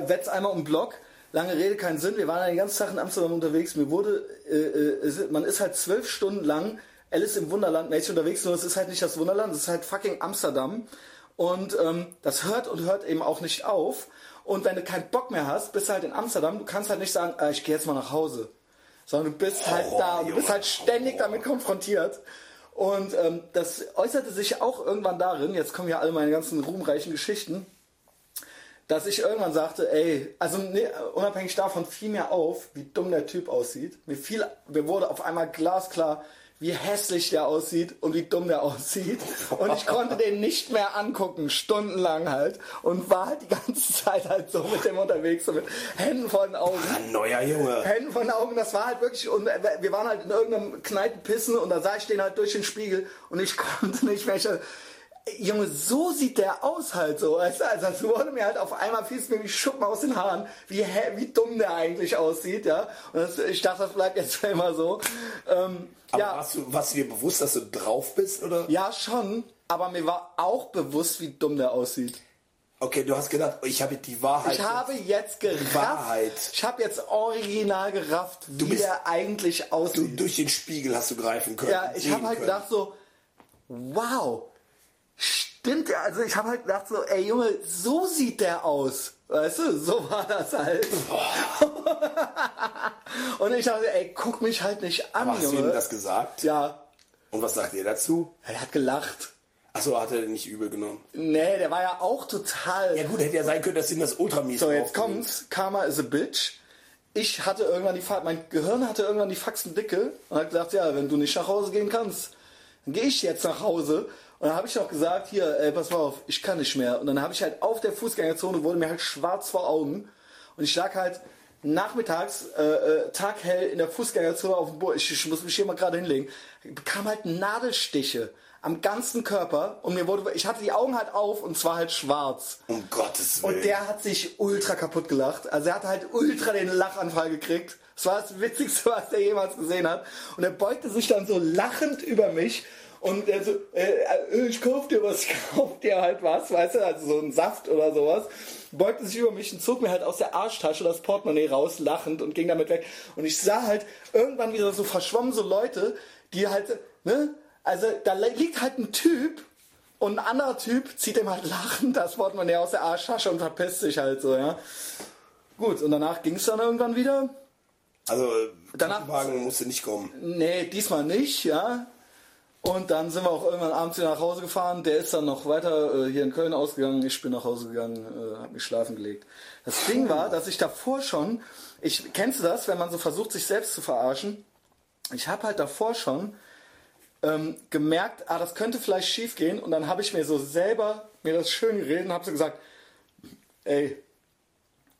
Wetz einmal um den Block. Lange Rede, keinen Sinn. Wir waren ja den ganzen Tag in Amsterdam unterwegs. Mir wurde, äh, äh, man ist halt zwölf Stunden lang Alice im Wunderland mäßig unterwegs, nur es ist halt nicht das Wunderland, es ist halt fucking Amsterdam. Und ähm, das hört und hört eben auch nicht auf. Und wenn du keinen Bock mehr hast, bist du halt in Amsterdam, du kannst halt nicht sagen, äh, ich gehe jetzt mal nach Hause sondern du bist halt Oh, da und du bist halt ständig damit konfrontiert. Und ähm, das äußerte sich auch irgendwann darin, jetzt kommen ja alle meine ganzen ruhmreichen Geschichten, dass ich irgendwann sagte, ey, also nee, unabhängig davon fiel mir auf, wie dumm der Typ aussieht. Mir fiel, mir wurde auf einmal glasklar, wie hässlich der aussieht und wie dumm der aussieht. Und ich konnte den nicht mehr angucken, stundenlang halt. Und war halt die ganze Zeit halt so mit dem unterwegs, so mit Händen vor den Augen. Ein neuer Junge. Händen von den Augen, das war halt wirklich, und wir waren halt in irgendeinem Kneipen pissen und da sah ich den halt durch den Spiegel und ich konnte nicht mehr. Ich, Junge, so sieht der aus halt so. Weißt du? Also es wurde mir halt auf einmal fiel es mir wie Schuppen aus den Haaren, wie, hä, wie dumm der eigentlich aussieht, ja. Und das, ich dachte, das bleibt jetzt immer so. Ähm, Aber ja, warst, du, warst du dir bewusst, dass du drauf bist, oder? ja, schon, aber mir war auch bewusst, wie dumm der aussieht. Okay, du hast gedacht, ich habe die Wahrheit. Ich habe jetzt gerafft, Wahrheit. ich habe jetzt original gerafft, wie bist- der eigentlich du, aussieht. durch den Spiegel hast du greifen können. Ja, ich habe halt können. gedacht so, wow, stimmt? Also ich habe halt gedacht so, ey Junge, so sieht der aus. Weißt du, so war das halt. Und ich dachte, ey, guck mich halt nicht an, Aber hast du ihm Junge. das gesagt? Ja, Und was sagt ihr dazu? er hat gelacht. Achso, hat er den nicht übel genommen. Nee, der war ja auch total. Ja gut, hätte ja sein können, dass ihm das ultramies So, jetzt kommt's. Karma is a bitch. Ich hatte irgendwann die Fahrt, mein Gehirn hatte irgendwann die Faxen dicke und hat gesagt, ja, wenn du nicht nach Hause gehen kannst, dann gehe ich jetzt nach Hause. Und dann habe ich noch gesagt, hier, ey, pass mal auf, ich kann nicht mehr. Und dann habe ich halt auf der Fußgängerzone, wurde mir halt schwarz vor Augen. Und ich lag halt nachmittags, äh, äh, taghell in der Fußgängerzone auf dem Boden. Ich, ich muss mich hier mal gerade hinlegen. Ich bekam halt Nadelstiche am ganzen Körper. Und mir wurde, ich hatte die Augen halt auf und zwar halt schwarz. Um Gottes Willen. Und der hat sich ultra kaputt gelacht. Also er hat halt ultra den Lachanfall gekriegt. Das war das Witzigste, was er jemals gesehen hat. Und er beugte sich dann so lachend über mich. Und er so, äh, ich kauf dir was, ich kauf dir halt was, weißt du, also so ein Saft oder sowas. Beugte sich über mich und zog mir halt aus der Arschtasche das Portemonnaie raus, lachend und ging damit weg. Und ich sah halt irgendwann wieder so verschwommen so Leute, die halt, ne, also da liegt halt ein Typ und ein anderer Typ zieht ihm halt lachend das Portemonnaie aus der Arschtasche und verpisst sich halt so, ja. Gut, und danach ging es dann irgendwann wieder. also, Danach- Krankenwagen musste nicht kommen. Nee, diesmal nicht, ja. Und dann sind wir auch irgendwann abends wieder nach Hause gefahren. Der ist dann noch weiter äh, hier in Köln ausgegangen. Ich bin nach Hause gegangen, äh, habe mich schlafen gelegt. Das Ding war, dass ich davor schon, ich kennst du das, wenn man so versucht, sich selbst zu verarschen? Ich habe halt davor schon ähm, gemerkt, ah, das könnte vielleicht schief gehen. Und dann habe ich mir so selber mir das schön geredet und habe so gesagt, ey,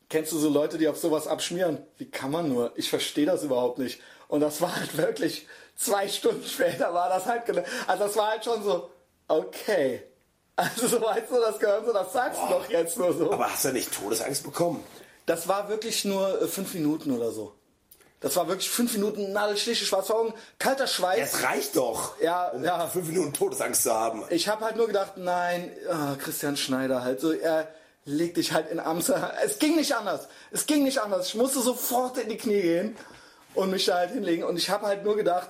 Kennst du so Leute, die auf sowas abschmieren? Wie kann man nur? Ich verstehe das überhaupt nicht. Und das war halt wirklich, zwei Stunden später war das halt, gel- also das war halt schon so, okay. Also so weißt du, das gehört so, das sagst du doch jetzt nur so. Aber hast du nicht Todesangst bekommen? Das war wirklich nur äh, fünf Minuten oder so. Das war wirklich fünf Minuten Nadelstiche, schwarze Augen, kalter Schweiß. Es reicht doch, Ja, um ja. fünf Minuten Todesangst zu haben. Ich habe halt nur gedacht, nein, ah, Christian Schneider halt so, er legt dich halt in Amsterdam. Es ging nicht anders. Es ging nicht anders. Ich musste sofort in die Knie gehen und mich da halt hinlegen. Und ich habe halt nur gedacht,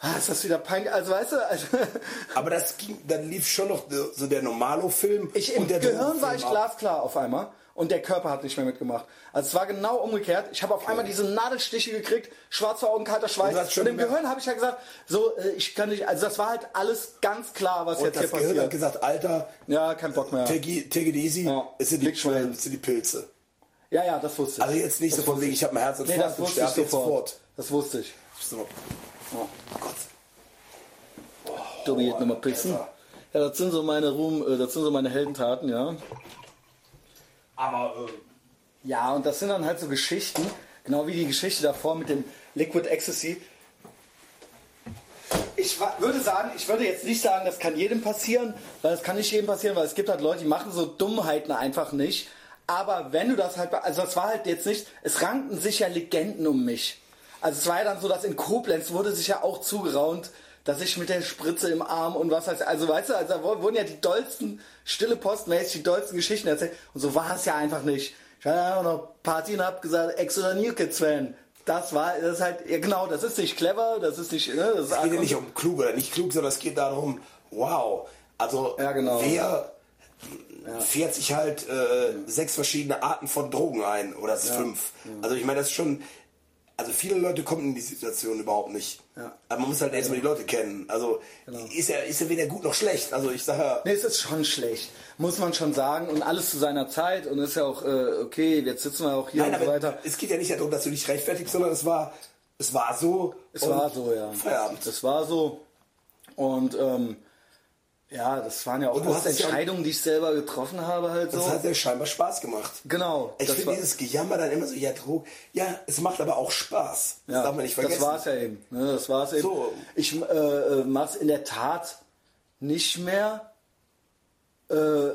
ah, ist das wieder peinlich. Also weißt du, also, Aber das ging, dann lief schon noch so der Normalo-Film. ich, im Gehirn war ich ab. glasklar auf einmal. Und der Körper hat nicht mehr mitgemacht. Also es war genau umgekehrt. Ich habe auf einmal diese Nadelstiche gekriegt, schwarze Augen, kalter Schweiß. Und im Gehirn habe ich ja gesagt, so, äh, ich kann nicht, also das war halt alles ganz klar, was Und jetzt das hier Gehirn hat gesagt, Alter, Ja, kein Bock mehr. take, it- take it easy, Ja, es, sind die, es sind die Pilze. Ja, ja, das wusste ich. Also jetzt nicht so von wegen, ich habe ein Herz und Nee, das wusste ich sofort. fort. Das wusste ich. So. Oh Gott. Tobi geht nochmal pissen. Alter. Ja, das sind so meine Ruhm, äh, das sind so meine Heldentaten, ja. Aber äh, Ja, und das sind dann halt so Geschichten, genau wie die Geschichte davor mit dem Liquid Ecstasy. Ich würde sagen, ich würde jetzt nicht sagen, das kann jedem passieren, weil das kann nicht jedem passieren, weil es gibt halt Leute, die machen so Dummheiten einfach nicht. Aber wenn du das halt, also es war halt jetzt nicht, es rankten sich ja Legenden um mich. Also es war ja dann so, dass in Koblenz wurde sich ja auch zugeraunt, dass ich mit der Spritze im Arm und was heißt, also weißt du, also da wurden ja die dollsten, stille postmäßig die dollsten Geschichten erzählt. Und so war es ja einfach nicht. Ich hatte einfach noch Party und hab gesagt, Ex oder New Kids Fan. Das war, das ist halt, ja genau, das ist nicht clever, das ist nicht, ne, das es geht ja nicht um klug oder nicht klug, sondern es geht darum, wow, also Ja, genau. wer fährt sich halt äh, sechs verschiedene Arten von Drogen ein oder ist fünf. Also ich meine, das ist schon, also viele Leute kommen in die Situation überhaupt nicht. Ja. Aber man muss halt erstmal die Leute kennen. Also ist ja ist ja weder gut noch schlecht. Also ich sage ja, Nee, es ist schon schlecht, muss man schon sagen. Und alles zu seiner Zeit. Und ist ja auch, äh, okay, jetzt sitzen wir auch hier nein, und so weiter. es geht ja nicht darum, dass du dich rechtfertigst, sondern es war, es war so. Es war so, ja. Feierabend. Es war so. Und ähm, ja, das waren ja auch alles hast es ja- Entscheidungen, die ich selber getroffen habe, halt so. Das hat ja scheinbar Spaß gemacht. Genau. Ich finde dieses Gejammer dann immer so, ja, Drog, ja, es macht aber auch Spaß. Das Ja, darf man nicht vergessen. Das war es ja eben. Ne, das war's eben. So. Ich äh, äh, mache es in der Tat nicht mehr. Äh,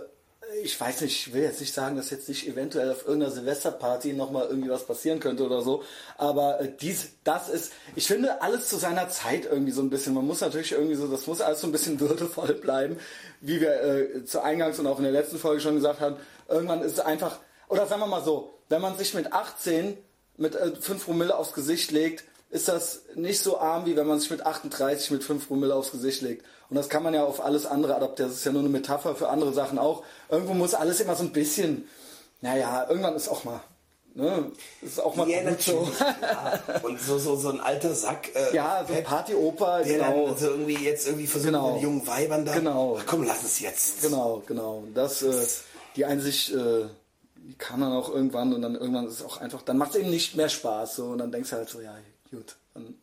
ich weiß nicht, ich will jetzt nicht sagen, dass jetzt nicht eventuell auf irgendeiner Silvesterparty nochmal irgendwie was passieren könnte oder so. Aber äh, dies, das ist, ich finde alles zu seiner Zeit irgendwie so ein bisschen. Man muss natürlich irgendwie so, das muss alles so ein bisschen würdevoll bleiben, wie wir äh, zu Eingangs und auch in der letzten Folge schon gesagt haben. Irgendwann ist es einfach, oder sagen wir mal so, wenn man sich mit 18 mit äh, 5 Promille aufs Gesicht legt, ist das nicht so arm, wie wenn man sich mit 38 mit 5 Promille aufs Gesicht legt. Und das kann man ja auf alles andere adaptieren. Das ist ja nur eine Metapher für andere Sachen auch. Irgendwo muss alles immer so ein bisschen, naja, irgendwann ist auch mal, ne, ist auch mal Ja, gut so. Ja. Und so, so, so ein alter Sack. Äh, Ja, so Partyoper, genau. dann so irgendwie jetzt irgendwie versucht, Genau. mit den jungen Weibern da. Genau. Ach komm, lass es jetzt. Genau, genau. Das, äh, die Einsicht, äh, die kam dann auch irgendwann und dann irgendwann ist es auch einfach, dann macht es eben nicht mehr Spaß. So, und dann denkst du halt so, ja, gut, dann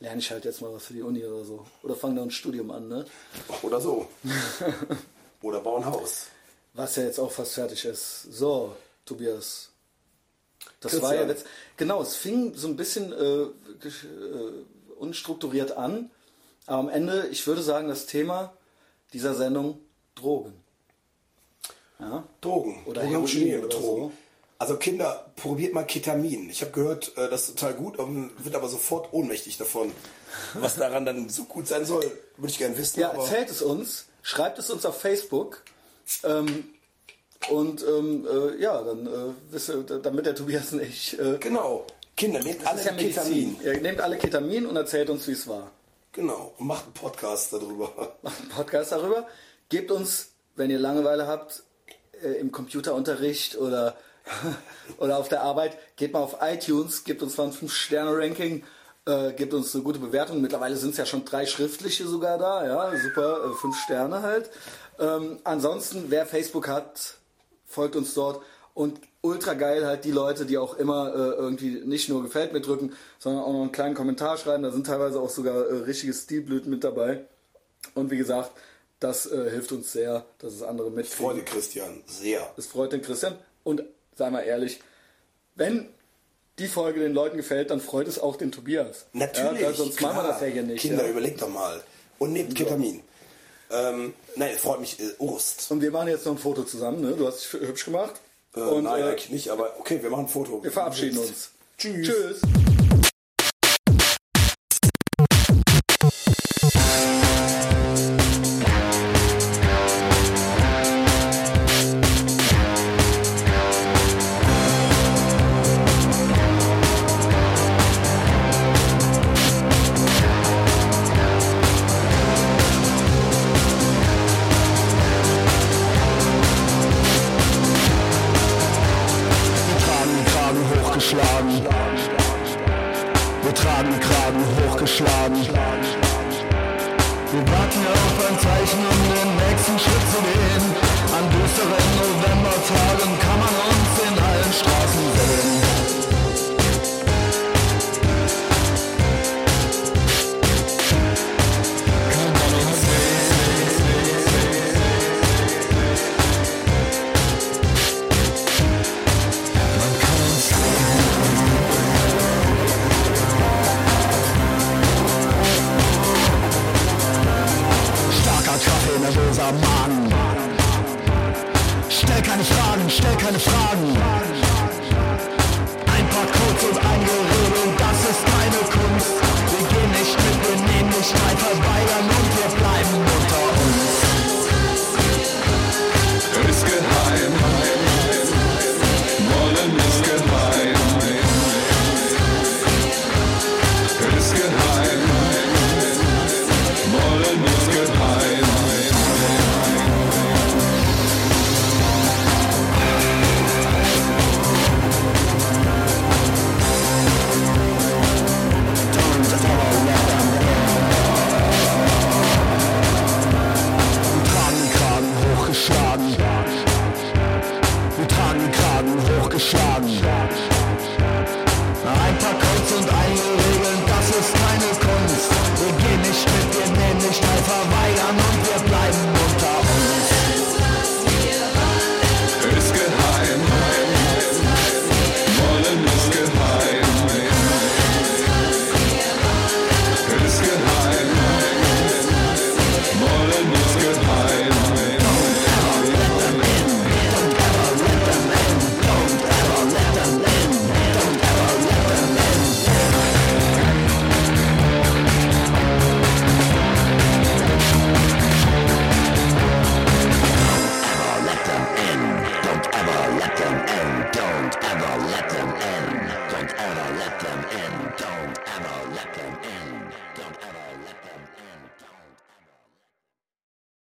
lerne ich halt jetzt mal was für die Uni oder so. Oder fange dann ein Studium an, ne? Oder so. Oder bau ein Haus. Was ja jetzt auch fast fertig ist. So, Tobias. Das Christian. war ja jetzt, genau, es fing so ein bisschen äh, äh, unstrukturiert an. Aber am Ende, ich würde sagen, das Thema dieser Sendung Drogen. Ja? Drogen. Oder Drogen Heroin oder so. Also Kinder, probiert mal Ketamin. Ich habe gehört, äh, das ist total gut, wird aber sofort ohnmächtig davon. Was daran dann so gut sein soll, würde ich gerne wissen. Ja, erzählt es uns, schreibt es uns auf Facebook. Ähm, und ähm, äh, ja, dann äh, wisst ihr, damit der Tobias und ich. Äh, Genau. Kinder, nehmt alle ja. Ketamin. Ihr nehmt alle Ketamin und erzählt uns, wie es war. Genau. Und macht einen Podcast darüber. Macht einen Podcast darüber. Gebt uns, wenn ihr Langeweile habt, äh, im Computerunterricht oder, oder auf der Arbeit, geht mal auf iTunes, gebt uns mal ein 5-Sterne-Ranking, äh, gebt uns eine gute Bewertung. Mittlerweile sind es ja schon drei schriftliche sogar da, ja, super, äh, 5 Sterne halt. Ähm, ansonsten, wer Facebook hat, folgt uns dort und ultra geil halt die Leute, die auch immer äh, irgendwie nicht nur gefällt mir drücken, sondern auch noch einen kleinen Kommentar schreiben. Da sind teilweise auch sogar äh, richtige Stilblüten mit dabei. Und wie gesagt, das äh, hilft uns sehr, dass es andere mitkriegen. Freude Christian, sehr. Das freut den Christian. Und sei mal ehrlich, wenn die Folge den Leuten gefällt, dann freut es auch den Tobias. Natürlich. Ja, sonst machen wir klar. das ja hier nicht. Kinder, ja. überlegt doch mal. Und nehmt Ketamin. Ähm, nein, freut mich äh, Urst. Und wir machen jetzt noch ein Foto zusammen. Ne? Du hast dich hübsch gemacht. Äh, Und nein, äh, eigentlich nicht, aber okay, wir machen ein Foto. wir verabschieden uns. Tschüss. Tschüss.